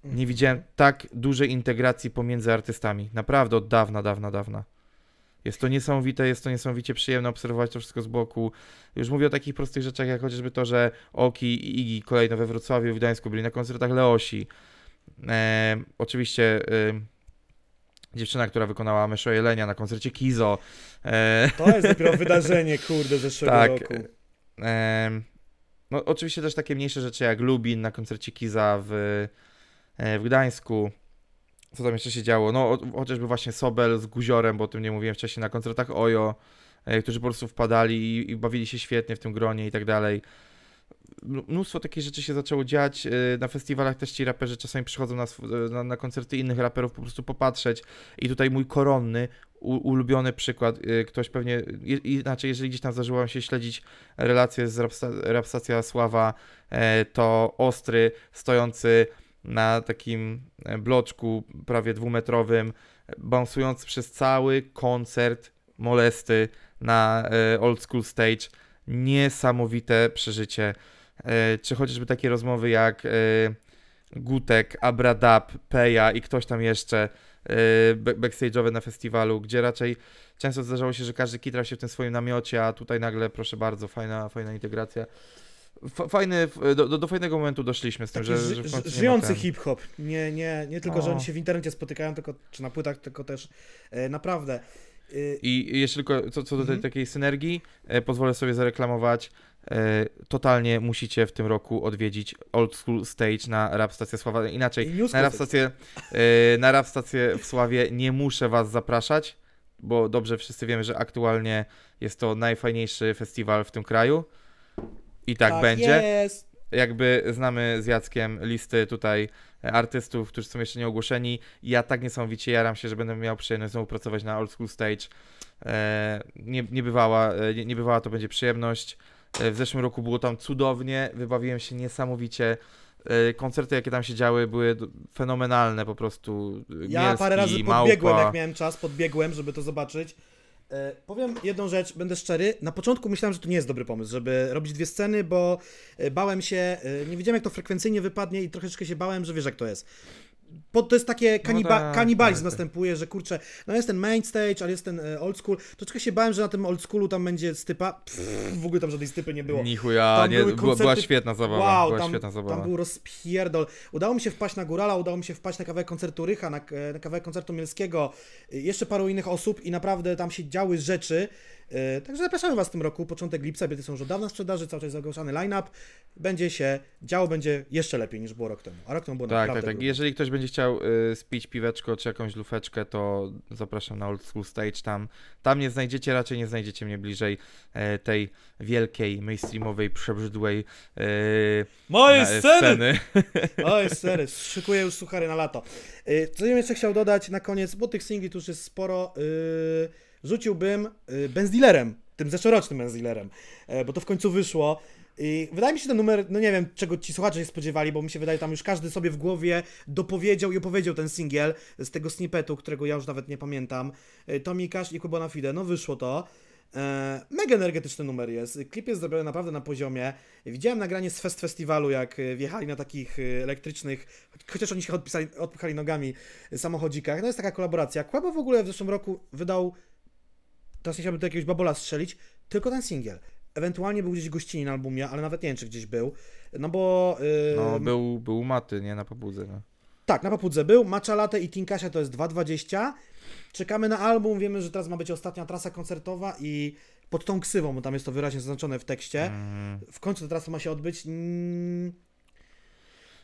Nie widziałem tak dużej integracji pomiędzy artystami. Naprawdę od dawna, dawna, dawna. Jest to niesamowite, jest to niesamowicie przyjemne obserwować to wszystko z boku. Już mówię o takich prostych rzeczach, jak chociażby to, że Oki i Igi kolejno we Wrocławiu, w Gdańsku byli na koncertach Leosi. E, oczywiście e, dziewczyna, która wykonała Myszo Jelenia na koncercie Kizo. E, To jest dopiero wydarzenie, kurde, zeszłego Tak. roku. Em, no, oczywiście też takie mniejsze rzeczy jak Lubin na koncercie Kiza w, e, w Gdańsku. Co tam jeszcze się działo? No, chociażby właśnie Sobel z Guziorem, bo o tym nie mówiłem wcześniej, na koncertach Ojo, e, którzy po prostu wpadali i, i bawili się świetnie w tym gronie i tak dalej. Mnóstwo takich rzeczy się zaczęło dziać. e, Na festiwalach też ci raperzy czasami przychodzą na, na, na koncerty innych raperów po prostu popatrzeć. I tutaj mój koronny, u, ulubiony przykład. e, Ktoś pewnie, inaczej, jeżeli gdzieś tam zdarzyło się śledzić relacje z Rapsta, Rapstacja Sława, e, to Ostry stojący na takim e, bloczku prawie dwumetrowym, bounsujący przez cały koncert molesty na e, Old School Stage. Niesamowite przeżycie. E, Czy chociażby takie rozmowy jak Gutek, Abradab, Peja i ktoś tam jeszcze back- backstage'owe na festiwalu, gdzie raczej często zdarzało się, że każdy kitrał się w tym swoim namiocie, a tutaj nagle, proszę bardzo, fajna, fajna integracja. Fajny, do, do, fajnego momentu doszliśmy z tym, Taki że, że ży- żyjący ten- hip-hop. Nie, nie, nie tylko, że O. oni się w internecie spotykają, tylko, czy na płytach, tylko też e, naprawdę. Y, I jeszcze tylko co, co do tej Mhm. takiej synergii, e, pozwolę sobie zareklamować. E, totalnie musicie w tym roku odwiedzić Old School Stage na Rap Stacja Sława. Inaczej, na Rap. Stację, e, na Rap Stację w Sławie nie muszę was zapraszać, bo dobrze wszyscy wiemy, że aktualnie jest to najfajniejszy festiwal w tym kraju. I tak, będzie. Jest. jakby znamy z Jackiem listy tutaj e, artystów, którzy są jeszcze nieogłoszeni. Ja tak niesamowicie jaram się, że będę miał przyjemność znowu pracować na Old School Stage. E, nie, nie, bywała, e, nie, nie bywała to będzie przyjemność. W zeszłym roku było tam cudownie, wybawiłem się niesamowicie. koncerty, jakie tam się działy, były fenomenalne po prostu. Ja Mielski, parę razy Małpa. podbiegłem, jak miałem czas, podbiegłem, żeby to zobaczyć. E, powiem jedną rzecz, będę szczery. Na początku myślałem, że to nie jest dobry pomysł, żeby robić dwie sceny, bo e, bałem się, e, nie wiedziałem jak to frekwencyjnie wypadnie i troszeczkę się bałem, że wiesz jak to jest. To jest takie kaniba- tak, kanibalizm tak. następuje, że kurczę, no jest ten main stage, ale jest ten e, old school. Troszeczkę się bałem, że na tym old schoolu tam będzie stypa. Pff, w ogóle tam żadnej stypy nie było. Ni chuja, Tam nie, były była, koncerty- świetna zabawa. Wow, była tam, świetna zabawa. tam był rozpierdol. Udało mi się wpaść na Górala, udało mi się wpaść na kawałek koncertu Rycha, na, na kawałek koncertu Mielskiego, y, jeszcze paru innych osób i naprawdę tam się działy rzeczy. Y, Także zapraszamy Was w tym roku, początek lipca, bilety są już od dawna w sprzedaży, cały czas ogłaszany line-up. Będzie się, działo będzie jeszcze lepiej niż było rok temu. A rok temu było Tak, tak, naprawdę tak. grubo. Jeżeli ktoś będzie chciał y, spić piweczko czy jakąś lufeczkę, to zapraszam na Old School Stage. Tam, tam nie znajdziecie, raczej nie znajdziecie mnie bliżej e, tej wielkiej, mainstreamowej, przebrzydłej e, Moje na- sceny! Oj, sery, szykuję już suchary na lato. Y, Co bym jeszcze chciał dodać na koniec, bo tych singli tu już jest sporo, y, rzuciłbym y, Benzdealerem, tym zeszłorocznym Benzdealerem, e, bo to w końcu wyszło. I wydaje mi się ten numer, no nie wiem, czego ci słuchacze się spodziewali, bo mi się wydaje, tam już każdy sobie w głowie dopowiedział i opowiedział ten singiel z tego snippetu, którego ja już nawet nie pamiętam. Y, Tommy Cash i Kubo na Fide, no wyszło to. E, mega energetyczny numer jest. Klip jest zrobiony naprawdę na poziomie. Widziałem nagranie z Fest Festiwalu, jak e, wjechali na takich e, elektrycznych, chociaż oni się odpisali, odpychali nogami, e, samochodzikach. No jest taka kolaboracja. Kłabo w ogóle w zeszłym roku wydał, teraz nie chciałbym tu jakiegoś babola strzelić, tylko ten singiel. Ewentualnie był gdzieś gościni na albumie, ale nawet nie wiem, czy gdzieś był. No bo... e, No, był, był Maty, nie na pobudze. No. tak, na papudze był. Matcha Latte i Tinkasia to jest 2.20. Czekamy na album, wiemy, że teraz ma być ostatnia trasa koncertowa i pod tą ksywą, bo tam jest to wyraźnie zaznaczone w tekście. Mm. W końcu ta trasa ma się odbyć. Mm,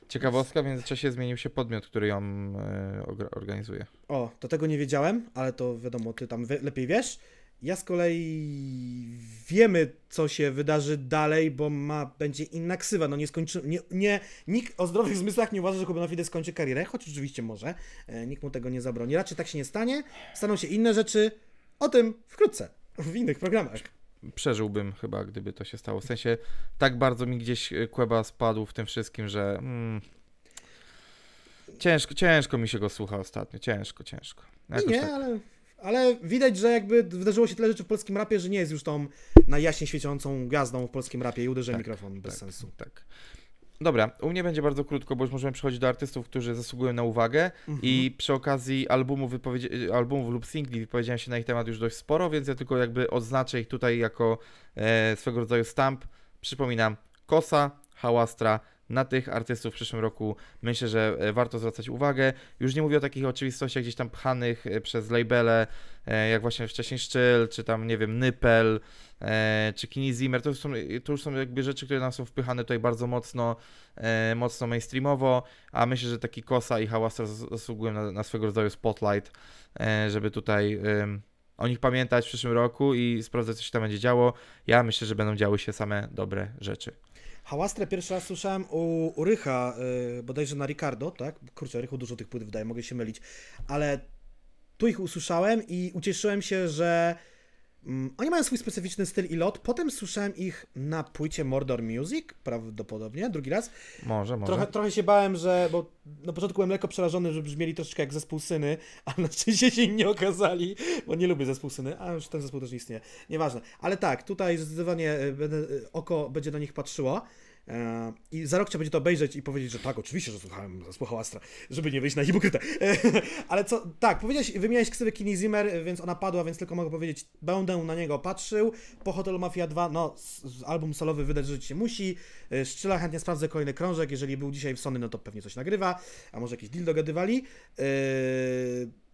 Ciekawostka, w międzyczasie zmienił się podmiot, który ją e, orga- organizuje. O, to tego nie wiedziałem, ale to wiadomo, ty tam lepiej wiesz. Ja z kolei wiemy, co się wydarzy dalej, bo ma, będzie inna ksywa. No nie skończy, nie, nie, nikt o zdrowych zmysłach nie uważa, że Kuba Fide skończy karierę, choć oczywiście może. E, nikt mu tego nie zabroni. Raczej tak się nie stanie. Staną się inne rzeczy. O tym wkrótce, w innych programach. Przeżyłbym chyba, gdyby to się stało. W sensie, tak bardzo mi gdzieś e, Kłeba spadł w tym wszystkim, że mm, ciężko, ciężko mi się go słucha ostatnio. Ciężko, ciężko. Jakoś nie, tak. ale, ale widać, że jakby wydarzyło się tyle rzeczy w polskim rapie, że nie jest już tą najjaśniej świecącą gwiazdą w polskim rapie i uderzy Tak, mikrofon bez tak, sensu. Tak. Dobra, u mnie będzie bardzo krótko, bo już możemy przechodzić do artystów, którzy zasługują na uwagę i przy okazji albumów, wypowiedzi- albumów lub singli wypowiedziałem się na ich temat już dość sporo, więc ja tylko jakby odznaczę ich tutaj jako e, swego rodzaju stamp. Przypominam, Kosa, Hałastra, na tych artystów w przyszłym roku myślę, że e, warto zwracać uwagę. Już nie mówię o takich oczywistościach gdzieś tam pchanych e, przez labele, e, jak właśnie wcześniej Szczyl, czy tam, nie wiem, Nypel, czy Kini Zimmer. To już, są, to już są jakby rzeczy, które nam są wpychane tutaj bardzo mocno, mocno mainstreamowo, a myślę, że taki Kosa i Hałastra zas- zasługują na, na swego rodzaju spotlight, żeby tutaj o nich pamiętać w przyszłym roku i sprawdzać, co się tam będzie działo. Ja myślę, że będą działy się same dobre rzeczy. Hałastrę pierwszy raz słyszałem u, u Rycha, yy, bodajże na Ricardo, tak? Kurczę, Rychu dużo tych płyt wydaje, mogę się mylić, ale tu ich usłyszałem i ucieszyłem się, że oni mają swój specyficzny styl i lot. Potem słyszałem ich na płycie Mordor Music, prawdopodobnie, drugi raz. Może, może. Trochę, trochę się bałem, że, bo na początku byłem lekko przerażony, że brzmieli troszeczkę jak zespół Syny, ale na szczęście się nie okazali, bo nie lubię zespół Syny, a już ten zespół też nie istnieje. Nieważne. Ale tak, tutaj zdecydowanie e, e, oko będzie na nich patrzyło. E, I za rok trzeba będzie to obejrzeć i powiedzieć, że tak, oczywiście, że słuchałem zespołu Astra, żeby nie wyjść na hipokrytę. E, Ale co, tak, powiedziałeś, wymieniałeś ksywę Kini Zimmer, więc ona padła, więc tylko mogę powiedzieć, będę na niego patrzył. Po Hotelu Mafia 2, no, album solowy wydać żyć się musi. E, Szczyla chętnie sprawdzę kolejny krążek, jeżeli był dzisiaj w Sony, no to pewnie coś nagrywa, a może jakiś deal dogadywali.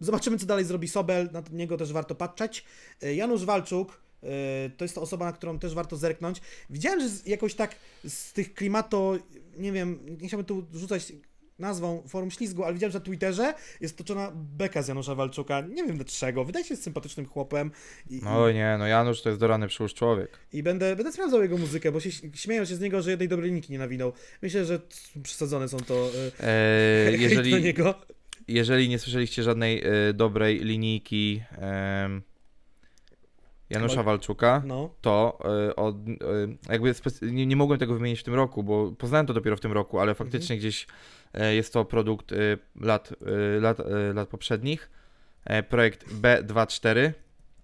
Zobaczymy, co dalej zrobi Sobel, na niego też warto patrzeć. Janusz Walczuk, to jest to osoba, na którą też warto zerknąć. Widziałem, że z, jakoś tak z tych klimato, nie wiem, nie chciałbym tu rzucać nazwą Forum Ślizgu, ale widziałem, że na Twitterze jest toczona beka z Janusza Walczuka. Nie wiem dlaczego. Wydaje się sympatycznym chłopem. I, No nie, no Janusz to jest dorany przyłóż człowiek. i będę, będę sprawdzał jego muzykę, bo się śmieją się z niego, że jednej dobrej linki nie nawinął. Myślę, że przesadzone są to e, E, hejt do jeżeli, niego. jeżeli nie słyszeliście żadnej e, dobrej linijki em, Janusza Wal- Walczuka, No. to y, od, y, jakby spec- nie, nie mogłem tego wymienić w tym roku, bo poznałem to dopiero w tym roku, ale faktycznie gdzieś y, jest to produkt y, lat, y, lat, y, lat poprzednich. E, projekt B24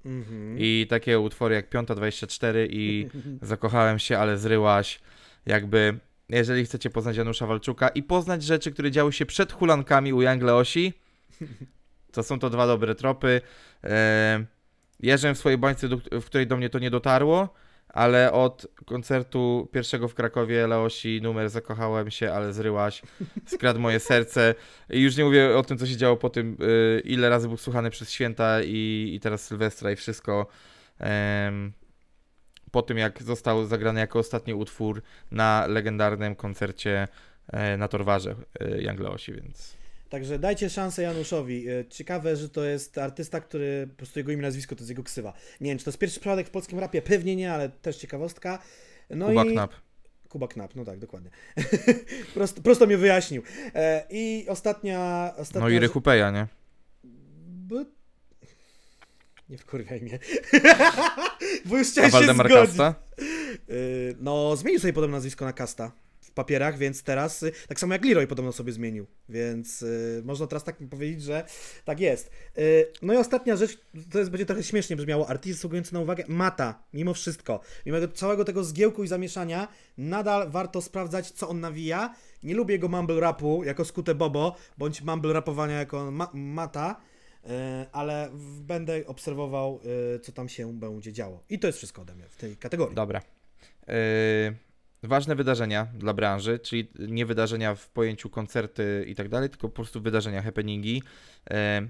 Mhm. i takie utwory jak Piąta 24 i Zakochałem się, ale zryłaś. Jakby, jeżeli chcecie poznać Janusza Walczuka i poznać rzeczy, które działy się przed hulankami u Young Leosi, to są to dwa dobre tropy. E, Jeżdżę w swojej bańce, w której do mnie to nie dotarło, ale od koncertu pierwszego w Krakowie Leosi numer Zakochałem się, ale zryłaś, skradł moje serce. I już nie mówię o tym, co się działo po tym, y, ile razy był słuchany przez święta i, i teraz Sylwestra i wszystko. Po tym, jak został zagrany jako ostatni utwór na legendarnym koncercie e, na Torwarze e, Young Leosi, więc... Także dajcie szansę Januszowi. E, Ciekawe, że to jest artysta, który po prostu jego imię, nazwisko to jest jego ksywa. Nie wiem, czy to jest pierwszy przypadek w polskim rapie, pewnie nie, ale też ciekawostka. No Kuba i... Knap. Kuba Knap, no tak, dokładnie. prosto, prosto mnie wyjaśnił. E, I ostatnia... ostatnia No i Rychupeja, nie? B... Nie wkurwiaj mnie. Bo już chciałem się zgodzić. Kasta? Y, No, zmienił sobie podobno nazwisko na Kasta papierach, więc teraz, y, tak samo jak Leroy podobno sobie zmienił, więc y, można teraz tak powiedzieć, że tak jest. Y, no i ostatnia rzecz, to jest, będzie trochę śmiesznie brzmiało, artyst zasługujący na uwagę, Mata, mimo wszystko, mimo całego tego zgiełku i zamieszania, nadal warto sprawdzać, co on nawija. Nie lubię jego mumble rapu jako skute bobo, bądź mumble rapowania jako ma Mata, y, ale będę obserwował, y, co tam się będzie działo. I to jest wszystko ode mnie w tej kategorii. Dobra. Ważne wydarzenia dla branży, czyli nie wydarzenia w pojęciu koncerty i tak dalej, tylko po prostu wydarzenia, happeningi. E,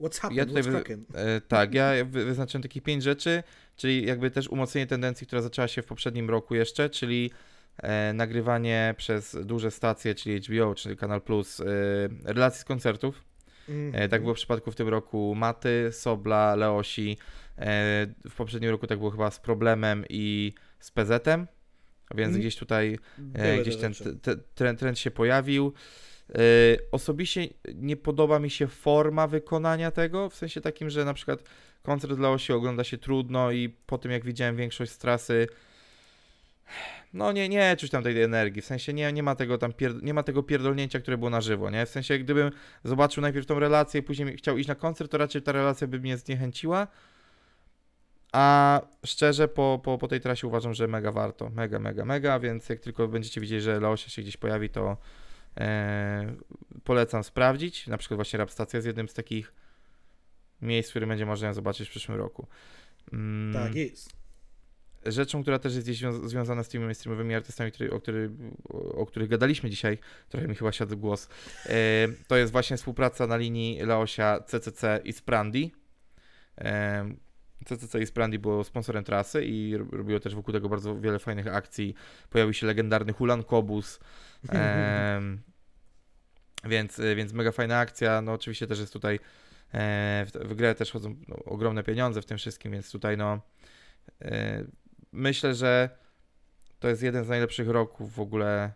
What's happened? Ja tutaj What's wy-? E, tak, ja wy- wyznaczyłem takich pięć rzeczy, czyli jakby też umocnienie tendencji, która zaczęła się w poprzednim roku jeszcze, czyli e, nagrywanie przez duże stacje, czyli HBO, czyli Kanal Plus, e, relacji z koncertów. E, tak było w przypadku w tym roku Maty, Sobla, Leosi. W poprzednim roku tak było chyba z Problemem i z PZ-em, więc Mhm. gdzieś tutaj Były E, gdzieś ten trend, trend się pojawił. E, Osobiście nie podoba mi się forma wykonania tego, w sensie takim, że na przykład koncert dla Osi ogląda się trudno i po tym jak widziałem większość z trasy, no nie, nie czuć tam tej energii, w sensie nie, nie ma tego tam nie ma tego pierdolnięcia, które było na żywo, nie? W sensie gdybym zobaczył najpierw tą relację później chciał iść na koncert, to raczej ta relacja by mnie zniechęciła. A szczerze, po, po, po tej trasie uważam, że mega warto. Mega, mega, mega, więc jak tylko będziecie widzieli, że Leosia się gdzieś pojawi, to e, polecam sprawdzić. Na przykład właśnie Rap Stacja jest jednym z takich miejsc, w którym będzie można zobaczyć w przyszłym roku. Mm, Tak jest. Rzeczą, która też jest gdzieś zwią- związana z tymi mainstreamowymi artystami, który, o, który, o, których gadaliśmy dzisiaj, trochę mi chyba siadł głos, e, to jest właśnie współpraca na linii Leosia, CCC i Sprandi. E, CCC i Sprandi było sponsorem trasy i ro- robiło też wokół tego bardzo wiele fajnych akcji. Pojawił się legendarny Hulan Kobus, więc, więc mega fajna akcja. No oczywiście też jest tutaj e, w, w grę też chodzą no, ogromne pieniądze w tym wszystkim, więc tutaj no e, myślę, że to jest jeden z najlepszych roków w ogóle.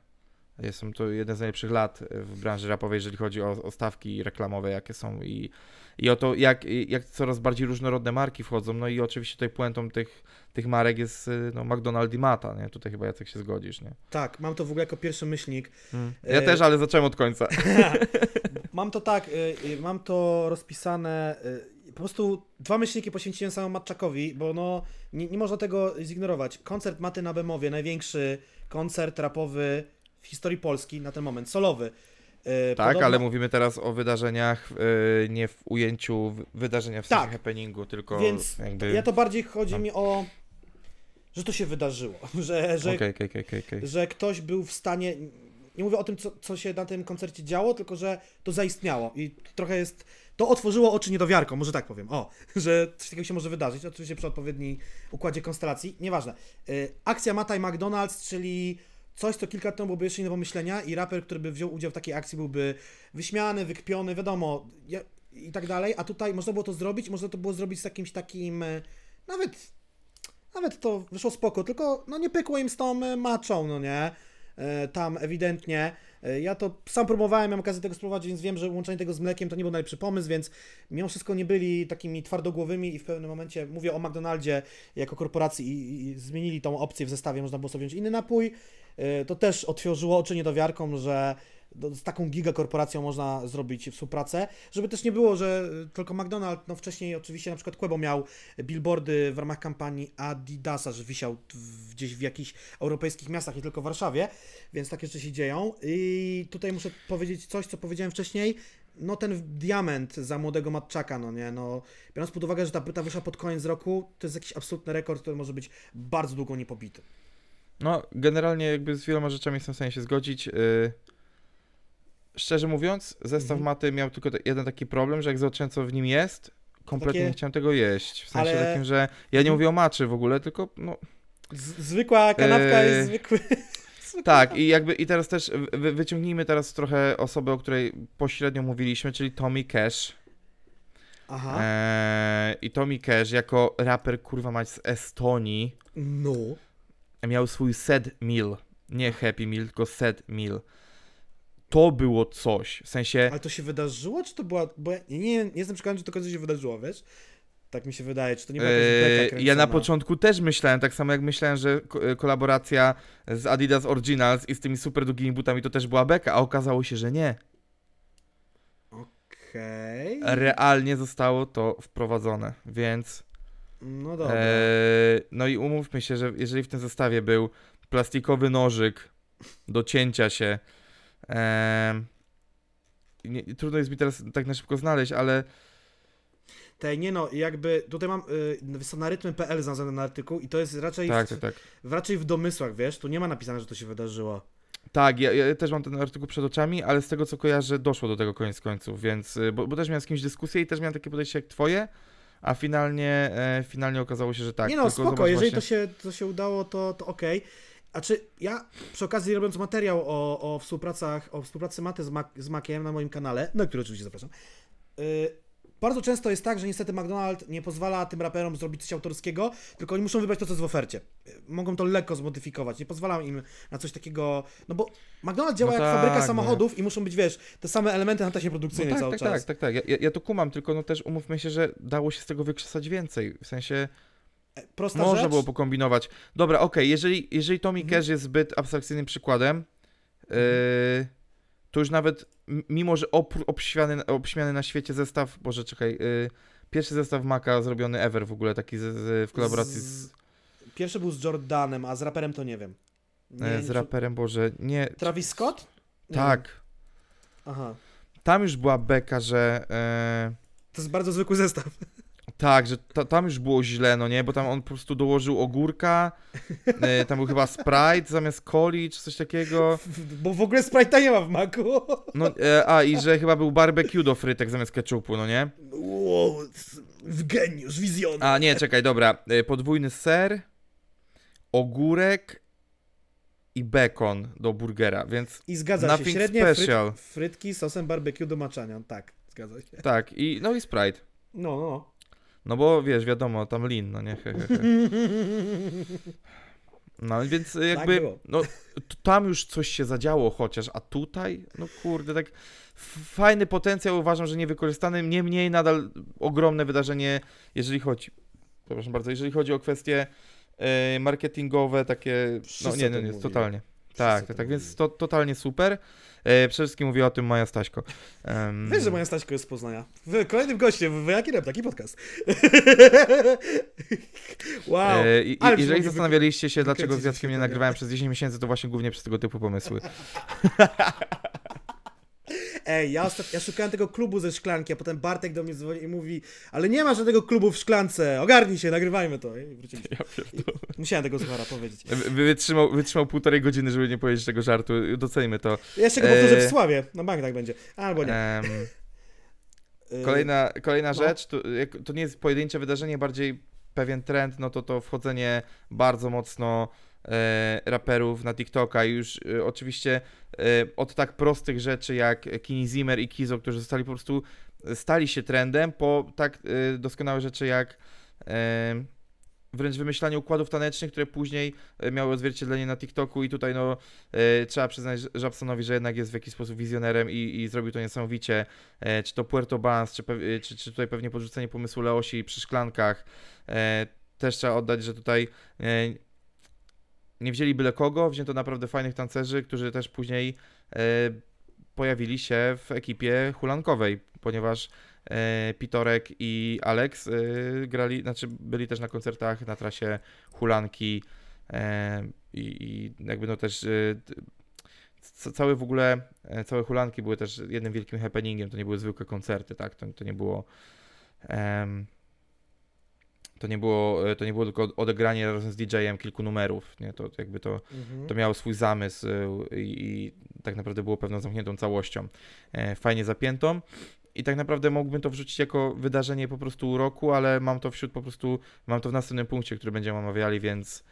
Jest to jeden z najlepszych lat w branży rapowej, jeżeli chodzi o, o stawki reklamowe, jakie są i, i o to, jak, jak coraz bardziej różnorodne marki wchodzą. No i oczywiście tutaj puentą tych, tych marek jest y, no, McDonald's i Mata, nie? Tutaj chyba Jacek się zgodzisz, nie? Tak, mam to w ogóle jako pierwszy myślnik. Ja E, też, ale zacząłem od końca. mam to tak, mam to rozpisane. Po prostu dwa myślniki poświęciłem samemu Matczakowi, bo no nie, nie można tego zignorować. Koncert Maty na Bemowie, największy koncert rapowy w historii Polski na ten moment, solowy. Y, Tak, podobno- ale mówimy teraz o wydarzeniach, y, nie w ujęciu wydarzenia w sensie Tak. happeningu, tylko Więc jakby... ja to bardziej chodzi no. mi o, że to się wydarzyło, że, że okej, okej, okej. że ktoś był w stanie. Nie mówię o tym, co, co się na tym koncercie działo, tylko że to zaistniało i trochę jest. To otworzyło oczy niedowiarkom, może tak powiem. O, że coś takiego się może wydarzyć, oczywiście przy odpowiedniej układzie konstelacji, nieważne. Y, akcja Mata i McDonald's, czyli coś, co kilka lat temu byłoby jeszcze nie pomyślenia i raper, który by wziął udział w takiej akcji byłby wyśmiany, wykpiony, wiadomo, ja, i tak dalej, a tutaj można było to zrobić, można to było zrobić z jakimś takim, e, nawet nawet to wyszło spoko, tylko no nie pykło im z tą e, maczą, no nie? e, tam ewidentnie. Ja to sam próbowałem, miałem okazję tego spróbować, więc wiem, że łączenie tego z mlekiem to nie był najlepszy pomysł, więc mimo wszystko nie byli takimi twardogłowymi i w pewnym momencie, mówię o McDonaldzie jako korporacji i, i zmienili tą opcję w zestawie, można było sobie wziąć inny napój. E, To też otworzyło oczy niedowiarkom, że z taką gigakorporacją można zrobić współpracę, żeby też nie było, że y, tylko McDonald's, no wcześniej oczywiście na przykład Quebo miał billboardy w ramach kampanii Adidasa, że wisiał gdzieś w jakichś europejskich miastach, nie tylko w Warszawie, więc takie rzeczy się dzieją. I tutaj muszę powiedzieć coś, co powiedziałem wcześniej, no ten diament za młodego Matczaka, no nie, no biorąc pod uwagę, że ta płyta wyszła pod koniec roku, to jest jakiś absolutny rekord, który może być bardzo długo niepobity. No, generalnie jakby z wieloma rzeczami jestem w stanie się zgodzić. Yy, Szczerze mówiąc, zestaw Mhm. maty miał tylko jeden taki problem, że jak zobaczyłem co w nim jest, kompletnie Takie- nie chciałem tego jeść. W sensie Ale- takim, że ja nie Mhm. mówię o maczy w ogóle, tylko no Z- zwykła kanapka Eee, jest zwykły... tak i jakby i teraz też wy, wyciągnijmy teraz trochę osobę, o której pośrednio mówiliśmy, czyli Tommy Cash. Aha, Eee, I Tommy Cash jako raper kurwa mać z Estonii no. Miał swój set meal. Nie Happy Meal, tylko set meal. To było coś. W sensie. Ale to się wydarzyło, czy to była... Bo ja nie, nie jestem przekonany, czy to końcu się wydarzyło, wiesz? Tak mi się wydaje, czy to nie była jakaś Eee, ja na początku też myślałem, tak samo jak myślałem, że e, kolaboracja z Adidas Originals i z tymi super długimi butami to też była beka, a okazało się, że nie. Okej. Realnie zostało to wprowadzone, więc. No dobra. Eee, no i umówmy się, że jeżeli w tym zestawie był plastikowy nożyk do cięcia się. em, nie, trudno jest mi teraz tak na szybko znaleźć, ale Tej, nie no, jakby tutaj mam y, na rytmy.pl znalazłem na artykuł i to jest raczej, tak, w, tak, tak. raczej w domysłach, wiesz? Tu nie ma napisane, że to się wydarzyło. Tak, ja, ja też mam ten artykuł przed oczami, ale z tego co kojarzę, doszło do tego koniec końców, więc. y, Bo, bo też miałem z kimś dyskusję i też miałem takie podejście jak twoje, a finalnie, e, finalnie okazało się, że tak. nie no, tylko spoko, jeżeli właśnie- to, się, to się udało, to, to okej. A czy ja przy okazji robiąc materiał o, o współpracach, o współpracy Maty z, Mac, z Maciem na moim kanale, na który oczywiście zapraszam, y, bardzo często jest tak, że niestety McDonald's nie pozwala tym raperom zrobić coś autorskiego, tylko oni muszą wybrać to, co jest w ofercie. Mogą to lekko zmodyfikować, nie pozwalam im na coś takiego, no bo McDonald's działa No jak tak, fabryka no. samochodów i muszą być, wiesz, te same elementy na taśmie No produkcyjnej tak, cały tak, czas. tak, tak, tak. Ja, ja, to kumam, tylko no też umówmy się, że dało się z tego wykrzesać więcej. W sensie. E, Prosta Można rzecz, było pokombinować. Dobra, okej, jeżeli, jeżeli Tommy Mhm. Cash jest zbyt abstrakcyjnym przykładem, yy, to już nawet, mimo że opr- obśmiany, obśmiany na świecie zestaw, boże czekaj, yy, pierwszy zestaw Maca zrobiony ever w ogóle, taki z, z, w kolaboracji z, Z- Pierwszy był z Jordanem, a z raperem to nie wiem. Nie, e, z raperem, boże, nie, Travis Scott? Nie wiem. tak. Aha. Tam już była beka, że... e, To jest bardzo zwykły zestaw. Tak, że ta, tam już było źle, no nie, bo tam on po prostu dołożył ogórka, e, tam był chyba Sprite zamiast coli czy coś takiego. Bo w ogóle Sprite'a nie ma w maku. No, e, a i że chyba był barbecue do frytek zamiast ketchupu, no nie? Wow, w geniusz, wizjon. A nie, czekaj, dobra. E, Podwójny ser, ogórek i bekon do burgera, więc I zgadza się, średnie special. fryt, frytki sosem barbecue do maczania. Tak, zgadza się. tak, i no i Sprite. No, no. No bo wiesz, wiadomo, tam lin, no nie, he, he, he. No więc e, jakby, było. no tam już coś się zadziało chociaż, a tutaj, no kurde, tak fajny potencjał uważam, że niewykorzystany, niemniej nadal ogromne wydarzenie, jeżeli chodzi, przepraszam bardzo, jeżeli chodzi o kwestie e, marketingowe, takie, no nie, nie, nie, totalnie. Tak, tak, tak, więc to totalnie super. E, przede wszystkim mówiła o tym Maja Staśko. Em, Wiesz, że moja Staśko jest z Poznania. W kolejnym gościem w Jaki Rap, taki podcast. wow. E, i, ale jeżeli zastanawialiście się, dlaczego z Jackiem nie tak. nagrywałem przez 10 miesięcy, to właśnie głównie przez tego typu pomysły. Ej, ja, ostat... ja szukałem tego klubu ze szklanki, a potem Bartek do mnie dzwoni i mówi, ale nie ma żadnego klubu w szklance, ogarnij się, nagrywajmy to. I wróciliśmy. Ja. Musiałem tego słuchara powiedzieć. Wy- Wytrzymał, wytrzymał półtorej godziny, żeby nie powiedzieć tego żartu. Docenimy to. Ja jeszcze go powtórzę Eee. w Sławie, na bank tak będzie. Albo nie. Eee, kolejna kolejna no. rzecz, to, to nie jest pojedyncze wydarzenie, bardziej pewien trend, no to to wchodzenie bardzo mocno e, raperów na TikToka i już e, oczywiście e, od tak prostych rzeczy jak Kini Zimmer i Kizo, którzy zostali po prostu, stali się trendem, po tak e, doskonałe rzeczy jak e, wręcz wymyślanie układów tanecznych, które później e, miały odzwierciedlenie na TikToku i tutaj no e, trzeba przyznać Żabsonowi, że jednak jest w jakiś sposób wizjonerem i, i zrobił to niesamowicie. E, czy to Puerto Banz, czy, czy, czy tutaj pewnie podrzucenie pomysłu Leosi przy szklankach. E, też trzeba oddać, że tutaj e, nie wzięli byle kogo, wzięto naprawdę fajnych tancerzy, którzy też później e, pojawili się w ekipie hulankowej, ponieważ e, Pitorek i Alex e, grali, znaczy byli też na koncertach na trasie hulanki i, jakby no też całe w ogóle, całe hulanki były też jednym wielkim happeningiem, to nie były zwykłe koncerty, tak, to, to nie było to nie było, e, to nie było tylko odegranie razem z DJ-em kilku numerów, nie, to jakby to Mhm. to miało swój zamysł y, i, i tak naprawdę było pewną zamkniętą całością, e, fajnie zapiętą. I tak naprawdę mógłbym to wrzucić jako wydarzenie po prostu roku, ale mam to wśród po prostu, mam to w następnym punkcie, który będziemy omawiali, więc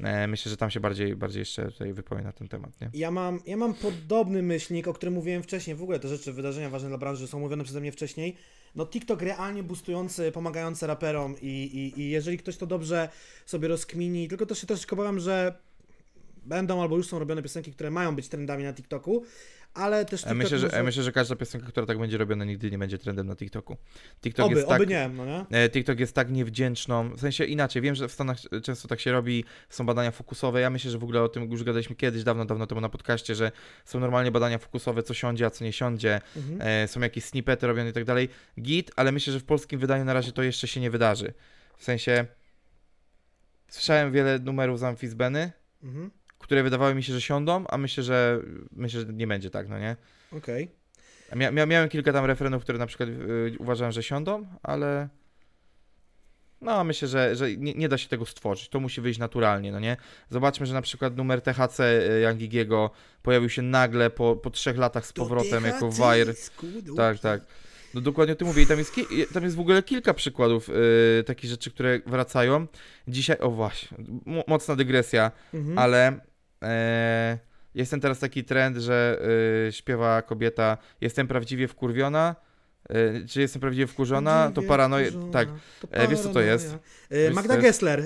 e, myślę, że tam się bardziej, bardziej jeszcze tutaj wypowiem na ten temat, nie? Ja mam, ja mam podobny myślnik, o którym mówiłem wcześniej. W ogóle te rzeczy, wydarzenia ważne dla branży są mówione przeze mnie wcześniej. No TikTok realnie boostujący, pomagający raperom i, i, i jeżeli ktoś to dobrze sobie rozkmini, tylko też się troszeczkę obawiam, że będą albo już są robione piosenki, które mają być trendami na TikToku, ale też E, TikTok Myślę, że, może... myślę, że każda piosenka, która tak będzie robiona, nigdy nie będzie trendem na TikToku. TikTok Oby, jest tak, oby nie, no nie? E, TikTok jest tak niewdzięczną, w sensie inaczej, wiem, że w Stanach często tak się robi, są badania fokusowe, ja myślę, że w ogóle o tym już gadaliśmy kiedyś, dawno, dawno temu na podcaście, że są normalnie badania fokusowe, co siądzie, a co nie siądzie, Mhm. e, są jakieś snippety robione i tak dalej, git, ale myślę, że w polskim wydaniu na razie to jeszcze się nie wydarzy, w sensie słyszałem wiele numerów z Amfizbeny, Mhm. Które wydawały mi się, że siądą, a myślę, że myślę, że nie będzie tak, no nie? Okej. Mia, mia, miałem kilka tam refrenów, które na przykład y, uważałem, że siądą, ale no myślę, że, że nie, nie da się tego stworzyć. To musi wyjść naturalnie, no nie? Zobaczmy, że na przykład numer THC Yangigiego pojawił się nagle po, po trzech latach z powrotem jako wire. Tak, tak. No dokładnie o tym mówię i tam jest, tam jest w ogóle kilka przykładów y, takich rzeczy, które wracają. Dzisiaj, o właśnie, mo- mocna dygresja, Mhm. ale e, jest ten teraz taki trend, że y, śpiewa kobieta jestem prawdziwie wkurwiona, y, czy jestem prawdziwie wkurzona, to paranoja, tak, E, wiesz, co to jest? E, Wiesz, Magda co to jest? Gessler,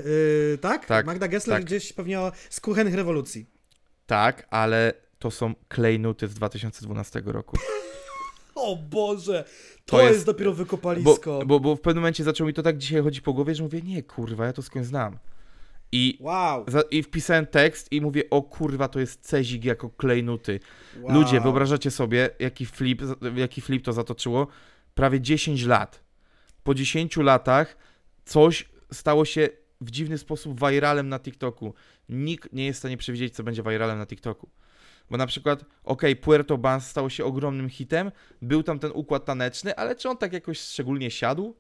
e, tak? Tak, Magda Gessler tak. gdzieś pewnie o, z kuchennych rewolucji. tak, ale to są klejnuty z 2012 roku. O Boże, to, To jest, jest- dopiero Bo, wykopalisko. bo, bo w pewnym momencie zaczął mi to tak dzisiaj chodzić po głowie, że mówię, nie kurwa, ja to skądś znam. I, Wow, za, I wpisałem tekst i mówię, o kurwa, to jest Cezik jako klejnuty. wow. Ludzie, wyobrażacie sobie, jaki flip, jaki flip to zatoczyło? Prawie 10 lat. Po 10 latach coś stało się w dziwny sposób viralem na TikToku. Nikt nie jest w stanie przewidzieć, co będzie viralem na TikToku. Bo na przykład, okej, Puerto Banz stało się ogromnym hitem, był tam ten układ taneczny, ale czy on tak jakoś szczególnie siadł?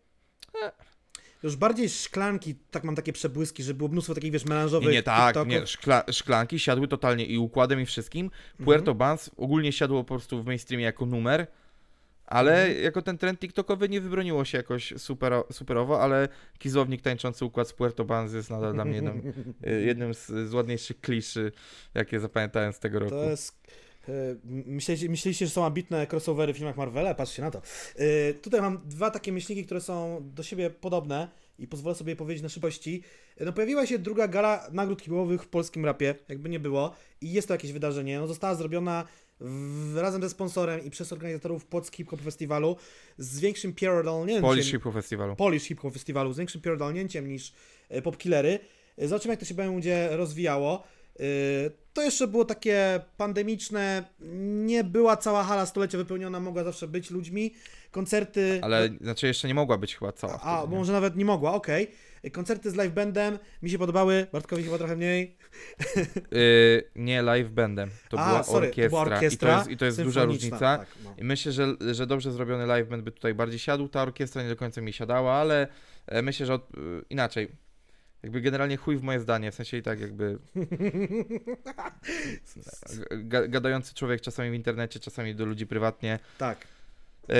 Już bardziej szklanki, tak mam takie przebłyski, że było mnóstwo takich, wiesz, melanżowych Nie, nie tak, TikToków. nie, szkla, szklanki siadły totalnie i układem i wszystkim. Puerto Banz ogólnie siadło po prostu w mainstreamie jako numer, ale jako ten trend TikTokowy nie wybroniło się jakoś super, superowo, ale kizownik tańczący układ z Puerto Banz jest nadal dla mnie jednym, y, jednym z, z ładniejszych kliszy, jakie zapamiętałem z tego roku. To jest... e, Myśleliście, myśleliście, że są ambitne crossovery w filmach Marvela? Patrzcie na to. E, Tutaj mam dwa takie myślniki, które są do siebie podobne i pozwolę sobie powiedzieć na szybkości. E, No pojawiła się druga gala nagród hip-hopowych w polskim rapie, jakby nie było. I jest to jakieś wydarzenie. No, została zrobiona w, razem ze sponsorem i przez organizatorów Płock Hip Hop Festiwalu z większym pierdolnięciem. Polish Hip Hop Festiwalu. Polish Hip Hop Festiwalu z większym pierdolnięciem niż Popkillery. Zobaczymy, jak to się będzie rozwijało. To jeszcze było takie pandemiczne, nie była cała hala stulecia wypełniona, mogła zawsze być ludźmi. Koncerty... Ale znaczy jeszcze nie mogła być chyba cała. A, wtedy, może nawet nie mogła, okej. E, Koncerty z live bandem mi się podobały, Bartkowi chyba trochę mniej. Y, nie live bandem. To, A, była sorry, orkiestra. to była orkiestra I to jest, i to jest duża różnica. tak, no. I myślę, że, że dobrze zrobiony live band by tutaj bardziej siadł. Ta orkiestra nie do końca mi siadała, ale e, myślę, że od, e, inaczej. Jakby generalnie chuj w moje zdanie, w sensie i tak jakby ga, gadający człowiek czasami w internecie, czasami do ludzi prywatnie. Tak. E,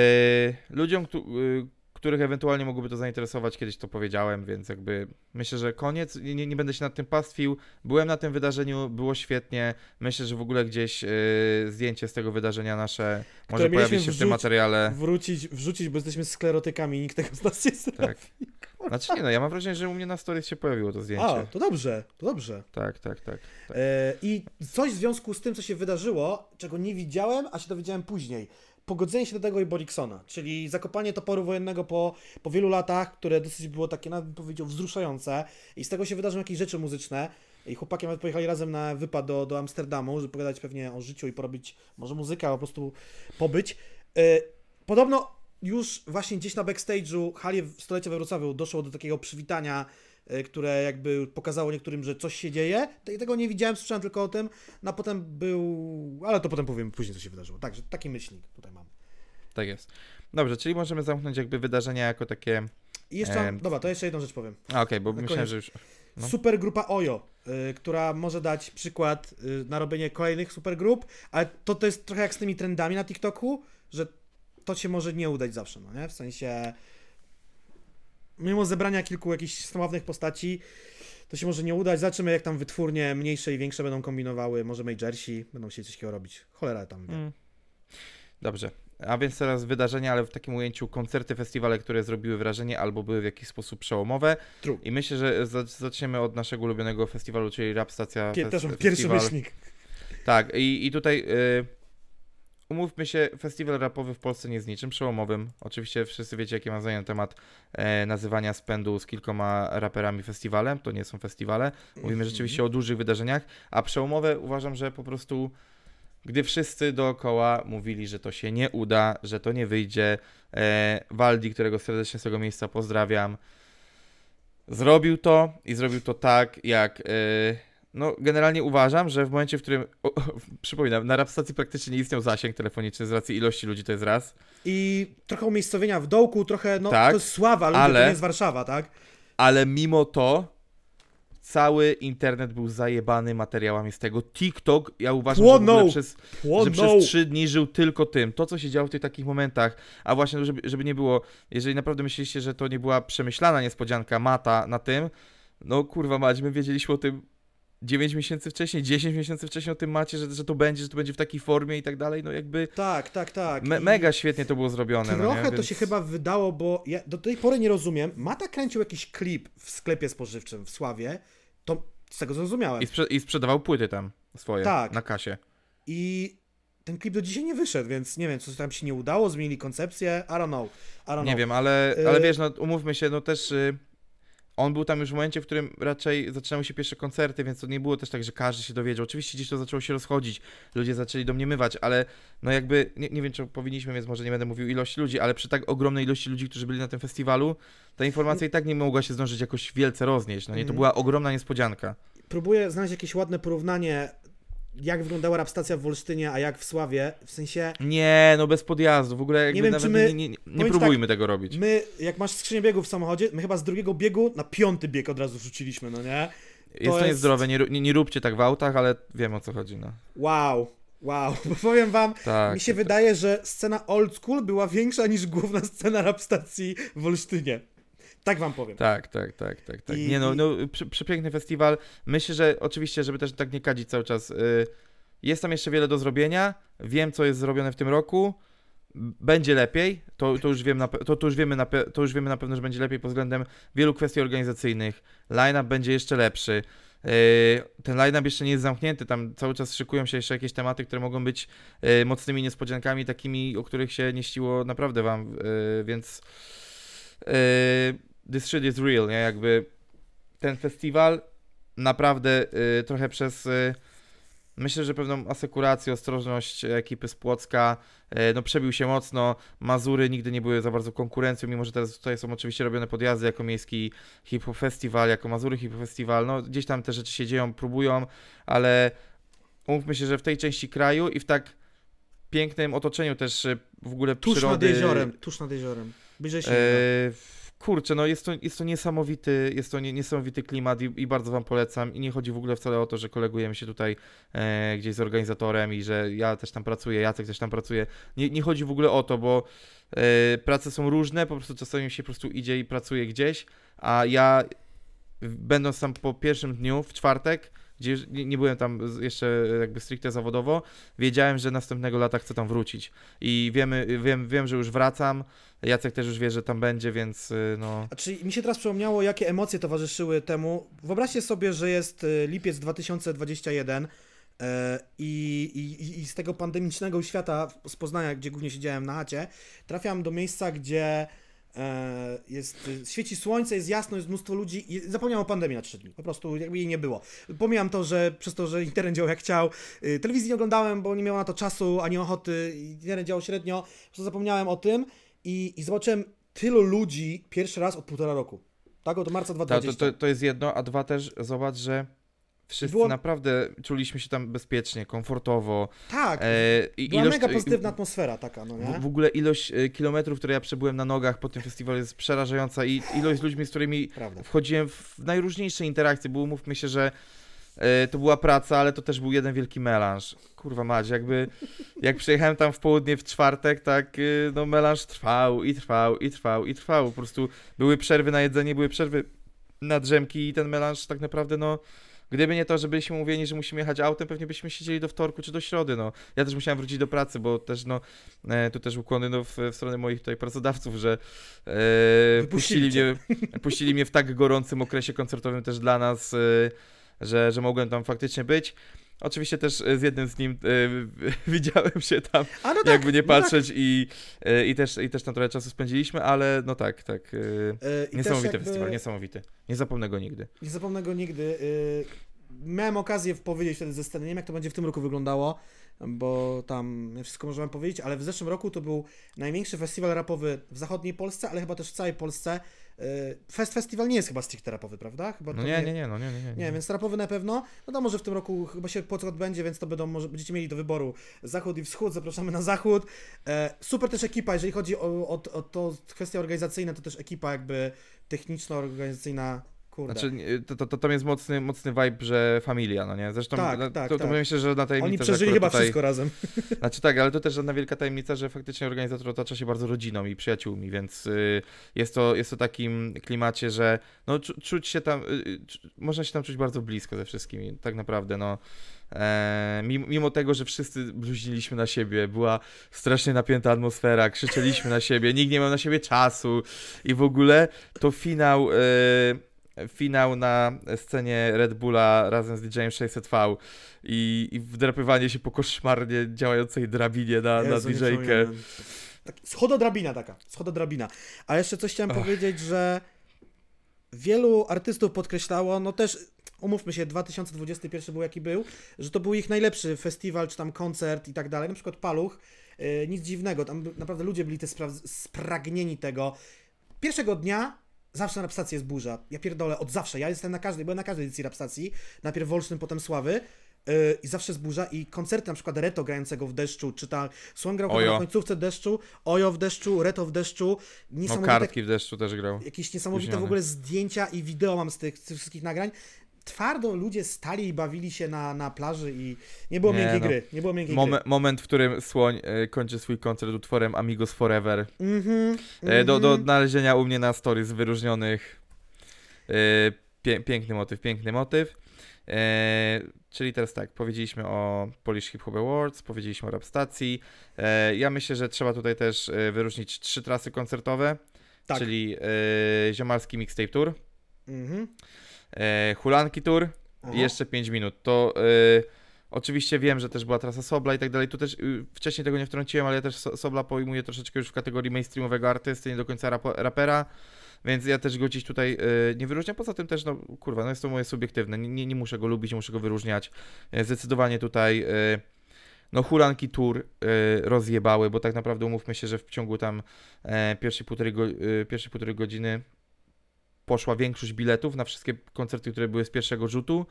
ludziom, któ- e, których ewentualnie mogłoby to zainteresować, kiedyś to powiedziałem, więc jakby myślę, że koniec, nie, nie- będę się nad tym pastwił. Byłem na tym wydarzeniu, było świetnie. Myślę, że w ogóle gdzieś e, zdjęcie z tego wydarzenia nasze może pojawić się w tym wrzuć- materiale. Wrócić, wrzucić, bo jesteśmy sklerotykami i nikt tego z nas nie zrobi. Tak. Znaczy nie no, ja mam wrażenie, że u mnie na stories się pojawiło to zdjęcie. A, to dobrze, to dobrze. Tak, tak, tak. tak. E, I coś w związku z tym, co się wydarzyło, czego nie widziałem, a się dowiedziałem później. Pogodzenie się do tego i Boriksona, czyli zakopanie toporu wojennego po, po wielu latach, które dosyć było takie, nawet bym powiedział, wzruszające. I z tego się wydarzą jakieś rzeczy muzyczne. I chłopaki nawet pojechali razem na wypad do, do Amsterdamu, żeby pogadać pewnie o życiu i porobić może muzykę, po prostu pobyć. E, podobno już właśnie gdzieś na backstage'u hali w stolecie we Wrocławiu doszło do takiego przywitania, które jakby pokazało niektórym, że coś się dzieje. Te- Tego nie widziałem, słyszałem tylko o tym. No a potem był... Ale to potem powiem później, co się wydarzyło. Także taki myślnik tutaj mam. Tak jest. Dobrze, czyli możemy zamknąć jakby wydarzenia jako takie... I jeszcze, Em, dobra, to jeszcze jedną rzecz powiem. Okej, bo Na myślałem, że już... No. Supergrupa Ojo, y, która może dać przykład y, na robienie kolejnych supergrup, ale to, to jest trochę jak z tymi trendami na TikToku, że to się może nie udać zawsze, no nie? W sensie mimo zebrania kilku jakichś sławnych postaci, to się może nie udać. Zobaczymy, jak tam wytwórnie mniejsze i większe będą kombinowały. Może majorsi będą się coś takiego robić. Cholera tam wie. Mm. Dobrze. A więc teraz wydarzenia, ale w takim ujęciu koncerty, festiwale, które zrobiły wrażenie albo były w jakiś sposób przełomowe. True. I myślę, że za- zaczniemy od naszego ulubionego festiwalu, czyli Rap Stacja Pie- Fes- też mam pierwszy Festiwal. myślnik. Tak, i, i tutaj y, umówmy się, festiwal rapowy w Polsce nie jest niczym przełomowym. Oczywiście wszyscy wiecie, jakie mam zdanie na temat e, nazywania spędu z kilkoma raperami festiwalem. To nie są festiwale. Mówimy Mhm. rzeczywiście o dużych wydarzeniach, a przełomowe uważam, że po prostu gdy wszyscy dookoła mówili, że to się nie uda, że to nie wyjdzie, e, Waldi, którego serdecznie z tego miejsca pozdrawiam, zrobił to i zrobił to tak, jak. E, no, generalnie uważam, że w momencie, w którym. O, o, przypominam, na rap stacji praktycznie nie istniał zasięg telefoniczny z racji ilości ludzi, to jest raz. I trochę umiejscowienia w dołku, trochę, no Tak, to jest sława, ludzie, ale- to nie jest Warszawa, tak? ale mimo to cały internet był zajebany materiałami z tego. TikTok, ja uważam, że Płonął! ogóle przez, że przez trzy dni żył tylko tym. To, co się działo w tych takich momentach, a właśnie, żeby, żeby nie było, jeżeli naprawdę myśleliście, że to nie była przemyślana niespodzianka mata na tym, no kurwa mać, my wiedzieliśmy o tym 9 miesięcy wcześniej, 10 miesięcy wcześniej o tym macie, że, że to będzie, że to będzie w takiej formie i tak dalej, no jakby Tak, tak, tak. me, mega świetnie to było zrobione. Trochę no nie? to się chyba wydało, bo ja do tej pory nie rozumiem. Mata kręcił jakiś klip w sklepie spożywczym w Sławie, to z tego zrozumiałem. I, sprze- I sprzedawał płyty tam swoje Tak. na kasie. I ten klip do dzisiaj nie wyszedł, więc nie wiem, co tam się nie udało, zmienili koncepcję, I don't know. I don't Nie know. wiem, ale, ale Y- wiesz, no umówmy się, no też y, on był tam już w momencie, w którym raczej zaczynały się pierwsze koncerty, więc to nie było też tak, że każdy się dowiedział. Oczywiście gdzieś to zaczęło się rozchodzić, ludzie zaczęli domniemywać, ale no jakby, nie, nie wiem, czy powinniśmy, więc może nie będę mówił ilości ludzi, ale przy tak ogromnej ilości ludzi, którzy byli na tym festiwalu, ta informacja i tak nie mogła się zdążyć jakoś wielce roznieść, no nie? To Mhm. była ogromna niespodzianka. Próbuję znaleźć jakieś ładne porównanie, jak wyglądała rapstacja w Wolsztynie, a jak w Sławie. W sensie, Nie, no bez podjazdu, w ogóle jakby wiem, nawet czy my- nie, nie, nie, nie próbujmy tego robić. my, jak masz skrzynię biegów w samochodzie, my chyba z drugiego biegu na piąty bieg od razu rzuciliśmy, no nie? Jest to jest- niezdrowe, nie, nie, nie róbcie tak w autach, ale wiem o co chodzi, no. Wow, wow. Bo powiem wam, Tak. mi się wydaje, że scena old school była większa niż główna scena rapstacji w Olsztynie. Tak wam powiem. Tak, tak, tak, tak, tak. I- Nie no, no prze, przepiękny festiwal. Myślę, że oczywiście, żeby też tak nie kadzić cały czas, y, jest tam jeszcze wiele do zrobienia. Wiem, co jest zrobione w tym roku. Będzie lepiej, to, to, już wiem na, to, to, już wiemy na, to już wiemy na pewno, że będzie lepiej pod względem wielu kwestii organizacyjnych. Line-up będzie jeszcze lepszy. Yy, Ten line-up jeszcze nie jest zamknięty, tam cały czas szykują się jeszcze jakieś tematy, które mogą być yy, mocnymi niespodziankami, takimi, o których się nie ściło naprawdę wam, więc this shit is real, nie? Jakby ten festiwal naprawdę yy, trochę przez yy, myślę, że pewną asekurację, ostrożność ekipy z Płocka yy, no przebił się mocno. Mazury nigdy nie były za bardzo konkurencją, mimo że teraz tutaj są oczywiście robione podjazdy jako miejski hip-hop festiwal, jako Mazury hip-hop festiwal. No gdzieś tam te rzeczy się dzieją, próbują, ale umówmy się, że w tej części kraju i w tak pięknym otoczeniu też yy, w ogóle Tuż przyrody... nad jeziorem, tuż nad jeziorem. Bliżej się. Kurczę, no jest to, jest to niesamowity, jest to nie, niesamowity klimat i, i bardzo wam polecam. I nie chodzi w ogóle wcale o to, że kolegujemy się tutaj e, gdzieś z organizatorem i że ja też tam pracuję, Jacek też tam pracuje. Nie, nie chodzi w ogóle o to, bo e, prace są różne, po prostu czasami się po prostu idzie i pracuje gdzieś, a ja będąc tam po pierwszym dniu, w czwartek, gdzie nie, byłem tam jeszcze jakby stricte zawodowo, wiedziałem, że następnego lata chcę tam wrócić. I wiemy, wiem, wiem, że już wracam. Jacek też już wie, że tam będzie, więc y, no. A czyli mi się teraz przypomniało, jakie emocje towarzyszyły temu. Wyobraźcie sobie, że jest y, lipiec 2021 e, i, i, i z tego pandemicznego świata z Poznania, gdzie głównie siedziałem na chacie, trafiam do miejsca, gdzie e, jest, y, świeci słońce, jest jasno, jest mnóstwo ludzi zapomniałem o pandemii na 3 dni. Po prostu jakby jej nie było. Pomijam to, że przez to, że internet działał jak chciał, y, telewizji nie oglądałem, bo nie miałem na to czasu ani ochoty, internet działał średnio, po zapomniałem o tym i, i zobaczyłem tylu ludzi pierwszy raz od półtora roku. Tak, od marca Ta, 2020. to, to, to jest jedno, a dwa też zobacz, że wszyscy Było- naprawdę czuliśmy się tam bezpiecznie, komfortowo. Tak, E, i była ilość- mega pozytywna atmosfera taka, no nie? W, w ogóle ilość e, kilometrów, które ja przebyłem na nogach po tym festiwalu jest przerażająca i ilość ludźmi, z którymi Prawda. wchodziłem w najróżniejsze interakcje, bo umówmy się, że e, to była praca, ale to też był jeden wielki melanż. Kurwa mać, jakby jak przyjechałem tam w południe w czwartek, tak e, no melanż trwał i trwał i trwał i trwał. Po prostu były przerwy na jedzenie, były przerwy na drzemki i ten melanż tak naprawdę no Gdyby nie to, że byliśmy mówieni, że musimy jechać autem, pewnie byśmy siedzieli do wtorku czy do środy, no. Ja też musiałem wrócić do pracy, bo też, no, e, tu też ukłony no, w, w stronę moich tutaj pracodawców, że e, puścili, mnie, puścili mnie w tak gorącym okresie koncertowym też dla nas, e, że, że mogłem tam faktycznie być. Oczywiście też e, z jednym z nim e, widziałem się tam, no tak, jakby nie no tak. patrzeć i, e, i, też, i też tam trochę czasu spędziliśmy, ale no tak, tak. I niesamowity jakby, festiwal, niesamowity. Nie zapomnę go nigdy. Nie zapomnę go nigdy. Miałem okazję powiedzieć wtedy ze sceny, nie wiem jak to będzie w tym roku wyglądało, bo tam wszystko możemy powiedzieć, ale w zeszłym roku to był największy festiwal rapowy w zachodniej Polsce, ale chyba też w całej Polsce. Y, Fest festiwal nie jest chyba stricte rapowy, prawda? Chyba No nie, nie, nie, no nie, nie, nie. Nie, więc rapowy na pewno. No to może w tym roku chyba się po co odbędzie, więc to będą, może będziecie mieli do wyboru zachód i wschód, zapraszamy na zachód. E, super też ekipa, jeżeli chodzi o, o, o to kwestie organizacyjne, to też ekipa jakby techniczno-organizacyjna, kurde. Znaczy, to, to, to tam jest mocny, mocny vibe, że familia, no nie? Zresztą Tak, no, tak, to, to tak. myślę, że na tajemnica, Oni przeżyli chyba tutaj, wszystko razem. Znaczy tak, ale to też żadna wielka tajemnica, że faktycznie organizator otacza się bardzo rodziną i przyjaciółmi, więc y, jest, to, jest to takim klimacie, że no, czu, czuć się tam, y, y, czu- można się tam czuć bardzo blisko ze wszystkimi, tak naprawdę, no. E, mimo, mimo tego, że wszyscy bluźniliśmy na siebie, była strasznie napięta atmosfera, krzyczeliśmy na siebie, nikt nie miał na siebie czasu i w ogóle to finał, e, finał na scenie Red Bulla razem z DJ-em 600V i, i wdrapywanie się po koszmarnie działającej drabinie na, na Jezu, nie DJ-kę. Tak, schododrabina taka, schododrabina. A jeszcze coś chciałem powiedzieć, że wielu artystów podkreślało, no też umówmy się, 2021 był jaki był, że to był ich najlepszy festiwal, czy tam koncert i tak dalej. Na przykład Paluch, yy, nic dziwnego, tam naprawdę ludzie byli te spra- spragnieni tego. Pierwszego dnia zawsze na Rapstacji jest burza. Ja pierdolę, od zawsze. Ja jestem na każdej, byłem na każdej edycji Rapstacji, najpierw Wolsztyn, potem Sławy. Yy, I zawsze jest burza i koncerty na przykład Reto grającego w deszczu, czy ta Słon grał Ojo. na końcówce deszczu, Ojo w deszczu, Reto w deszczu, No kartki w deszczu też grał. jakieś niesamowite w Spóźniony. ogóle zdjęcia i wideo mam z tych, z tych wszystkich nagrań. Twardo ludzie stali i bawili się na, na plaży i nie było Nie, miękkiej no. gry, nie było miękkiej Momen, moment, w którym Słoń e, kończy swój koncert utworem Amigos Forever. gry. Mhm, E, do, do mhm. odnalezienia u mnie na stories wyróżnionych. E, pie, piękny motyw, piękny motyw. E, czyli teraz tak, powiedzieliśmy o Polish Hip Hop Awards, powiedzieliśmy o Rapstacji. Ja myślę, że trzeba tutaj też wyróżnić trzy trasy koncertowe, Tak. czyli e, Ziomalski Mixtape Tour, Mhm. E, Hulanki Tour i jeszcze 5 minut. To e, oczywiście wiem, że też była trasa Sobla i tak dalej. Tu też y, wcześniej tego nie wtrąciłem, ale ja też So- Sobla pojmuję troszeczkę już w kategorii mainstreamowego artysty, nie do końca rapo, rapera. Więc ja też go gdzieś tutaj y, nie wyróżniam. Poza tym też, no kurwa, no jest to moje subiektywne. Nie, nie, nie muszę go lubić, nie muszę go wyróżniać. E, Zdecydowanie tutaj y, no hulanki tour y, rozjebały, bo tak naprawdę umówmy się, że w ciągu tam e, pierwszej półtorej, go, pierwszej półtorej godziny poszła większość biletów na wszystkie koncerty, które były z pierwszego rzutu.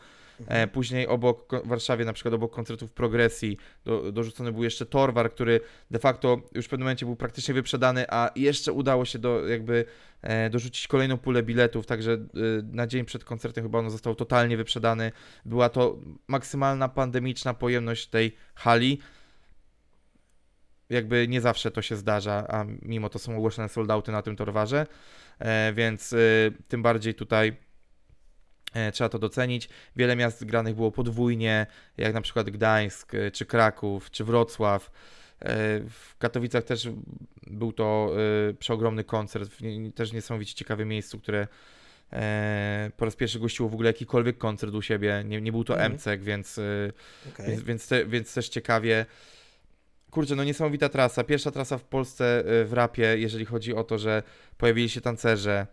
E, później obok w Warszawie, na przykład obok koncertów Progresji, do, dorzucony był jeszcze Torwar, który de facto już w pewnym momencie był praktycznie wyprzedany, a jeszcze udało się do, jakby e, dorzucić kolejną pulę biletów, także e, na dzień przed koncertem chyba on został totalnie wyprzedany. Była to maksymalna pandemiczna pojemność tej hali. Jakby nie zawsze to się zdarza, a mimo to są ogłoszone soldauty na tym torwarze, e, więc e, tym bardziej tutaj E, trzeba to docenić. Wiele miast granych było podwójnie, jak na przykład Gdańsk, czy Kraków, czy Wrocław. W Katowicach też był to przeogromny koncert, też niesamowicie ciekawym miejscu, które po raz pierwszy gościło w ogóle jakikolwiek koncert u siebie. Nie, nie był to mm. MCEK, więc, okay. więc, więc, te, więc też ciekawie. Kurczę, no niesamowita trasa. Pierwsza trasa w Polsce w rapie, jeżeli chodzi o to, że pojawili się tancerze,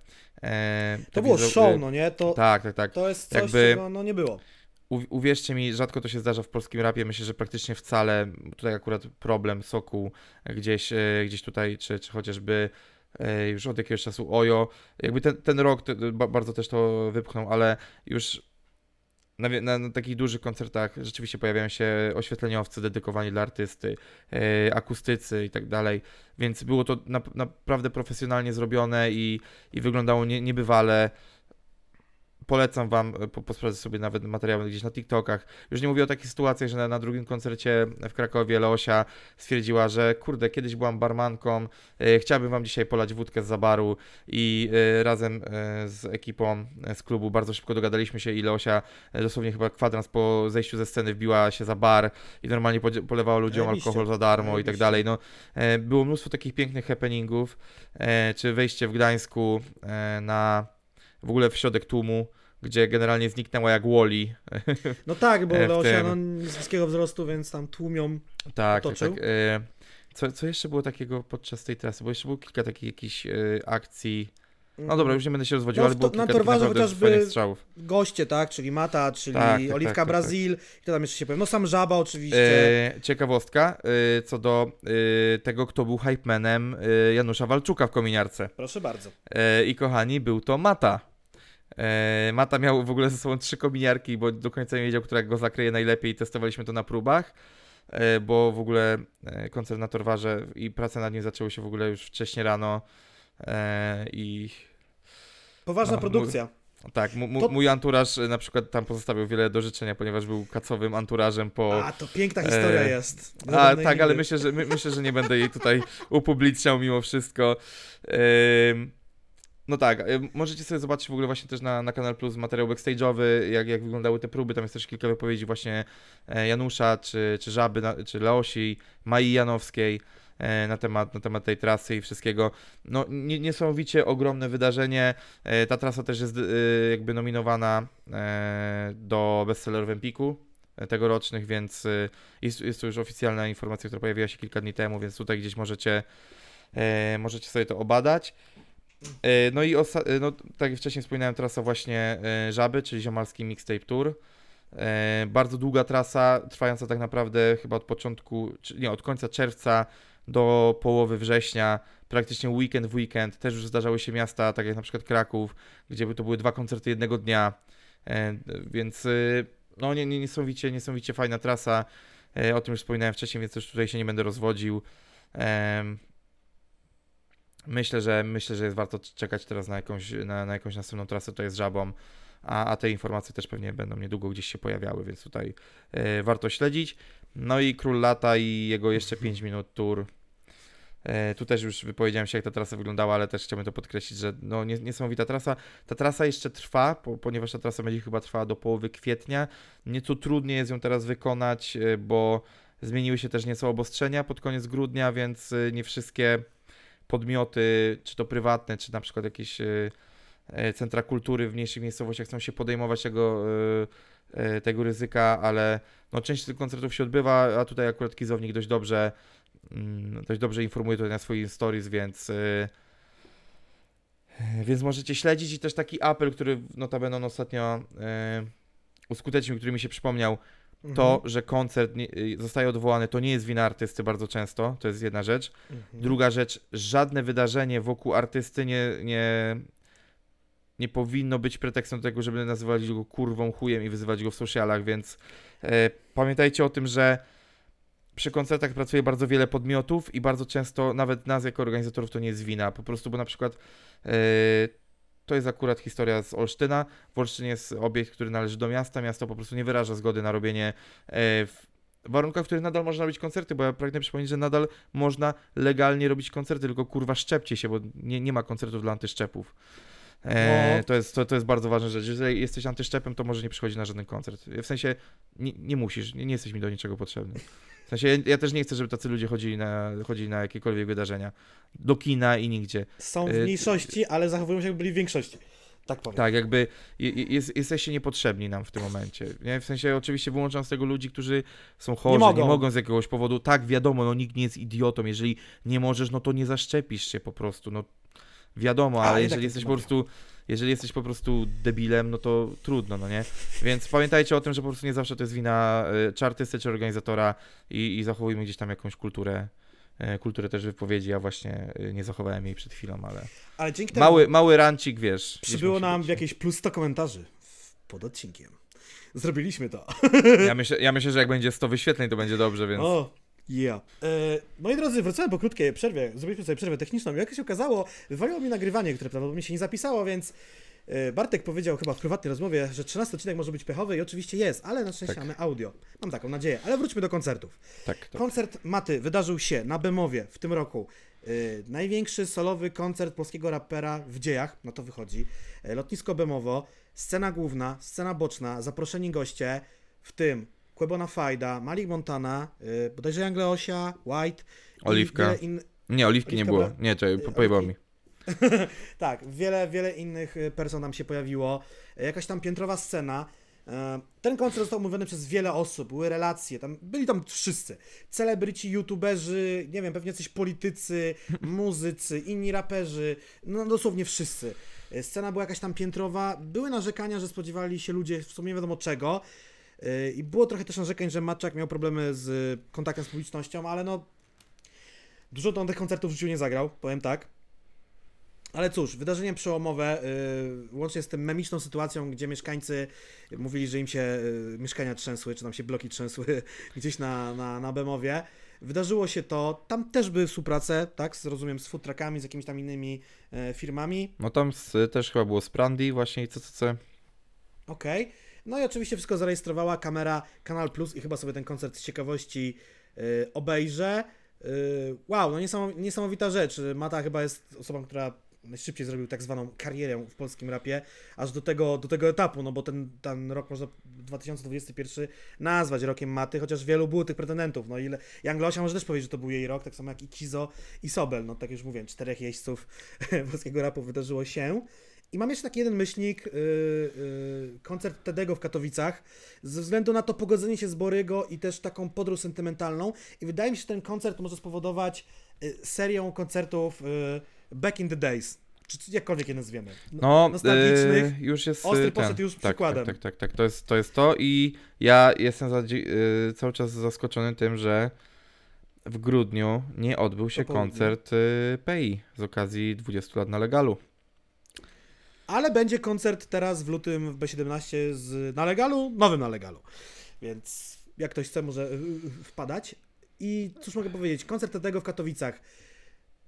E, to było show, no nie? To, tak, tak, tak. To jest coś, Jakby... czego no, nie było. Uwierzcie mi, rzadko to się zdarza w polskim rapie, myślę, że praktycznie wcale. Tutaj akurat problem Soku gdzieś, e, gdzieś tutaj, czy, czy chociażby e, już od jakiegoś czasu Ojo. Jakby ten, ten rok bardzo też to wypchnął, ale już na, na, na, takich dużych koncertach rzeczywiście pojawiają się oświetleniowcy dedykowani dla artysty, e, akustycy i tak dalej, więc było to na, naprawdę profesjonalnie zrobione i, i wyglądało nie, niebywale polecam wam e, po, posprawdzać sobie nawet materiały gdzieś na TikTokach. Już nie mówię o takich sytuacjach, że na, na drugim koncercie w Krakowie Leosia stwierdziła, że kurde, kiedyś byłam barmanką, e, chciałabym wam dzisiaj polać wódkę z zabaru i e, razem e, z ekipą e, z klubu bardzo szybko dogadaliśmy się i Leosia e, dosłownie chyba kwadrans po zejściu ze sceny wbiła się za bar i normalnie po, polewała ludziom alkohol za darmo i tak dalej. No, było mnóstwo takich pięknych happeningów, czy wejście w Gdańsku na w ogóle w środek tłumu, gdzie generalnie zniknęła jak Woli. No tak, bo Leosia no, z niskiego wzrostu, więc tam tłumią Tak, tak, tak. Co, co jeszcze było takiego podczas tej trasy? Bo jeszcze było kilka takich jakichś e, akcji. No dobra, już nie będę się rozwodził, no, ale było kilka na Torwarze chociażby strzałów. goście, tak? Czyli Mata, czyli tak, tak, Oliwka tak, tak Brazil. Tak. Kto tam jeszcze się powiem? No sam Żaba oczywiście. E, ciekawostka e, co do e, tego, kto był hypemanem e, Janusza Walczuka w kominiarce. Proszę bardzo. I kochani, był to Mata. E, Mata miał w ogóle ze sobą trzy kominiarki, bo do końca nie wiedział, która go zakryje najlepiej i testowaliśmy to na próbach, e, bo w ogóle e, koncert na Torwarze i prace nad nim zaczęły się w ogóle już wcześniej rano i... Poważna no, produkcja. Tak, to... mój anturaż na przykład tam pozostawił wiele do życzenia, ponieważ był kacowym anturażem po... A, to piękna historia e... jest. A, tak, ale myślę że, my, myślę, że nie będę jej tutaj upubliczniał mimo wszystko. E... No tak, y, możecie sobie zobaczyć w ogóle właśnie też na, na Kanal Plus materiał backstage'owy, jak, jak wyglądały te próby, tam jest też kilka wypowiedzi właśnie e, Janusza, czy, czy Żaby, czy Leosi, Mai Janowskiej e, na temat, na temat tej trasy i wszystkiego. No niesamowicie ogromne wydarzenie, e, ta trasa też jest jakby nominowana do bestsellerów Empiku tegorocznych, więc jest, jest to już oficjalna informacja, która pojawiła się kilka dni temu, więc tutaj gdzieś możecie, możecie sobie to obadać. E, no i e, no, tak jak wcześniej wspominałem, trasa właśnie e, Żaby, czyli Ziomalski Mixtape Tour. Bardzo długa trasa, trwająca tak naprawdę chyba od początku, nie, od końca czerwca do połowy września, praktycznie weekend w weekend. Też już zdarzały się miasta, tak jak na przykład Kraków, gdzie to były dwa koncerty jednego dnia, więc no nie, nie, niesamowicie, niesamowicie fajna trasa. O tym już wspominałem wcześniej, więc też tutaj się nie będę rozwodził. Myślę, że myślę, że jest warto czekać teraz na jakąś, na, na jakąś następną trasę, to jest żabą, a, a te informacje też pewnie będą niedługo gdzieś się pojawiały, więc tutaj y, warto śledzić. No i Król Lata i jego jeszcze 5 minut tour. E, tu też już wypowiedziałem się, jak ta trasa wyglądała, ale też chciałbym to podkreślić, że no, niesamowita trasa. Ta trasa jeszcze trwa, po, ponieważ ta trasa będzie chyba trwała do połowy kwietnia. Nieco trudniej jest ją teraz wykonać, bo zmieniły się też nieco obostrzenia pod koniec grudnia, więc nie wszystkie podmioty, czy to prywatne, czy na przykład jakieś e, e, centra kultury w mniejszych miejscowościach chcą się podejmować tego, e, tego ryzyka, ale no, część tych koncertów się odbywa, a tutaj akurat Kizownik dość dobrze mm, dość dobrze informuje tutaj na swoich stories, więc więc możecie śledzić i też taki apel, który notabene on ostatnio uskutecznił, który mi się przypomniał, to, mhm. że koncert nie, y, zostaje odwołany, to nie jest wina artysty bardzo często, to jest jedna rzecz. Mhm. Druga rzecz, żadne wydarzenie wokół artysty nie, nie, nie powinno być pretekstem do tego, żeby nazywać go kurwą, chujem i wyzywać go w socialach, więc e, pamiętajcie o tym, że przy koncertach pracuje bardzo wiele podmiotów i bardzo często nawet nas jako organizatorów to nie jest wina, po prostu, bo na przykład e, to jest akurat historia z Olsztyna. W Olsztynie jest obiekt, który należy do miasta. Miasto po prostu nie wyraża zgody na robienie e, w warunkach, w których nadal można robić koncerty, bo ja pragnę przypomnieć, że nadal można legalnie robić koncerty, tylko kurwa szczepcie się, bo nie, nie ma koncertów dla antyszczepów. E, No. to, jest, to, to jest bardzo ważna rzecz. Jeżeli jesteś antyszczepem, to może nie przychodzi na żaden koncert. W sensie nie, nie musisz, nie, nie jesteś mi do niczego potrzebny. W sensie ja, ja też nie chcę, żeby tacy ludzie chodzili na, chodzili na jakiekolwiek wydarzenia. Do kina i nigdzie. Są w Y, mniejszości, ale zachowują się jakby byli w większości. Tak powiem. Tak, jakby je- je- jest, jesteście niepotrzebni nam w tym momencie. Nie? W sensie oczywiście wyłączam z tego ludzi, którzy są chorzy, nie mogą. mogą. z jakiegoś powodu. Tak, wiadomo, no nikt nie jest idiotą. Jeżeli nie możesz, no to nie zaszczepisz się po prostu. No wiadomo, A, ale i jeżeli tak jesteś po prostu jeżeli jesteś po prostu debilem, no to trudno, no nie? Więc pamiętajcie o tym, że po prostu nie zawsze to jest wina y, czy artysty, czy organizatora i, i zachowujmy gdzieś tam jakąś kulturę, y, kulturę też wypowiedzi. Ja właśnie y, nie zachowałem jej przed chwilą, ale Ale dzięki temu mały, mały rancik, wiesz. przybyło nam być. jakieś plus 100 komentarzy pod odcinkiem. Zrobiliśmy to. Ja myślę, ja myślę, że jak będzie 100 wyświetleń, to będzie dobrze, więc... O, yeah. E, moi drodzy, wracałem po krótkiej przerwie. Zrobiliśmy sobie przerwę techniczną. Jak się okazało, wywaliło mi nagrywanie, które prawdopodobnie się nie zapisało, więc e, Bartek powiedział chyba w prywatnej rozmowie, że 13 odcinek może być pechowy i oczywiście jest, ale na szczęście Tak. mamy audio. Mam taką nadzieję. Ale wróćmy do koncertów. Tak, tak. Koncert Maty wydarzył się na Bemowie w tym roku. Yy, największy solowy koncert polskiego rapera w dziejach, no to wychodzi. Yy, lotnisko Bemowo, scena główna, scena boczna, zaproszeni goście, w tym Quebona Fajda, Malik Montana, yy, bodajże Young Leosia, White. Oliwka. In... Nie, oliwki nie Oliwka było. była- Nie, czekaj, y, po- pojebało mi. tak, wiele, wiele innych y, person nam się pojawiło. Y, Jakaś tam piętrowa scena. E, Ten koncert został omówiony przez wiele osób, były relacje, tam byli tam wszyscy. Celebryci, youtuberzy, nie wiem, pewnie coś politycy, muzycy, inni raperzy, no dosłownie wszyscy. E, Scena była jakaś tam piętrowa, były narzekania, że spodziewali się ludzie w sumie nie wiadomo czego. I było trochę też narzekań, że Matczak miał problemy z kontaktem z publicznością, ale no dużo on tych koncertów w życiu nie zagrał, powiem tak. Ale cóż, wydarzenie przełomowe, yy, łącznie z tym memiczną sytuacją, gdzie mieszkańcy mówili, że im się yy, mieszkania trzęsły, czy tam się bloki trzęsły gdzieś na, na, na Bemowie. Wydarzyło się to, tam też były współprace, tak, z, rozumiem, z food truckami, z jakimiś tam innymi e, firmami. No tam z, też chyba było Sprandy właśnie i CCC. Okej. No i oczywiście wszystko zarejestrowała kamera Kanal Plus i chyba sobie ten koncert z ciekawości y, obejrzę. Y, wow, no niesamowita, rzecz. Mata chyba jest osobą, która najszybciej zrobił tak zwaną karierę w polskim rapie, aż do tego, do tego etapu, no bo ten, ten rok można 2021 nazwać rokiem Maty, chociaż wielu było tych pretendentów. No ile Young Losia może też powiedzieć, że to był jej rok, tak samo jak i Kizo i Sobel. No tak już mówiłem, czterech jeźdźców polskiego rapu wydarzyło się. I mam jeszcze taki jeden myślnik, yy, yy, koncert Tedego w Katowicach, ze względu na to pogodzenie się z Borygo i też taką podróż sentymentalną. I wydaje mi się, że ten koncert może spowodować yy, serią koncertów yy, Back in the Days, czy jakkolwiek je nazwiemy. No, No, nostalgicznych. y, już jest Ostry y, poszedł już tak, przykładem. Tak, tak, tak, tak, to jest to, jest to i ja jestem zadzi- y, cały czas zaskoczony tym, że w grudniu nie odbył się koncert y, PI z okazji 20 lat na legalu. Ale będzie koncert teraz w lutym w B17 z na legalu, nowym na legalu. Więc jak ktoś chce, może y, y, wpadać. I cóż mogę powiedzieć, koncert Tedego w Katowicach.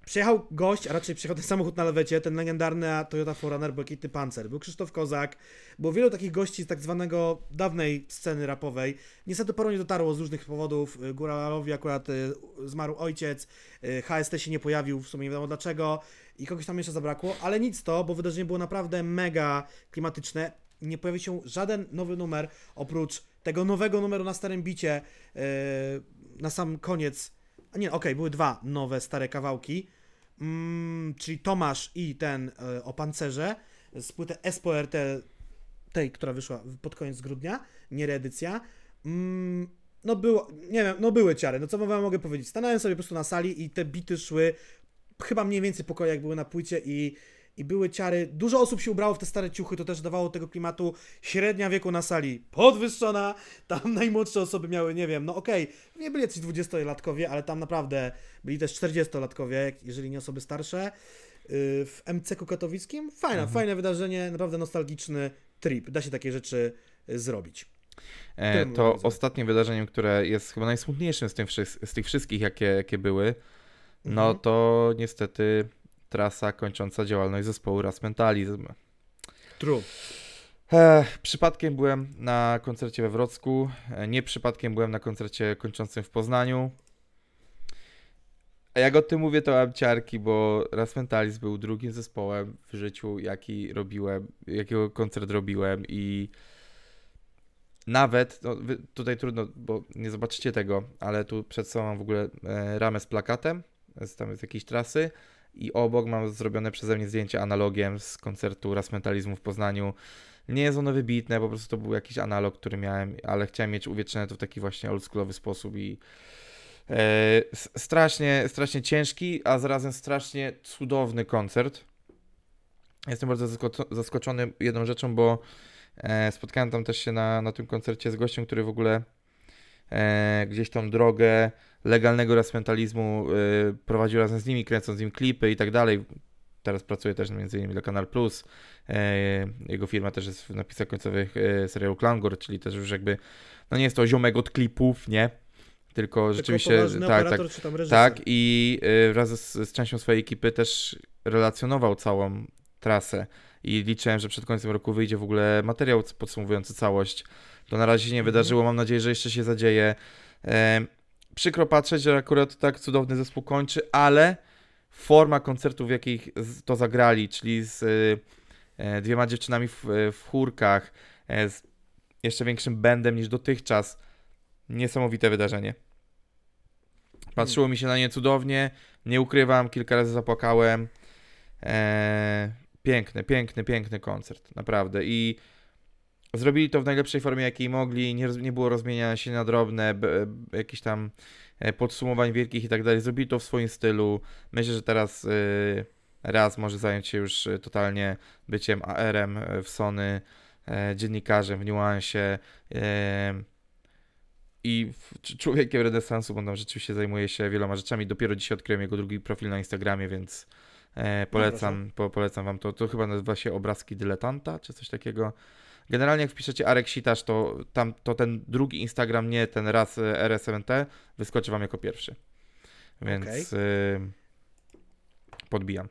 Przyjechał gość, a raczej przyjechał ten samochód na lewecie, ten legendarny Toyota 4Runner Błękitny Pancer. Był Krzysztof Kozak, było wielu takich gości z tak zwanego dawnej sceny rapowej. Niestety paru nie dotarło z różnych powodów. Y, Góralowi akurat y, zmarł ojciec, y, HST się nie pojawił, w sumie nie wiadomo dlaczego i kogoś tam jeszcze zabrakło, ale nic to, bo wydarzenie było naprawdę mega klimatyczne. Nie pojawił się żaden nowy numer, oprócz tego nowego numeru na starym bicie yy, na sam koniec. A nie, okej, były dwa nowe, stare kawałki, mm, czyli Tomasz i ten yy, o pancerze z płyty SPRT, tej, która wyszła pod koniec grudnia, nie reedycja. Mm, no było, nie wiem, no były ciary, no co wam mogę powiedzieć. Stanąłem sobie po prostu na sali i te bity szły chyba mniej więcej pokoje, jak były na płycie i, i były ciary. Dużo osób się ubrało w te stare ciuchy, to też dawało tego klimatu. Średnia wieku na sali podwyższona, tam najmłodsze osoby miały, nie wiem, no okej, nie byli jacyś 20-latkowie, ale tam naprawdę byli też 40-latkowie, jak- jeżeli nie osoby starsze. Yy, W MCK katowickim fajne, Mhm. fajne wydarzenie, naprawdę nostalgiczny trip. Da się takie rzeczy y, zrobić. E, to razem? ostatnim wydarzeniem, które jest chyba najsmutniejszym z, wszy- z tych wszystkich, jakie, jakie były, no Mhm. to niestety trasa kończąca działalność zespołu Ras Mentalizm. True. Ech, przypadkiem byłem na koncercie we Wrocku, e, nie przypadkiem byłem na koncercie kończącym w Poznaniu. A jak o tym mówię, to mam ciarki, bo Raz Mentalis był drugim zespołem w życiu, jaki robiłem, jakiego koncert robiłem i nawet, no, tutaj trudno, bo nie zobaczycie tego, ale tu przed sobą mam w ogóle e, ramę z plakatem, z, tam z jakiejś trasy i obok mam zrobione przeze mnie zdjęcie analogiem z koncertu Raz Mentalizmu w Poznaniu. Nie jest ono wybitne, po prostu to był jakiś analog, który miałem, ale chciałem mieć uwiecznione to w taki właśnie oldschoolowy sposób i e, strasznie, strasznie ciężki, a zarazem strasznie cudowny koncert. Jestem bardzo zaskoczony jedną rzeczą, bo e, spotkałem tam też się na, na tym koncercie z gościem, który w ogóle e, gdzieś tą drogę legalnego rasmentalizmu y, prowadził razem z nimi, kręcąc im klipy i tak dalej. Teraz pracuje też między innymi dla Kanal Plus. E, jego firma też jest w napisach końcowych e, serialu Klangor, czyli też już jakby, no nie jest to ziomek od klipów, nie? Tylko, Tylko rzeczywiście, tak, tak, tak i y, wraz z, z częścią swojej ekipy też relacjonował całą trasę i liczyłem, że przed końcem roku wyjdzie w ogóle materiał podsumowujący całość. To na razie się nie mhm. wydarzyło, mam nadzieję, że jeszcze się zadzieje. E, przykro patrzeć, że akurat tak cudowny zespół kończy, ale forma koncertów, w jakich to zagrali, czyli z e, dwiema dziewczynami w, w chórkach, e, z jeszcze większym bandem niż dotychczas, niesamowite wydarzenie. Patrzyło mi się na nie cudownie, nie ukrywam, kilka razy zapłakałem. Eee, piękny, piękny, piękny koncert, naprawdę. I Zrobili to w najlepszej formie, jakiej mogli, nie, nie było rozmieniania się na drobne, jakichś tam e, podsumowań wielkich i tak dalej. Zrobili to w swoim stylu. Myślę, że teraz y, raz może zająć się już e, totalnie byciem AR-em w Sony, dziennikarzem w niuansie i człowiekiem renesansu, bo on rzeczywiście zajmuje się wieloma rzeczami. Dopiero dzisiaj odkryłem jego drugi profil na Instagramie, więc polecam, no po, polecam wam to. To chyba nazywa się Obrazki Dyletanta, czy coś takiego. Generalnie jak wpiszecie Arek Sitasz, to, tam, to ten drugi Instagram, nie ten raz e, RS7T, wyskoczy wam jako pierwszy. Więc okay. y, podbijam.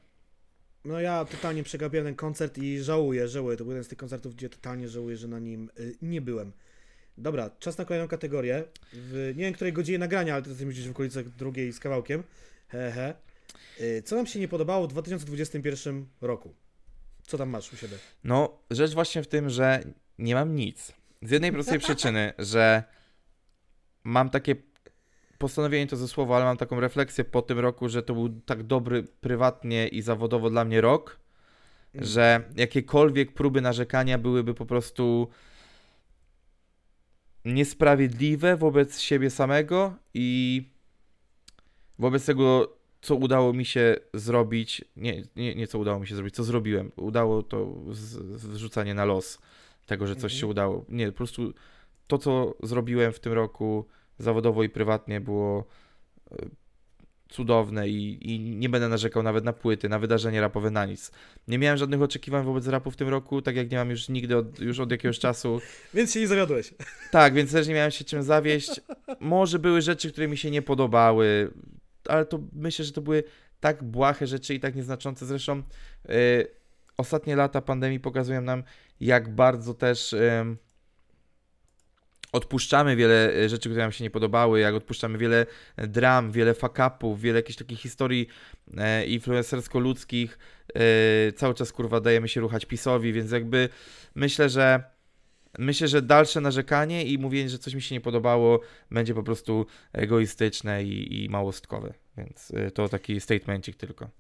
No ja totalnie przegapiłem ten koncert i żałuję, żałuję. To był jeden z tych koncertów, gdzie totalnie żałuję, że na nim y, nie byłem. Dobra, czas na kolejną kategorię. W, nie wiem, której godzinie nagrania, ale to jesteśmy gdzieś w okolicach drugiej z kawałkiem. He, he. Y, co nam się nie podobało w 2021 roku? Co tam masz u siebie? No, rzecz właśnie w tym, że nie mam nic. Z jednej prostej przyczyny, że mam takie postanowienie to ze słowa, ale mam taką refleksję po tym roku, że to był tak dobry prywatnie i zawodowo dla mnie rok, mm. że jakiekolwiek próby narzekania byłyby po prostu niesprawiedliwe wobec siebie samego i wobec tego co udało mi się zrobić, nie, nie, nie co udało mi się zrobić, co zrobiłem. Udało to zrzucanie na los tego, że coś mhm. się udało. Nie, po prostu to, co zrobiłem w tym roku zawodowo i prywatnie było e, cudowne i, i nie będę narzekał nawet na płyty, na wydarzenie rapowe, na nic. Nie miałem żadnych oczekiwań wobec rapu w tym roku, tak jak nie mam już nigdy od, już od jakiegoś czasu. Więc się nie zawiodłeś. Tak, więc też nie miałem się czym zawieść. Może były rzeczy, które mi się nie podobały ale to myślę, że to były tak błahe rzeczy i tak nieznaczące. Zresztą yy, ostatnie lata pandemii pokazują nam, jak bardzo też odpuszczamy wiele e, rzeczy, które nam się nie podobały, jak odpuszczamy wiele dram, wiele fuck-upów, wiele jakichś takich historii yy, influencersko-ludzkich. cały czas kurwa dajemy się ruchać PiSowi, więc jakby myślę, że Myślę, że dalsze narzekanie i mówienie, że coś mi się nie podobało, będzie po prostu egoistyczne i, i małostkowe. Więc y, to taki statemencik tylko.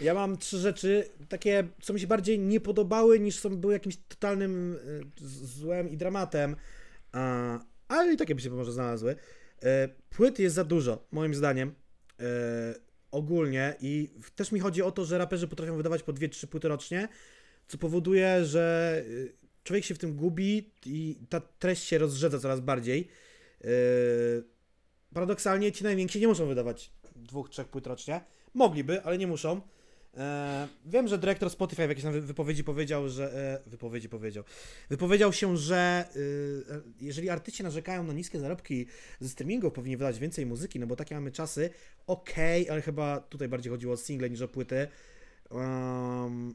Ja mam trzy rzeczy, takie, co mi się bardziej nie podobały, niż są były jakimś totalnym y, złem i dramatem, ale i takie by się może znalazły. E, płyt jest za dużo, moim zdaniem. E, ogólnie i też mi chodzi o to, że raperzy potrafią wydawać po dwie, trzy płyty rocznie, co powoduje, że y, człowiek się w tym gubi i ta treść się rozrzedza coraz bardziej. Yy, paradoksalnie ci najwięksi nie muszą wydawać dwóch, trzech płyt rocznie. Mogliby, ale nie muszą. Yy, wiem, że dyrektor Spotify w jakiejś wypowiedzi powiedział, że. Yy, wypowiedzi powiedział. Wypowiedział się, że jeżeli artyści narzekają na niskie zarobki ze streamingu, powinni wydać więcej muzyki, no bo takie mamy czasy. Okej, okay, ale chyba tutaj bardziej chodziło o single niż o płyty. Um,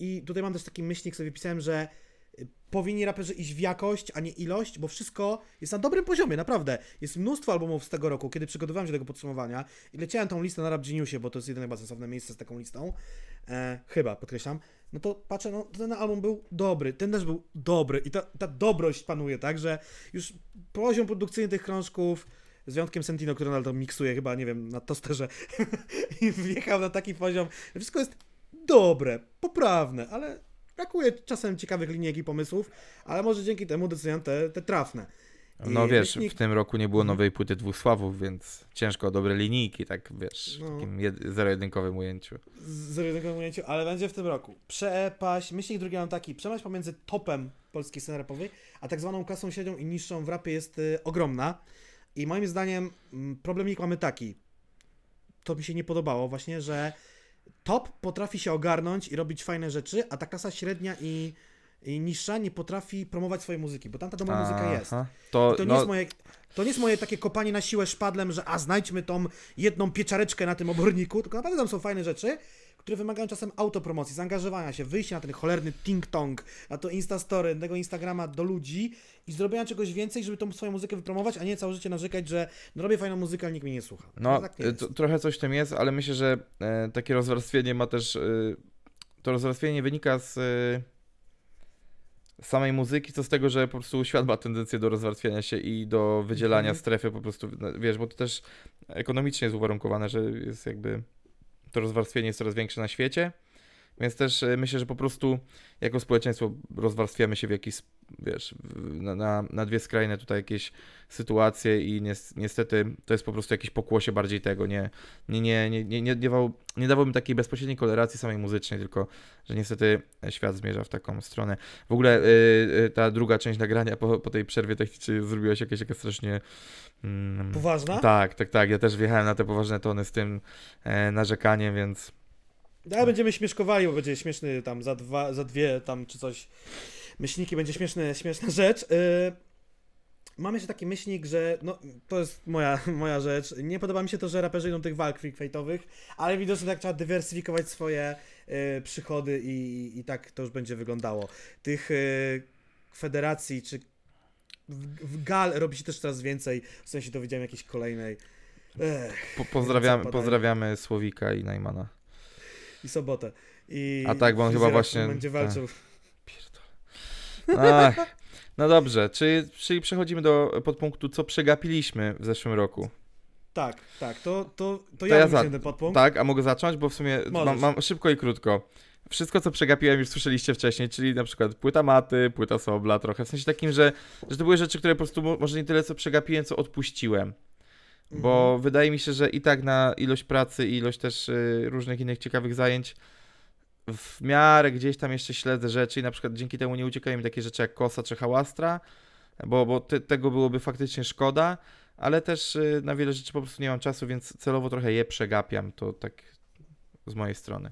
i tutaj mam też taki myślnik, sobie pisałem, że y, powinni raperzy iść w jakość, a nie ilość, bo wszystko jest na dobrym poziomie, naprawdę. Jest mnóstwo albumów z tego roku, kiedy przygotowywałem się do tego podsumowania i leciałem tą listę na Rap Geniusie, bo to jest jedyne chyba sensowne miejsce z taką listą. E, chyba, podkreślam. No to patrzę, no ten album był dobry, ten też był dobry i ta, ta dobrość panuje, tak, że już poziom produkcyjny tych krążków, z wyjątkiem Sentino, który nadal to miksuje chyba, nie wiem, na tosterze i wjechał na taki poziom, wszystko jest dobre, poprawne, ale brakuje czasem ciekawych linijek i pomysłów, ale może dzięki temu decydują te, te trafne. I No wiesz, myślnik- w tym roku nie było Mhm. nowej płyty dwóch sławów, więc ciężko o dobre linijki, tak wiesz, w No. takim jed- zero-jedynkowym ujęciu. z jednego ujęciu, ale będzie w tym roku. Przepaść, myślnik drugi mam taki, przepaść pomiędzy topem polskiej sceny rapowej, a tak zwaną klasą średnią i niższą w rapie jest y, ogromna. I moim zdaniem mm, problemik mamy taki, to mi się nie podobało właśnie, że top potrafi się ogarnąć i robić fajne rzeczy, a ta klasa średnia i, i niższa nie potrafi promować swojej muzyki, bo tamta dobra muzyka jest. To, I to, nie no, jest moje, to nie jest moje takie kopanie na siłę szpadlem, że a znajdźmy tą jedną pieczareczkę na tym oborniku, tylko naprawdę tam są fajne rzeczy, które wymagają czasem autopromocji, zaangażowania się, wyjścia na ten cholerny ting-tong, na to Instastory, tego Instagrama do ludzi i zrobienia czegoś więcej, żeby tą swoją muzykę wypromować, a nie całe życie narzekać, że no robię fajną muzykę, ale nikt mnie nie słucha. No, tak nie to, trochę coś w tym jest, ale myślę, że e, takie rozwarstwienie ma też. E, to rozwarstwienie wynika z e, samej muzyki, co z tego, że po prostu świat ma tendencję do rozwarstwiania się i do wydzielania Mhm. strefy po prostu, wiesz, bo to też ekonomicznie jest uwarunkowane, że jest jakby to rozwarstwienie jest coraz większe na świecie. Więc też e, myślę, że po prostu jako społeczeństwo rozwarstwiamy się w jakiś, wiesz, na, na, na dwie skrajne tutaj jakieś sytuacje i nies- niestety to jest po prostu jakieś pokłosie bardziej tego, nie, nie, nie, nie, nie, nie, dawał, nie dawałbym takiej bezpośredniej korelacji samej muzycznej, tylko że niestety świat zmierza w taką stronę. W ogóle y, y, ta druga część nagrania po, po tej przerwie technicznej zrobiła się jakaś, jakaś strasznie... Mm, Poważna? tak, tak, tak. Ja też wjechałem na te poważne tony z tym e, narzekaniem, więc Ale będziemy śmieszkowali, bo będzie śmieszny tam za dwa, za dwie tam czy coś. Myślniki będzie śmieszny, śmieszna rzecz. Yy, mam jeszcze taki myślnik, że no to jest moja, moja rzecz. Nie podoba mi się to, że raperzy idą tych walk freakfightowych, ale widocznie tak trzeba dywersyfikować swoje yy, przychody i, i tak to już będzie wyglądało. Tych yy, federacji czy w, w gal robi się też coraz więcej. W sensie dowiedziałem jakiejś kolejnej. Ech, po, pozdrawiamy, pozdrawiamy Słowika i Najmana. I sobotę. I A tak, bo on chyba właśnie- Będzie walczył. Ach, no dobrze, czyli, czyli przechodzimy do podpunktu, co przegapiliśmy w zeszłym roku. Tak, tak, to, to, to, To ja, ja za- ten podpunkt. Tak, a mogę zacząć, bo w sumie mam, mam szybko i krótko. Wszystko, co przegapiłem, już słyszeliście wcześniej, czyli na przykład płyta maty, płyta sobla, trochę. W sensie takim, że, że to były rzeczy, które po prostu mo- może nie tyle, co przegapiłem, co odpuściłem. Bo Mhm. wydaje mi się, że i tak na ilość pracy i ilość też y, różnych innych ciekawych zajęć w miarę gdzieś tam jeszcze śledzę rzeczy i na przykład dzięki temu nie uciekają mi takie rzeczy jak Kosa czy Hałastra, bo, bo te, tego byłoby faktycznie szkoda, ale też y, na wiele rzeczy po prostu nie mam czasu, więc celowo trochę je przegapiam, to tak z mojej strony.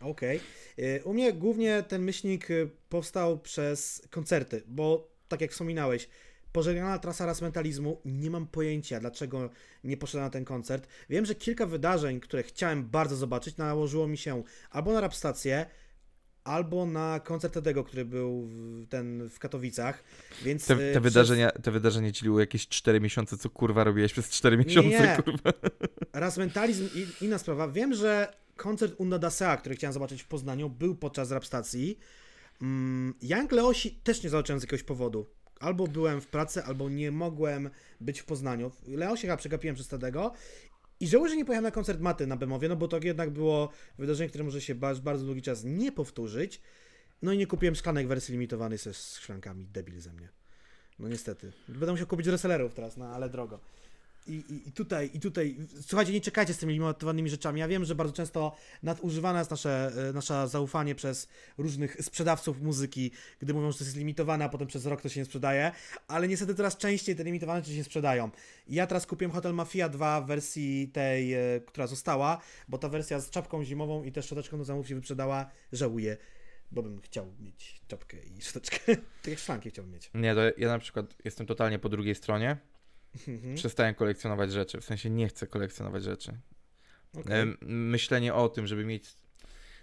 Okej. Y, U mnie głównie ten myślnik y, powstał przez koncerty, bo tak jak wspominałeś, pożegnana trasa raz mentalizmu, nie mam pojęcia, dlaczego nie poszedłem na ten koncert. Wiem, że kilka wydarzeń, które chciałem bardzo zobaczyć, nałożyło mi się albo na rapstację, albo na koncert Tedego, który był w, ten w Katowicach, więc... Te, y, te, przez- wydarzenia, te wydarzenia dzieliły jakieś 4 miesiące, co kurwa robiłeś przez 4 miesiące, nie. kurwa. Raz mentalizm i inna sprawa. Wiem, że koncert Unda Dasea, który chciałem zobaczyć w Poznaniu, był podczas rapstacji. Mm, Young Leosi też nie zobaczyłem z jakiegoś powodu. Albo byłem w pracy, albo nie mogłem być w Poznaniu. Leosi chyba przegapiłem przez tego. I żałuję, że nie pojechałem na koncert Maty na Bemowie, no bo to jednak było wydarzenie, które może się bardzo, bardzo długi czas nie powtórzyć. No i nie kupiłem szklanek wersji limitowanej ze szklankami. Debil ze mnie. No niestety. Będę musiał kupić resellerów teraz, no ale drogo. I, i, I tutaj, i tutaj, słuchajcie, nie czekajcie z tymi limitowanymi rzeczami. Ja wiem, że bardzo często nadużywane jest nasze, e, nasze zaufanie przez różnych sprzedawców muzyki, gdy mówią, że to jest limitowane, a potem przez rok to się nie sprzedaje, ale niestety coraz częściej te limitowane rzeczy się sprzedają. Ja teraz kupiłem Hotel Mafia 2 w wersji tej, e, która została, bo ta wersja z czapką zimową i też szczoteczką do zębów się wyprzedała. Żałuję, bo bym chciał mieć czapkę i szczoteczkę. tak jak szklanki chciałbym mieć. Nie, to ja na przykład jestem totalnie po drugiej stronie. Mhm. Przestałem kolekcjonować rzeczy, w sensie nie chcę kolekcjonować rzeczy. Em, Myślenie o tym, żeby mieć.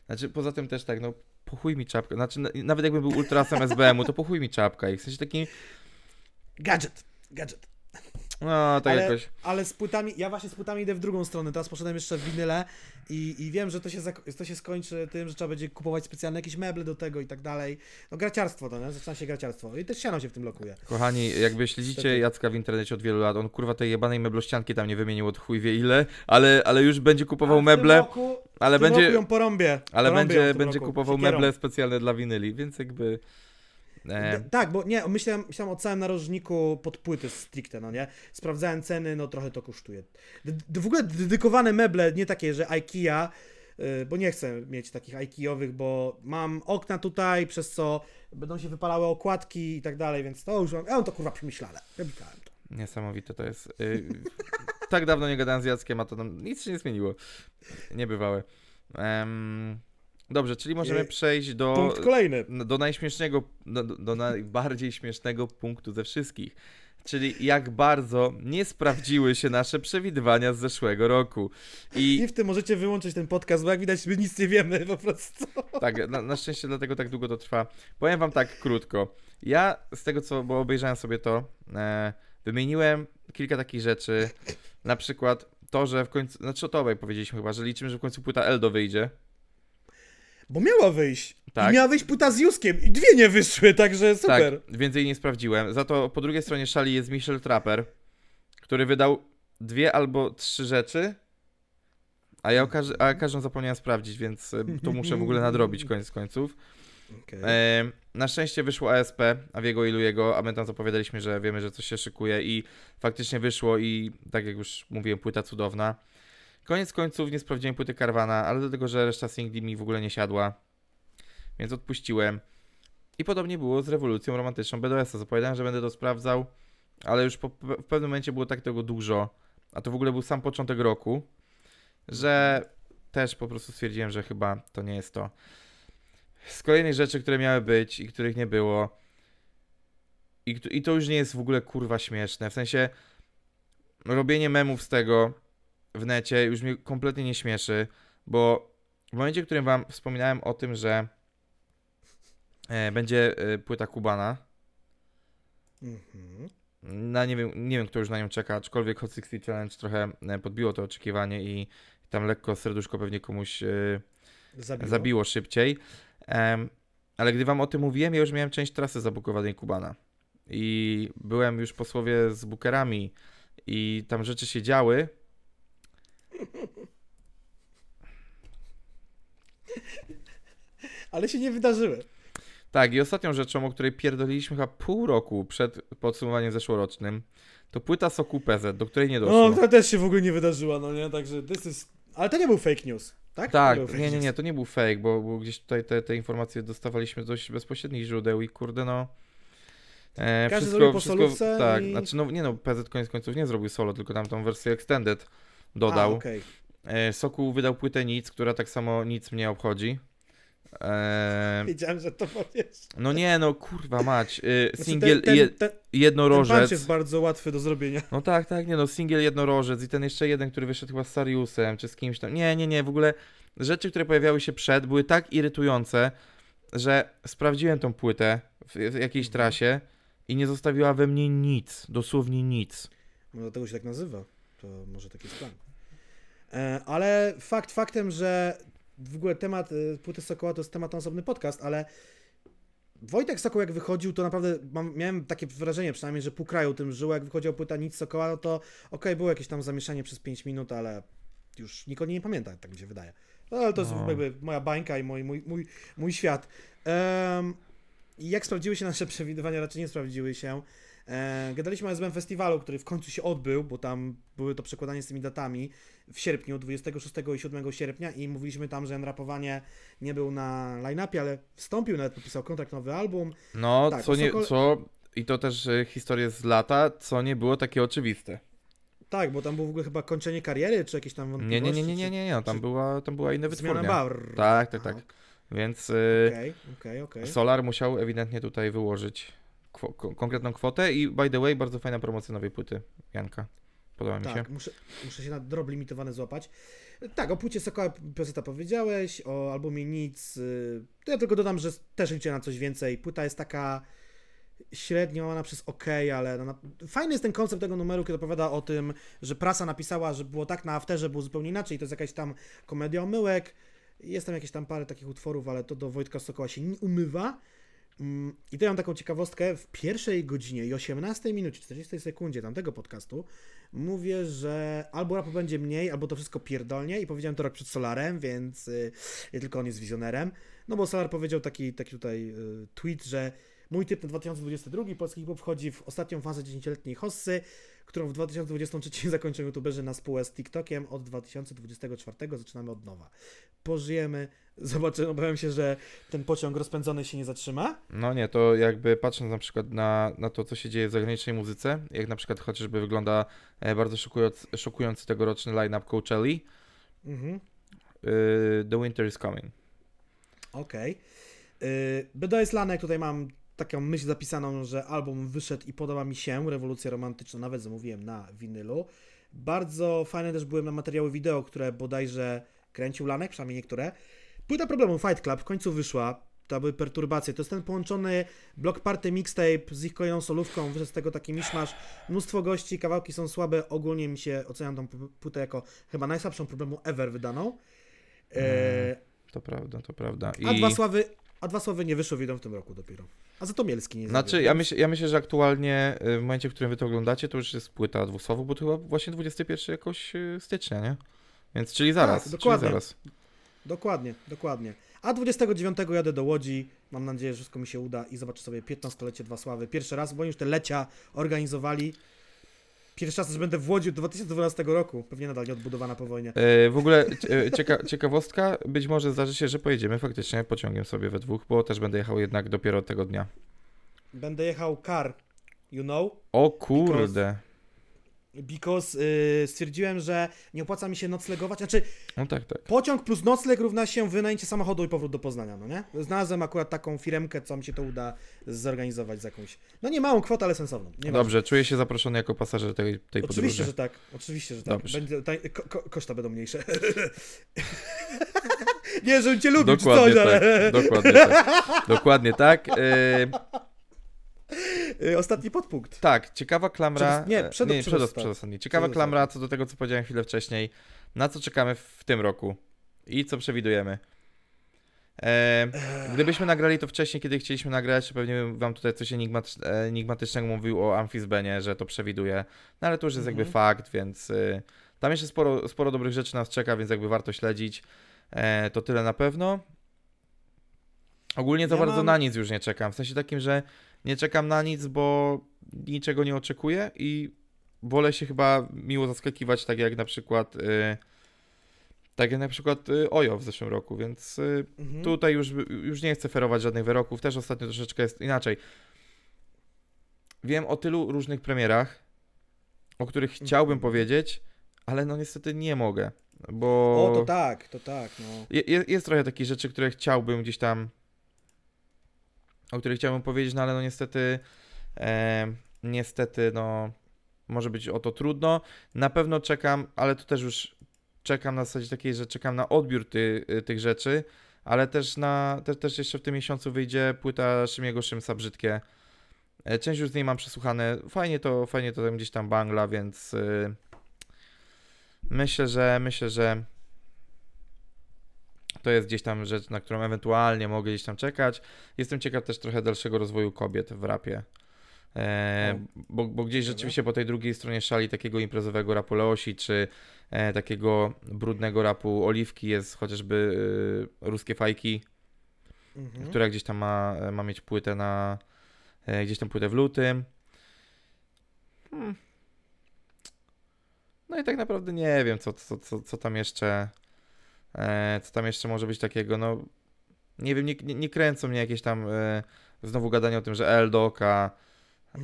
Znaczy, poza tym też tak, no, po chuj mi czapka. Znaczy, na- nawet jakbym był ultrasem SBM-u, to po chuj mi czapka. I w sensie taki, Gadżet, gadżet. No tak ale, jakoś. ale z płytami, ja właśnie z płytami idę w drugą stronę, teraz poszedłem jeszcze w winyle i, i wiem, że to się, to się skończy tym, że trzeba będzie kupować specjalne jakieś meble do tego i tak dalej. No graciarstwo to, nie? Zaczyna się graciarstwo. I też siano się w tym lokuje. Kochani, jakby śledzicie. Jacka w internecie od wielu lat, on kurwa tej jebanej meblościanki tam nie wymienił od chuj wie ile, ale, ale już będzie kupował meble, roku- ale będzie, porąbię. ale Porąbię będzie, będzie roku. kupował Siekierą. meble specjalne dla winyli, więc jakby... E, Tak, bo nie, myślałem, myślałem o całym narożniku pod płyty stricte, no nie? Sprawdzałem ceny, no trochę to kosztuje. D- w ogóle dedykowane meble, nie takie, że IKEA, y, bo nie chcę mieć takich IKEA-owych, bo mam okna tutaj, przez co będą się wypalały okładki i tak dalej, więc to już mam, ja mam to kurwa przemyślane. Przemyślałem to. Niesamowite to jest. Y, tak dawno nie gadałem z Jackiem, a to nam nic się nie zmieniło. Niebywałe. Em, dobrze, czyli możemy przejść do, Punkt kolejny. do najśmiesznego, do, do najbardziej śmiesznego punktu ze wszystkich. Czyli jak bardzo nie sprawdziły się nasze przewidywania z zeszłego roku. I I w tym możecie wyłączyć ten podcast, bo jak widać, my nic nie wiemy po prostu. Tak, na, na szczęście dlatego tak długo to trwa. Powiem wam tak krótko. Ja z tego co, bo obejrzałem sobie to, e, wymieniłem kilka takich rzeczy. Na przykład to, że w końcu, znaczy o to obaj powiedzieliśmy chyba, że liczymy, że w końcu płyta Eldo wyjdzie. Bo miała wyjść. Tak. I miała wyjść płyta z Juskiem i dwie nie wyszły, także super. Tak, więcej nie sprawdziłem. Za to po drugiej stronie szali jest Michel Trapper, który wydał dwie albo trzy rzeczy, a ja a każdą zapomniałem sprawdzić, więc e, to muszę w ogóle nadrobić koniec końców. Okej. E, na szczęście wyszło ASP, Aviego i Lujego, a my tam zapowiadaliśmy, że wiemy, że coś się szykuje i faktycznie wyszło i tak jak już mówiłem, płyta cudowna. Koniec końców nie sprawdziłem płyty Carvana, ale do tego, że reszta singli mi w ogóle nie siadła, więc odpuściłem. I podobnie było z rewolucją romantyczną BDS-a. Zapowiadałem, że będę to sprawdzał, ale już po, w pewnym momencie było tak tego dużo, a to w ogóle był sam początek roku, że też po prostu stwierdziłem, że chyba to nie jest to. Z kolejnych rzeczy, które miały być i których nie było. I, I to już nie jest w ogóle kurwa śmieszne. W sensie robienie memów z tego w necie już mnie kompletnie nie śmieszy, bo w momencie, w którym wam wspominałem o tym, że e, będzie e, płyta Kubana, Mhm. na nie wiem, nie wiem, kto już na nią czeka, aczkolwiek Hot 60 Challenge trochę e, podbiło to oczekiwanie i tam lekko serduszko pewnie komuś Zabiło. zabiło szybciej. Ale gdy wam o tym mówiłem, ja już miałem część trasy zabukowanej Kubana. I byłem już po słowie z bookerami i tam rzeczy się działy. Ale się nie wydarzyły. Tak, i ostatnią rzeczą, o której pierdoliliśmy chyba pół roku przed podsumowaniem zeszłorocznym, to płyta Soku PZ, do której nie doszło. No, to też się w ogóle nie wydarzyła, no nie? Także this is... Ale to nie był fake news, tak? Tak, nie, nie, nie, to nie był fake, bo, bo gdzieś tutaj te, te informacje dostawaliśmy z dość bezpośrednich źródeł i kurde no. E, Każdy zrobił po solówce Tak, i- znaczy no nie no, PZ koniec końców nie zrobił solo, tylko tam tą wersję extended dodał. okej. e, Soku wydał płytę Nic, która tak samo nic mnie obchodzi. E, Wiedziałem, że to powiesz. no nie no, kurwa mać. E, Znaczy, singiel ten, ten, ten, ten jednorożec. jest bardzo łatwy do zrobienia. No tak, tak, nie no, singiel jednorożec i ten jeszcze jeden, który wyszedł chyba z Sariusem, czy z kimś tam. Nie, nie, nie, w ogóle rzeczy, które pojawiały się przed, były tak irytujące, że sprawdziłem tą płytę w, w jakiejś Mhm. trasie i nie zostawiła we mnie nic, dosłownie nic. No dlatego się tak nazywa. To może taki jest plan. E, ale fakt faktem, że w ogóle temat e, płyty Sokoła to jest temat na osobny podcast, ale Wojtek Sokoł jak wychodził, to naprawdę mam, miałem takie wrażenie przynajmniej, że pół kraju tym żyło, jak wychodziła płyta Nic Sokoła, no to okej, było jakieś tam zamieszanie przez 5 minut, ale już nikt o niej nie pamięta, tak mi się wydaje. No, ale to jest No. jakby moja bańka i mój, mój, mój, mój świat. I jak sprawdziły się nasze przewidywania? Raczej nie sprawdziły się. E, gadaliśmy o SBM Festiwalu, który w końcu się odbył, bo tam były to przekładanie z tymi datami w sierpniu, 26 i 7 sierpnia i mówiliśmy tam, że Rapowanie nie był na line-upie, ale wstąpił, nawet podpisał kontrakt, nowy album. No, Tak, co nie, Sokol- co, i to też e, historie z lata, co nie było takie oczywiste. Tak, bo tam było w ogóle chyba kończenie kariery, czy jakieś tam wątpliwości. nie, nie, nie, nie, nie, nie, no, tam czy- była, tam była inna Zmiana wytwórnia. Bauer. Tak, tak, Aha, tak. Więc e, Okej, okej, okej. Solar musiał ewidentnie tutaj wyłożyć kwo- konkretną kwotę i by the way, bardzo fajna promocja nowej płyty Janka. Podoba mi się. Tak, muszę, muszę się na drop limitowany złapać. Tak, o płycie Sokoła Pioseta powiedziałeś, o albumie Nic. y, To ja tylko dodam, że też liczę na coś więcej. Płyta jest taka średnio, ona przez ok, ale no, na- fajny jest ten koncept tego numeru, kiedy opowiada o tym, że prasa napisała, że było tak na afterze, było zupełnie inaczej. To jest jakaś tam komedia omyłek. Jest tam jakieś tam parę takich utworów, ale to do Wojtka Sokoła się nie umywa. Mm, I ja mam taką ciekawostkę. W pierwszej godzinie i 18 minucie, 40 sekundzie tamtego podcastu mówię, że albo rapu będzie mniej, albo to wszystko pierdolnie i powiedziałem to rok przed Solarem, więc y, tylko on jest wizjonerem. No bo Solar powiedział taki, taki tutaj y, tweet, że mój typ na 2022 polski hip-hop wchodzi w ostatnią fazę 10-letniej hossy, którą w 2023 zakończą youtuberzy na spółę z TikTokiem. Od 2024 zaczynamy od nowa. Pożyjemy, zobaczymy. Obawiam się, że ten pociąg rozpędzony się nie zatrzyma. No nie, to jakby patrząc na przykład na, na to, co się dzieje w zagranicznej muzyce, jak na przykład chociażby wygląda e, bardzo szokujący, szokujący tegoroczny line-up Coachelli, Mhm. y, The Winter is Coming. Okej. Okay. BDS Lanek, tutaj mam taką myśl zapisaną, że album wyszedł i podoba mi się, rewolucja romantyczna, nawet zamówiłem na winylu. Bardzo fajne też były na materiały wideo, które bodajże kręcił Lanek, przynajmniej niektóre. Płyta problemu Fight Club w końcu wyszła, to były perturbacje. To jest ten połączony Block Party mixtape z ich kolejną solówką, wyszedł z tego taki miszmasz. Mnóstwo gości, kawałki są słabe, ogólnie mi się oceniam tą płytę jako chyba najsłabszą problemu ever wydaną. E, To prawda, to prawda. a dwa sławy, a dwa sławy nie wyszły wiedzą w tym roku dopiero. A za to Mielski nie Znaczy, ja, myśl, ja myślę, że aktualnie y, w momencie, w którym wy to oglądacie, to już jest płyta dwusłowu, bo to chyba właśnie 21 jakoś y, stycznia, nie? Więc czyli zaraz, Tak, czyli dokładnie. zaraz. Dokładnie, dokładnie. A 29 jadę do Łodzi. Mam nadzieję, że wszystko mi się uda i zobaczę sobie 15-lecie Dwa Sławy. Pierwszy raz, bo oni już te lecia organizowali. Pierwszy raz też będę w Łodzi od 2012 roku. Pewnie nadal nieodbudowana po wojnie. E, w ogóle e, cieka, ciekawostka, być może zdarzy się, że pojedziemy faktycznie pociągiem sobie we dwóch, bo też będę jechał jednak dopiero tego dnia. Będę jechał car, you know, O kurde. Because y, stwierdziłem, że nie opłaca mi się noclegować. Znaczy, No tak, tak. Pociąg plus nocleg równa się wynajęcie samochodu i powrót do Poznania, no nie? Znalazłem akurat taką firmkę, co mi się to uda zorganizować z jakąś, no nie małą kwotę, ale sensowną. Nie Dobrze, czuję się zaproszony jako pasażer tej, tej Oczywiście, podróży. że tak. Oczywiście, że tak. Dobrze. Będzie, ta, ko, ko, koszta będą mniejsze. nie, żebym cię lubił, czy Dokładnie coś, tak, ale... dokładnie tak. Dokładnie tak. Y, Ostatni podpunkt. tak, ciekawa klamra. Przedos- nie, e, przed- nie przedostatni. Ciekawa Przedostatni. klamra co do tego, co powiedziałem chwilę wcześniej. Na co czekamy w, tym roku i co przewidujemy. E, gdybyśmy nagrali to wcześniej, kiedy chcieliśmy nagrać, to pewnie wam tutaj coś enigmatycz- e, enigmatycznego mówił o Amphizbenie, że to przewiduje. No ale to już jest jakby Mhm. fakt, więc y, tam jeszcze sporo, sporo dobrych rzeczy nas czeka, więc jakby warto śledzić. E, to tyle na pewno. Ogólnie za Ja bardzo mam- na nic już nie czekam. W sensie takim, że nie czekam na nic, bo niczego nie oczekuję i wolę się chyba miło zaskakiwać, tak jak na przykład. Y, tak jak na przykład y, Ojo w zeszłym roku, więc y, Mhm. Tutaj już, już nie chcę ferować żadnych wyroków, też ostatnio troszeczkę jest inaczej. Wiem o tylu różnych premierach, o których chciałbym Mhm. powiedzieć, ale no niestety nie mogę, bo O, to tak, to tak, no. je- jest trochę takich rzeczy, które chciałbym gdzieś tam, o których chciałbym powiedzieć, no ale no niestety, e, niestety no może być o to trudno. Na pewno czekam, ale to też już czekam na zasadzie takiej, że czekam na odbiór ty, y, tych rzeczy, ale też na, też, też jeszcze w tym miesiącu wyjdzie płyta Szymiego Szymsa Brzydkie. E, Część już z niej mam przesłuchane. Fajnie to, fajnie to tam gdzieś tam bangla, więc y, myślę, że myślę, że to jest gdzieś tam rzecz, na którą ewentualnie mogę gdzieś tam czekać. Jestem ciekaw też trochę dalszego rozwoju kobiet w rapie. E, bo, bo gdzieś rzeczywiście po tej drugiej stronie szali takiego imprezowego rapu Leosi, czy e, takiego brudnego rapu Oliwki jest chociażby e, Ruskie Fajki, Mhm. która gdzieś tam ma, ma mieć płytę na e, gdzieś tam płytę w lutym. Hmm. No i tak naprawdę nie wiem, co, co, co, co tam jeszcze co tam jeszcze może być takiego, no nie wiem, nie, nie, kręcą mnie jakieś tam e, znowu gadanie o tym, że Eldoka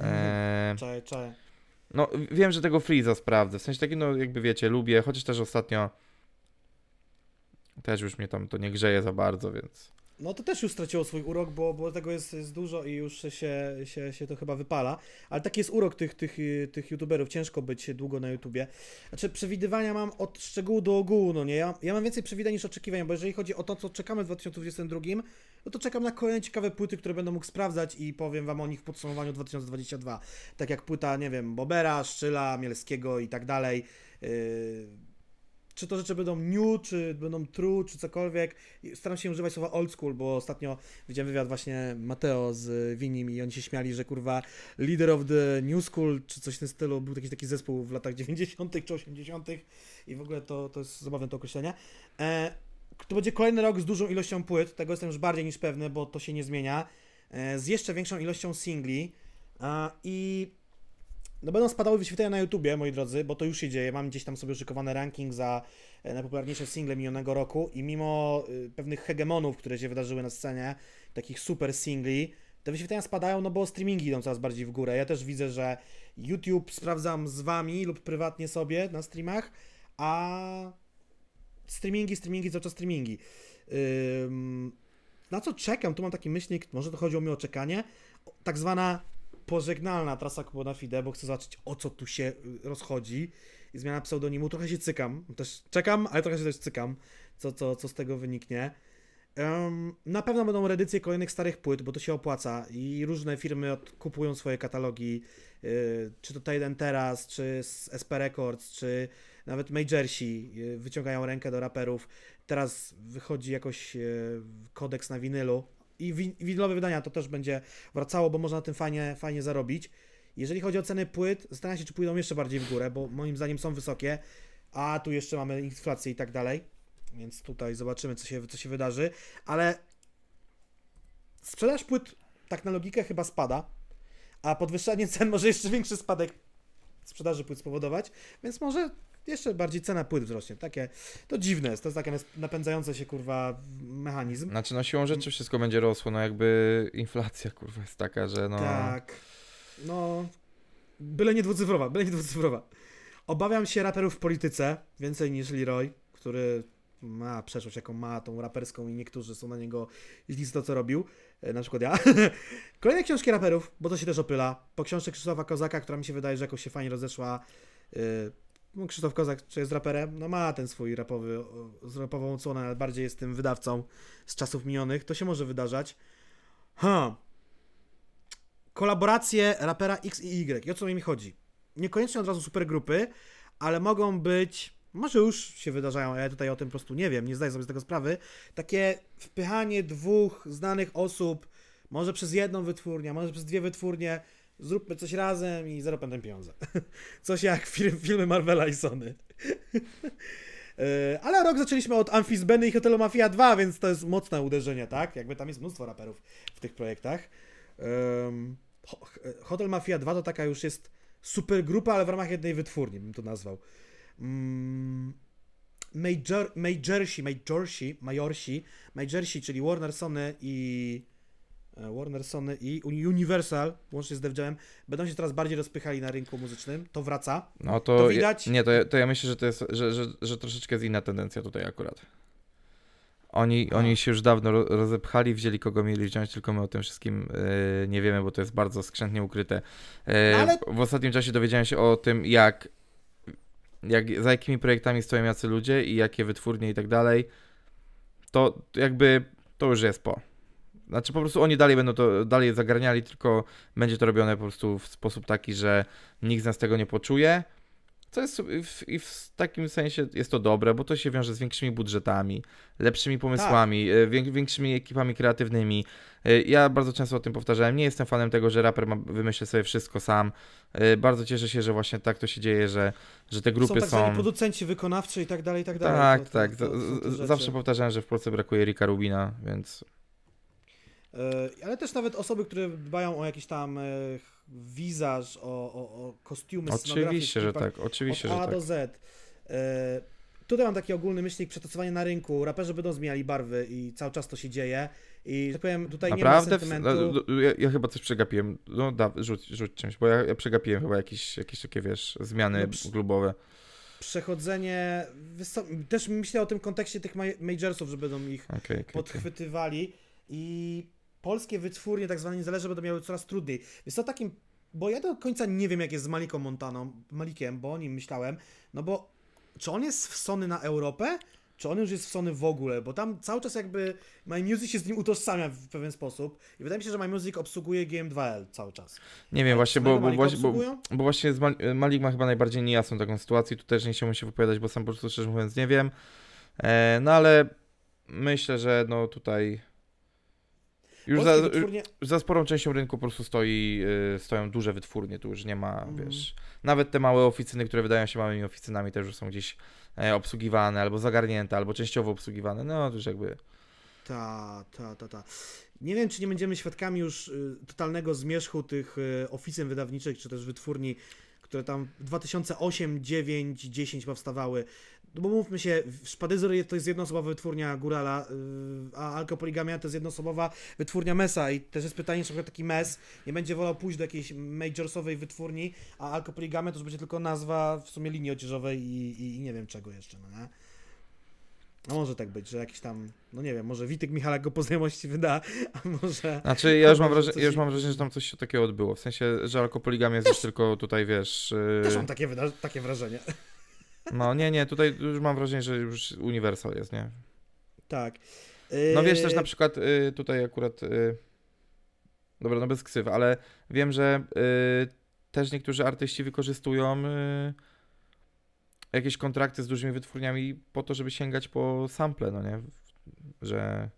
e, Czaję, czaję. no, wiem, że tego Freeza sprawdzę. W sensie takim, no jakby wiecie, lubię, chociaż też ostatnio też już mnie tam to nie grzeje za bardzo, więc no to też już straciło swój urok, bo, bo tego jest, jest dużo i już się, się, się to chyba wypala. Ale taki jest urok tych, tych, tych youtuberów. Ciężko być długo na YouTubie. Znaczy, przewidywania mam od szczegółu do ogółu, no nie? Ja, ja mam więcej przewidzeń niż oczekiwań, bo jeżeli chodzi o to, co czekamy w 2022, no to czekam na kolejne ciekawe płyty, które będę mógł sprawdzać i powiem wam o nich w podsumowaniu 2022. Tak jak płyta, nie wiem, Bobera, Szczyla, Mielskiego i tak dalej. Yy czy to rzeczy będą new, czy będą true, czy cokolwiek. Staram się używać słowa old school, bo ostatnio widziałem wywiad właśnie Mateo z Winim i oni się śmiali, że kurwa leader of the new school, czy coś w tym stylu, był taki, taki zespół w latach 90. czy 80. i w ogóle to, to jest zabawne to określenie. E, to będzie kolejny rok z dużą ilością płyt, tego jestem już bardziej niż pewny, bo to się nie zmienia. E, z jeszcze większą ilością singli e, i no będą spadały wyświetlenia na YouTubie, moi drodzy, bo to już się dzieje. Mam gdzieś tam sobie szykowany ranking za e, najpopularniejsze single minionego roku i mimo y, pewnych hegemonów, które się wydarzyły na scenie, takich super singli, te wyświetlenia spadają, no bo streamingi idą coraz bardziej w górę. Ja też widzę, że YouTube sprawdzam z wami lub prywatnie sobie na streamach, a streamingi, streamingi, cały czas streamingi. Ym... Na co czekam? Tu mam taki myślnik, może to chodzi o mnie czekanie. Tak zwana pożegnalna trasa Kubo Fide, bo chcę zobaczyć o co tu się y, rozchodzi. I zmiana pseudonimu, trochę się cykam. Też czekam, ale trochę się też cykam, co, co, co z tego wyniknie. Um, na pewno będą reedycje kolejnych starych płyt, bo to się opłaca i różne firmy kupują swoje katalogi, yy, czy to Tiden Teraz, czy SP Records, czy nawet Majorsi yy, wyciągają rękę do raperów. Teraz wychodzi jakoś yy, kodeks na winylu, i winylowe wydania to też będzie wracało, bo można na tym fajnie, fajnie zarobić. Jeżeli chodzi o ceny płyt, zastanawiam się, czy pójdą jeszcze bardziej w górę, bo moim zdaniem są wysokie, a tu jeszcze mamy inflację i tak dalej, więc tutaj zobaczymy, co się, co się wydarzy, ale sprzedaż płyt, tak na logikę, chyba spada, a podwyższanie cen może jeszcze większy spadek sprzedaży płyt spowodować, więc może jeszcze bardziej cena płyt wzrośnie. Takie, to dziwne jest, to jest taki napędzający się, kurwa, mechanizm. Znaczy, no siłą rzeczy wszystko będzie rosło, no jakby inflacja, kurwa, jest taka, że no... Tak, no, byle nie dwucyfrowa, byle nie dwucyfrowa. Obawiam się raperów w polityce, więcej niż Leroy, który ma przeszłość, jaką ma, tą raperską i niektórzy są na niego źli to, co robił, e, na przykład ja. Kolejne książki raperów, bo to się też opyla. Po książce Krzysztofa Kozaka, która mi się wydaje, że jakoś się fajnie rozeszła, e, Krzysztof Kozak, czy jest raperem, no ma ten swój rapowy, rapową odsłonę, ale bardziej jest tym wydawcą z czasów minionych, to się może wydarzać. Ha. Kolaboracje rapera X i Y. I o co mi chodzi? Niekoniecznie od razu supergrupy, ale mogą być, może już się wydarzają, ja tutaj o tym po prostu nie wiem, nie zdaję sobie z tego sprawy, takie wpychanie dwóch znanych osób, może przez jedną wytwórnię, może przez dwie wytwórnie, zróbmy coś razem i zero pędem pieniądze. Coś jak film, filmy Marvela i Sony. E, ale rok zaczęliśmy od Amphis i Hotelu Mafia 2, więc to jest mocne uderzenie, tak? Jakby tam jest mnóstwo raperów w tych projektach. Um, Hotel Mafia 2 to taka już jest super grupa, ale w ramach jednej wytwórni bym to nazwał. Major, Majorsi, Majorsi, Majorsi, Majorsi, czyli Warner, Sony i E, Warner, Sony i Universal, łącznie z Def Jamem, będą się coraz bardziej rozpychali na rynku muzycznym. To wraca. No to, to widać. Ja, nie, to ja, to ja myślę, że to jest, że, że, że troszeczkę jest inna tendencja tutaj akurat. Oni, oni się już dawno rozepchali, wzięli kogo mieli wziąć, tylko my o tym wszystkim yy, nie wiemy, bo to jest bardzo skrzętnie ukryte. Yy, no ale... W ostatnim czasie dowiedziałem się o tym, jak, jak za jakimi projektami stoją jacy ludzie i jakie wytwórnie i tak dalej. To jakby to już jest po. Znaczy po prostu oni dalej będą to dalej zagarniali, tylko będzie to robione po prostu w sposób taki, że nikt z nas tego nie poczuje. Co jest w, i w takim sensie jest to dobre, bo to się wiąże z większymi budżetami, lepszymi pomysłami, tak. E, większymi ekipami kreatywnymi. E, ja bardzo często o tym powtarzałem. Nie jestem fanem tego, że raper ma wymyślić sobie wszystko sam. E, bardzo cieszę się, że właśnie tak to się dzieje, że, że te grupy są. Tak są producenci wykonawczy i tak dalej, i tak dalej. Tak, to, to, tak. To, Zawsze powtarzałem, że w Polsce brakuje Rika Rubina, więc ale też nawet osoby, które dbają o jakiś tam e, wizaż, o, o, o kostiumy, Oczywiście, że tak, oczywiście, od A że do tak. Z. E, tutaj mam taki ogólny myślnik, przetasowanie na rynku, raperzy będą zmieniali barwy i cały czas to się dzieje. I tak powiem, tutaj Naprawdę? nie ma sentymentu. Ja, ja, chyba coś przegapiłem. No da, rzuć, rzuć czymś, bo ja, ja przegapiłem chyba jakieś, jakieś takie, wiesz, zmiany no, klubowe. Przechodzenie, też myślę o tym kontekście tych majorsów, że będą ich okay, okay, podchwytywali. Okay i polskie wytwórnie, tak zwane niezależne, będą miały coraz trudniej. Jest to takim, bo ja do końca nie wiem, jak jest z Maliką Montaną, Malikiem, bo o nim myślałem, no bo czy on jest w Sony na Europę, czy on już jest w Sony w ogóle, bo tam cały czas jakby My Music się z nim utożsamia w pewien sposób i wydaje mi się, że My Music obsługuje GM2L cały czas. Nie wiem, właśnie, bo, bo, właśnie- bo, bo właśnie z Mal- Malik ma chyba najbardziej niejasną taką sytuację, tu też nie chciałbym się wypowiadać, bo sam po prostu szczerze mówiąc nie wiem, e, no ale myślę, że no tutaj już za, wytwórnie... za sporą częścią rynku po prostu stoi, y, stoją duże wytwórnie, tu już nie ma, Mhm. wiesz, nawet te małe oficyny, które wydają się małymi oficynami też już są gdzieś e, obsługiwane, albo zagarnięte, albo częściowo obsługiwane, no to już jakby, Ta, ta, ta, ta. Nie wiem, czy nie będziemy świadkami już y, totalnego zmierzchu tych y, oficyn wydawniczych, czy też wytwórni, które tam w 2008, 9, 10 powstawały. No bo mówmy się, Szpadyzor to jest jednoosobowa wytwórnia Górala, y, a Alkopoligamia to jest jednoosobowa wytwórnia Mesa i też jest pytanie, czy taki Mes nie będzie wolał pójść do jakiejś majorsowej wytwórni, a Alkopoligamia to już będzie tylko nazwa w sumie linii odzieżowej i, i, i nie wiem czego jeszcze, no nie? No może tak być, że jakiś tam, no nie wiem, może Witek Michalak go po znajomości wyda, a może... znaczy ja już mam, wrażenie, ja już mam wrażenie, że tam coś się takiego odbyło, w sensie, że alkopoligamia jest już tylko tutaj, wiesz, y, Też mam takie, takie wrażenie. No nie, nie, tutaj już mam wrażenie, że już uniwersal jest, nie? Tak. No wiesz też Yy, na przykład y, tutaj akurat. Y, dobra, no bez ksyw, ale wiem, że y, też niektórzy artyści wykorzystują jakieś kontrakty z dużymi wytwórniami po to, żeby sięgać po sample, no nie? Że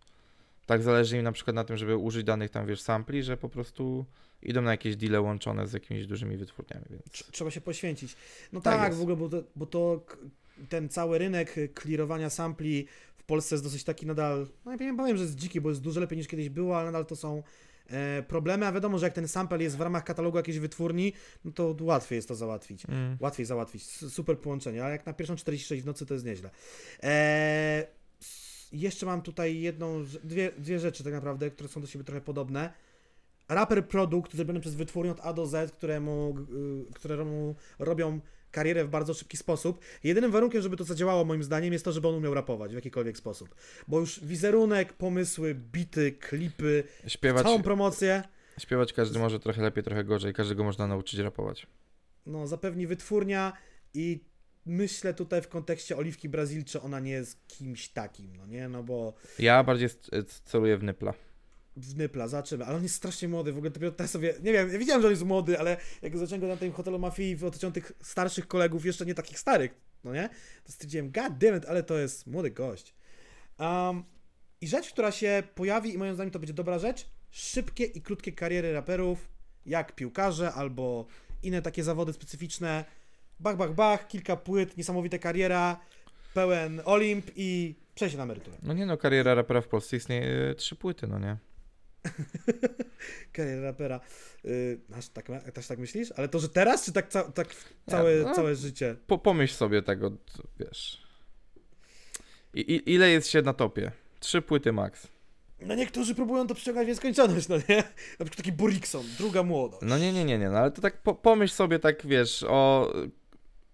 tak zależy im na przykład na tym, żeby użyć danych tam, wiesz, sampli, że po prostu idą na jakieś deale łączone z jakimiś dużymi wytwórniami, więc... tr- Trzeba się poświęcić. No Tak tak, w ogóle, bo to, bo to ten cały rynek clearowania sampli w Polsce jest dosyć taki nadal, no ja nie powiem, że jest dziki, bo jest dużo lepiej niż kiedyś było, ale nadal to są e, problemy, a wiadomo, że jak ten sample jest w ramach katalogu jakiejś wytwórni, no to łatwiej jest to załatwić. Mm. Łatwiej załatwić. Super połączenie, ale jak na pierwszą 46 w nocy to jest nieźle. Eee, s- jeszcze mam tutaj jedną, dwie, dwie rzeczy tak naprawdę, które są do siebie trochę podobne. Raper produkt zrobiony przez wytwórnię od A do Z, któremu, y, któremu robią karierę w bardzo szybki sposób. Jedynym warunkiem, żeby to zadziałało moim zdaniem jest to, żeby on umiał rapować w jakikolwiek sposób. Bo już wizerunek, pomysły, bity, klipy, Śpiewać, całą promocję śpiewać każdy może trochę lepiej, trochę gorzej, każdego można nauczyć rapować. no, zapewni wytwórnia i myślę tutaj w kontekście Oliwki Brazil, czy ona nie jest kimś takim, no nie, no bo Ja bardziej celuję w Nypla. W Nypla, zobaczymy, ale on jest strasznie młody, w ogóle dopiero teraz sobie, nie wiem, ja widziałem, że on jest młody, ale jak zacząłem go na tym hotelu Mafii otyczą tych starszych kolegów, jeszcze nie takich starych, no nie, to stwierdziłem, god damn it, ale to jest młody gość. Um, I rzecz, która się pojawi i moim zdaniem to będzie dobra rzecz, szybkie i krótkie kariery raperów, jak piłkarze albo inne takie zawody specyficzne, bach, bach, bach, kilka płyt, niesamowita kariera, pełen Olimp i przejście na emeryturę. No nie no, kariera rapera w Polsce istnieje trzy płyty, no nie? Kariera rapera. Yy, aż tak, też tak myślisz? Ale to, że teraz, czy tak, ca tak całe, no. całe życie? Po, pomyśl sobie tego, wiesz. I, i, ile jest się na topie? Trzy płyty max. No niektórzy próbują to przyciągać w nieskończoność, no nie? Na przykład taki Borikson, druga młodość. No nie, nie, nie, nie, no ale to tak po, pomyśl sobie tak, wiesz, o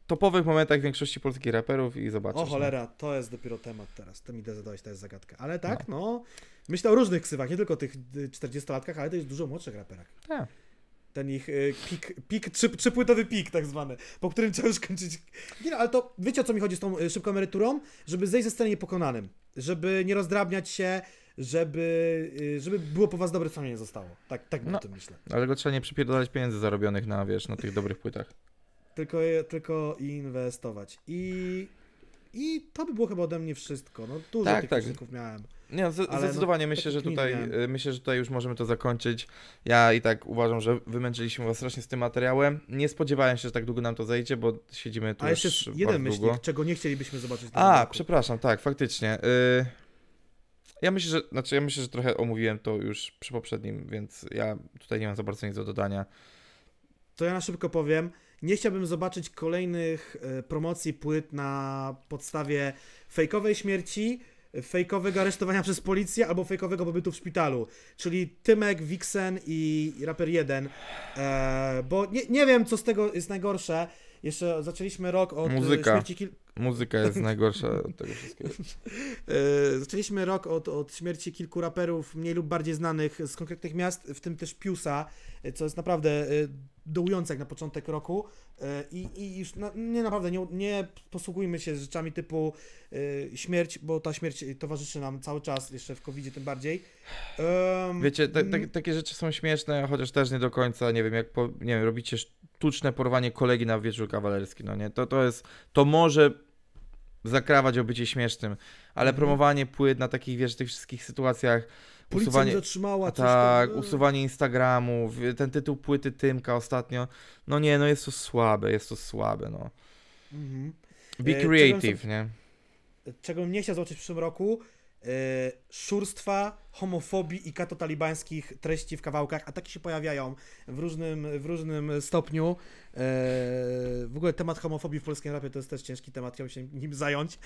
topowych momentach większości polskich raperów i zobaczysz. O no. cholera, to jest dopiero temat teraz. To mi zadałeś, to jest zagadka. Ale tak, no. Myślę o różnych ksywach, nie tylko tych y, 40-latkach, ale też dużo młodszych raperach. Tak. Ten ich y, pik, pik trzy, trzypłytowy pik tak zwany, po którym trzeba już kończyć. Nie no, ale to wiecie o co mi chodzi z tą y, szybką emeryturą? Żeby zejść ze sceny niepokonanym, żeby nie rozdrabniać się, żeby, y, żeby było po was dobre wspomnienie zostało. Tak, tak No. o tym myślę. Ale go trzeba nie przypierdolać pieniędzy zarobionych na, wiesz, na tych dobrych płytach. Tylko, tylko inwestować. I, I to by było chyba ode mnie wszystko. No dużo Tak, tych tak. miałem. Nie, no, no, zdecydowanie taki myślę, że tutaj miałem. y, myślę, że tutaj już możemy to zakończyć. Ja i tak uważam, że wymęczyliśmy was strasznie z tym materiałem. Nie spodziewałem się, że tak długo nam to zejdzie, bo siedzimy tu A jeszcze już jeden myślnik, długo. czego nie chcielibyśmy zobaczyć A, roku. przepraszam, tak, faktycznie. Y, Ja myślę, że znaczy ja myślę, że trochę omówiłem to już przy poprzednim, więc ja tutaj nie mam za bardzo nic do dodania. To ja na szybko powiem. Nie chciałbym zobaczyć kolejnych e, promocji płyt na podstawie fejkowej śmierci, fejkowego aresztowania przez policję albo fejkowego pobytu w szpitalu. Czyli Tymek, Vixen i Raper 1. E, bo nie, nie wiem, co z tego jest najgorsze. Jeszcze zaczęliśmy rok od Muzyka. śmierci kil... Muzyka jest najgorsza od tego wszystkiego. E, Zaczęliśmy rok od, od śmierci kilku raperów mniej lub bardziej znanych z konkretnych miast, w tym też Piusa, e, co jest naprawdę e, dołujące jak na początek roku. I, i już na, nie naprawdę nie, nie posługujmy się rzeczami typu śmierć, bo ta śmierć towarzyszy nam cały czas, jeszcze w covid tym bardziej. Em, Wiecie, mm, takie rzeczy są śmieszne, chociaż też nie do końca, nie wiem, jak po, nie wiem, robicie sztuczne porwanie kolegi na wieczór kawalerski, no nie, to, to jest, to może zakrawać o bycie śmiesznym, ale Mhm. promowanie płyt na takich, wiesz, tych wszystkich sytuacjach, Policja usuwanie, zatrzymała, coś tak, tam, e. usuwanie Instagramów, ten tytuł płyty Tymka ostatnio, no nie, no jest to słabe, jest to słabe, no. Mhm. Be E, czego creative, nie? czego bym nie chciał zobaczyć w przyszłym roku, e, szurstwa, homofobii i katotalibańskich treści w kawałkach, a takie się pojawiają w różnym, w różnym stopniu. E, w ogóle temat homofobii w polskim rapie to jest też ciężki temat, chciałbym się nim zająć.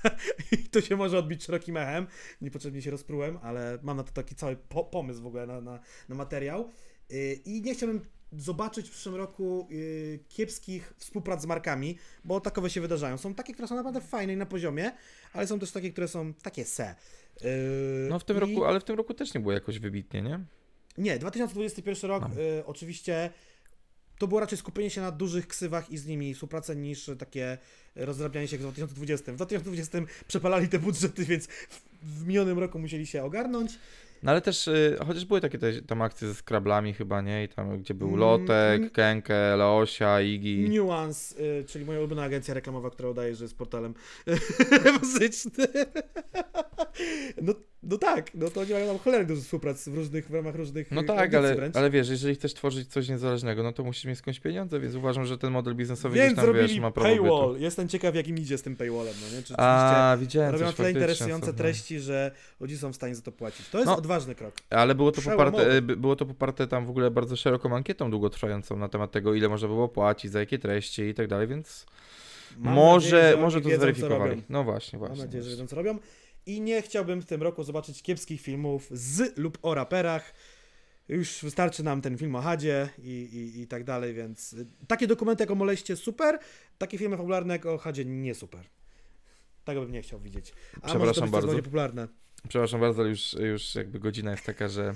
I to się może odbić szerokim echem, niepotrzebnie się rozprułem, ale mam na to taki cały po pomysł w ogóle na, na, na materiał. E, i nie chciałbym zobaczyć w przyszłym roku y, kiepskich współprac z markami, bo takowe się wydarzają. Są takie, które są naprawdę fajne i na poziomie, ale są też takie, które są takie se. Yy, No w tym i- roku, ale w tym roku też nie było jakoś wybitnie, nie? Nie, 2021 rok No. y, oczywiście to było raczej skupienie się na dużych ksywach i z nimi współpracę niż takie rozdrabnianie się jak w 2020. W 2020 przepalali te budżety, więc w minionym roku musieli się ogarnąć. No ale też, y, chociaż były takie te, tam akcje ze skrablami chyba, nie? I tam, gdzie był Mm, Lotek, mm. Kenke, Leosia, Iggy. Nuance, y, czyli moja ulubiona agencja reklamowa, która udaje, że jest portalem muzycznym. No, no tak, no to oni mają tam cholernie dużo współprac w różnych, w ramach różnych No y, tak, ale, wręcz. ale wiesz, jeżeli chcesz tworzyć coś niezależnego, no to musisz mieć skądś pieniądze, więc uważam, że ten model biznesowy Więc gdzieś tam, wiesz, ma prawo paywall. bytu. Jestem ciekaw, jak im idzie z tym paywallem, no nie? Czy A, widziałem robią tyle interesujące treści, że ludzie są w stanie za to płacić. To jest No. odważny krok. Ale było to, poparte, by- było to poparte tam w ogóle bardzo szeroką ankietą długotrwającą na temat tego, ile można było płacić, za jakie treści i tak dalej, więc Mam może, nadzieję, że może to wiedzą, zweryfikowali. No właśnie, Mam właśnie. nadzieję, że wiedzą, co robią. I nie chciałbym w tym roku zobaczyć kiepskich filmów z lub o raperach. Już wystarczy nam ten film o Hadzie i, i, i tak dalej, więc takie dokumenty jak o Moleście super, takie filmy fabularne jak o Hadzie nie super. Tego bym nie chciał widzieć. A może to Przepraszam być też bardzo. popularne. Przepraszam bardzo, ale już, już jakby godzina jest taka, że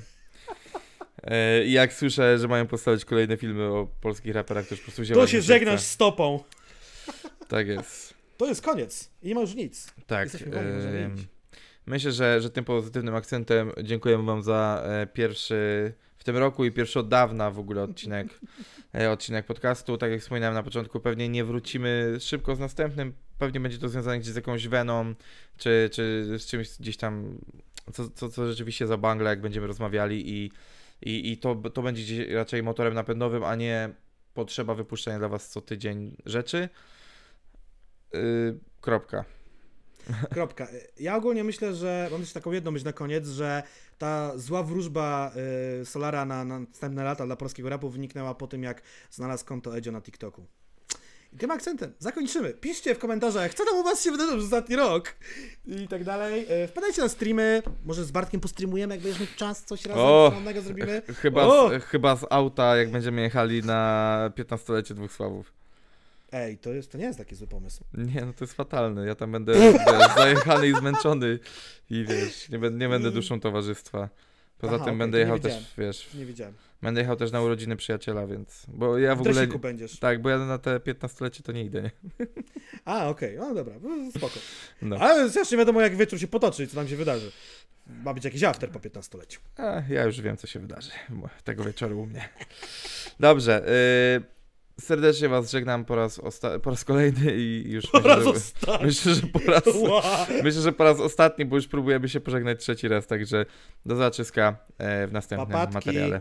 e, jak słyszę, że mają postawić kolejne filmy o polskich raperach, to już po prostu wzięła To się żegnasz z topą. Tak jest. To jest koniec. I nie ma już nic. Tak. Jesteśmy wolni, możemy em, iść. Myślę, że, że tym pozytywnym akcentem dziękujemy Wam za e, pierwszy w tym roku i pierwszy od dawna w ogóle odcinek, e, odcinek podcastu. Tak jak wspominałem na początku, pewnie nie wrócimy szybko z następnym. Pewnie będzie to związane gdzieś z jakąś weną, czy, czy z czymś gdzieś tam, co, co, co rzeczywiście za bangle, jak będziemy rozmawiali i, i, i to, to będzie raczej motorem napędowym, a nie potrzeba wypuszczania dla Was co tydzień rzeczy. Yy, kropka. Kropka. Ja ogólnie myślę, że mam też taką jedną myśl na koniec, że ta zła wróżba y, Solara na, na następne lata dla polskiego rapu wyniknęła po tym, jak znalazł konto Edzio na TikToku. I tym akcentem zakończymy. Piszcie w komentarzach, co tam u was się wydarzyło przez ostatni rok i tak dalej. Y, Wpadajcie na streamy, może z Bartkiem postreamujemy, jak będziesz mieć czas, coś razem O! zrobimy. Ch- Chyba O! z, chyba z auta, jak będziemy jechali na 15-lecie dwóch sławów. Ej, to, jest, to nie jest taki zły pomysł. Nie, no to jest fatalne. Ja tam będę zajechany i zmęczony i wiesz, nie, będę, nie będę duszą towarzystwa. Poza Aha, tym okej, będę jechał też, wiesz, Nie wiedziałem. będę jechał też na urodziny przyjaciela, więc, bo ja w W ogóle, będziesz. tak, bo ja na te 15-lecie to nie idę, nie? A, okej, no dobra, no, spoko. No. Ale też nie wiadomo, jak wieczór się potoczy i co tam się wydarzy. Ma być jakiś after po 15-leciu. A, ja już wiem, co się wydarzy tego wieczoru u mnie. Dobrze, y, serdecznie was żegnam po raz, osta- po raz kolejny i już Po myślę, raz że, ostatni. myślę, że po raz... Myślę, że po raz ostatni, bo już próbujemy się pożegnać trzeci raz, także do zaczyska e, w następnym Papatki. materiale.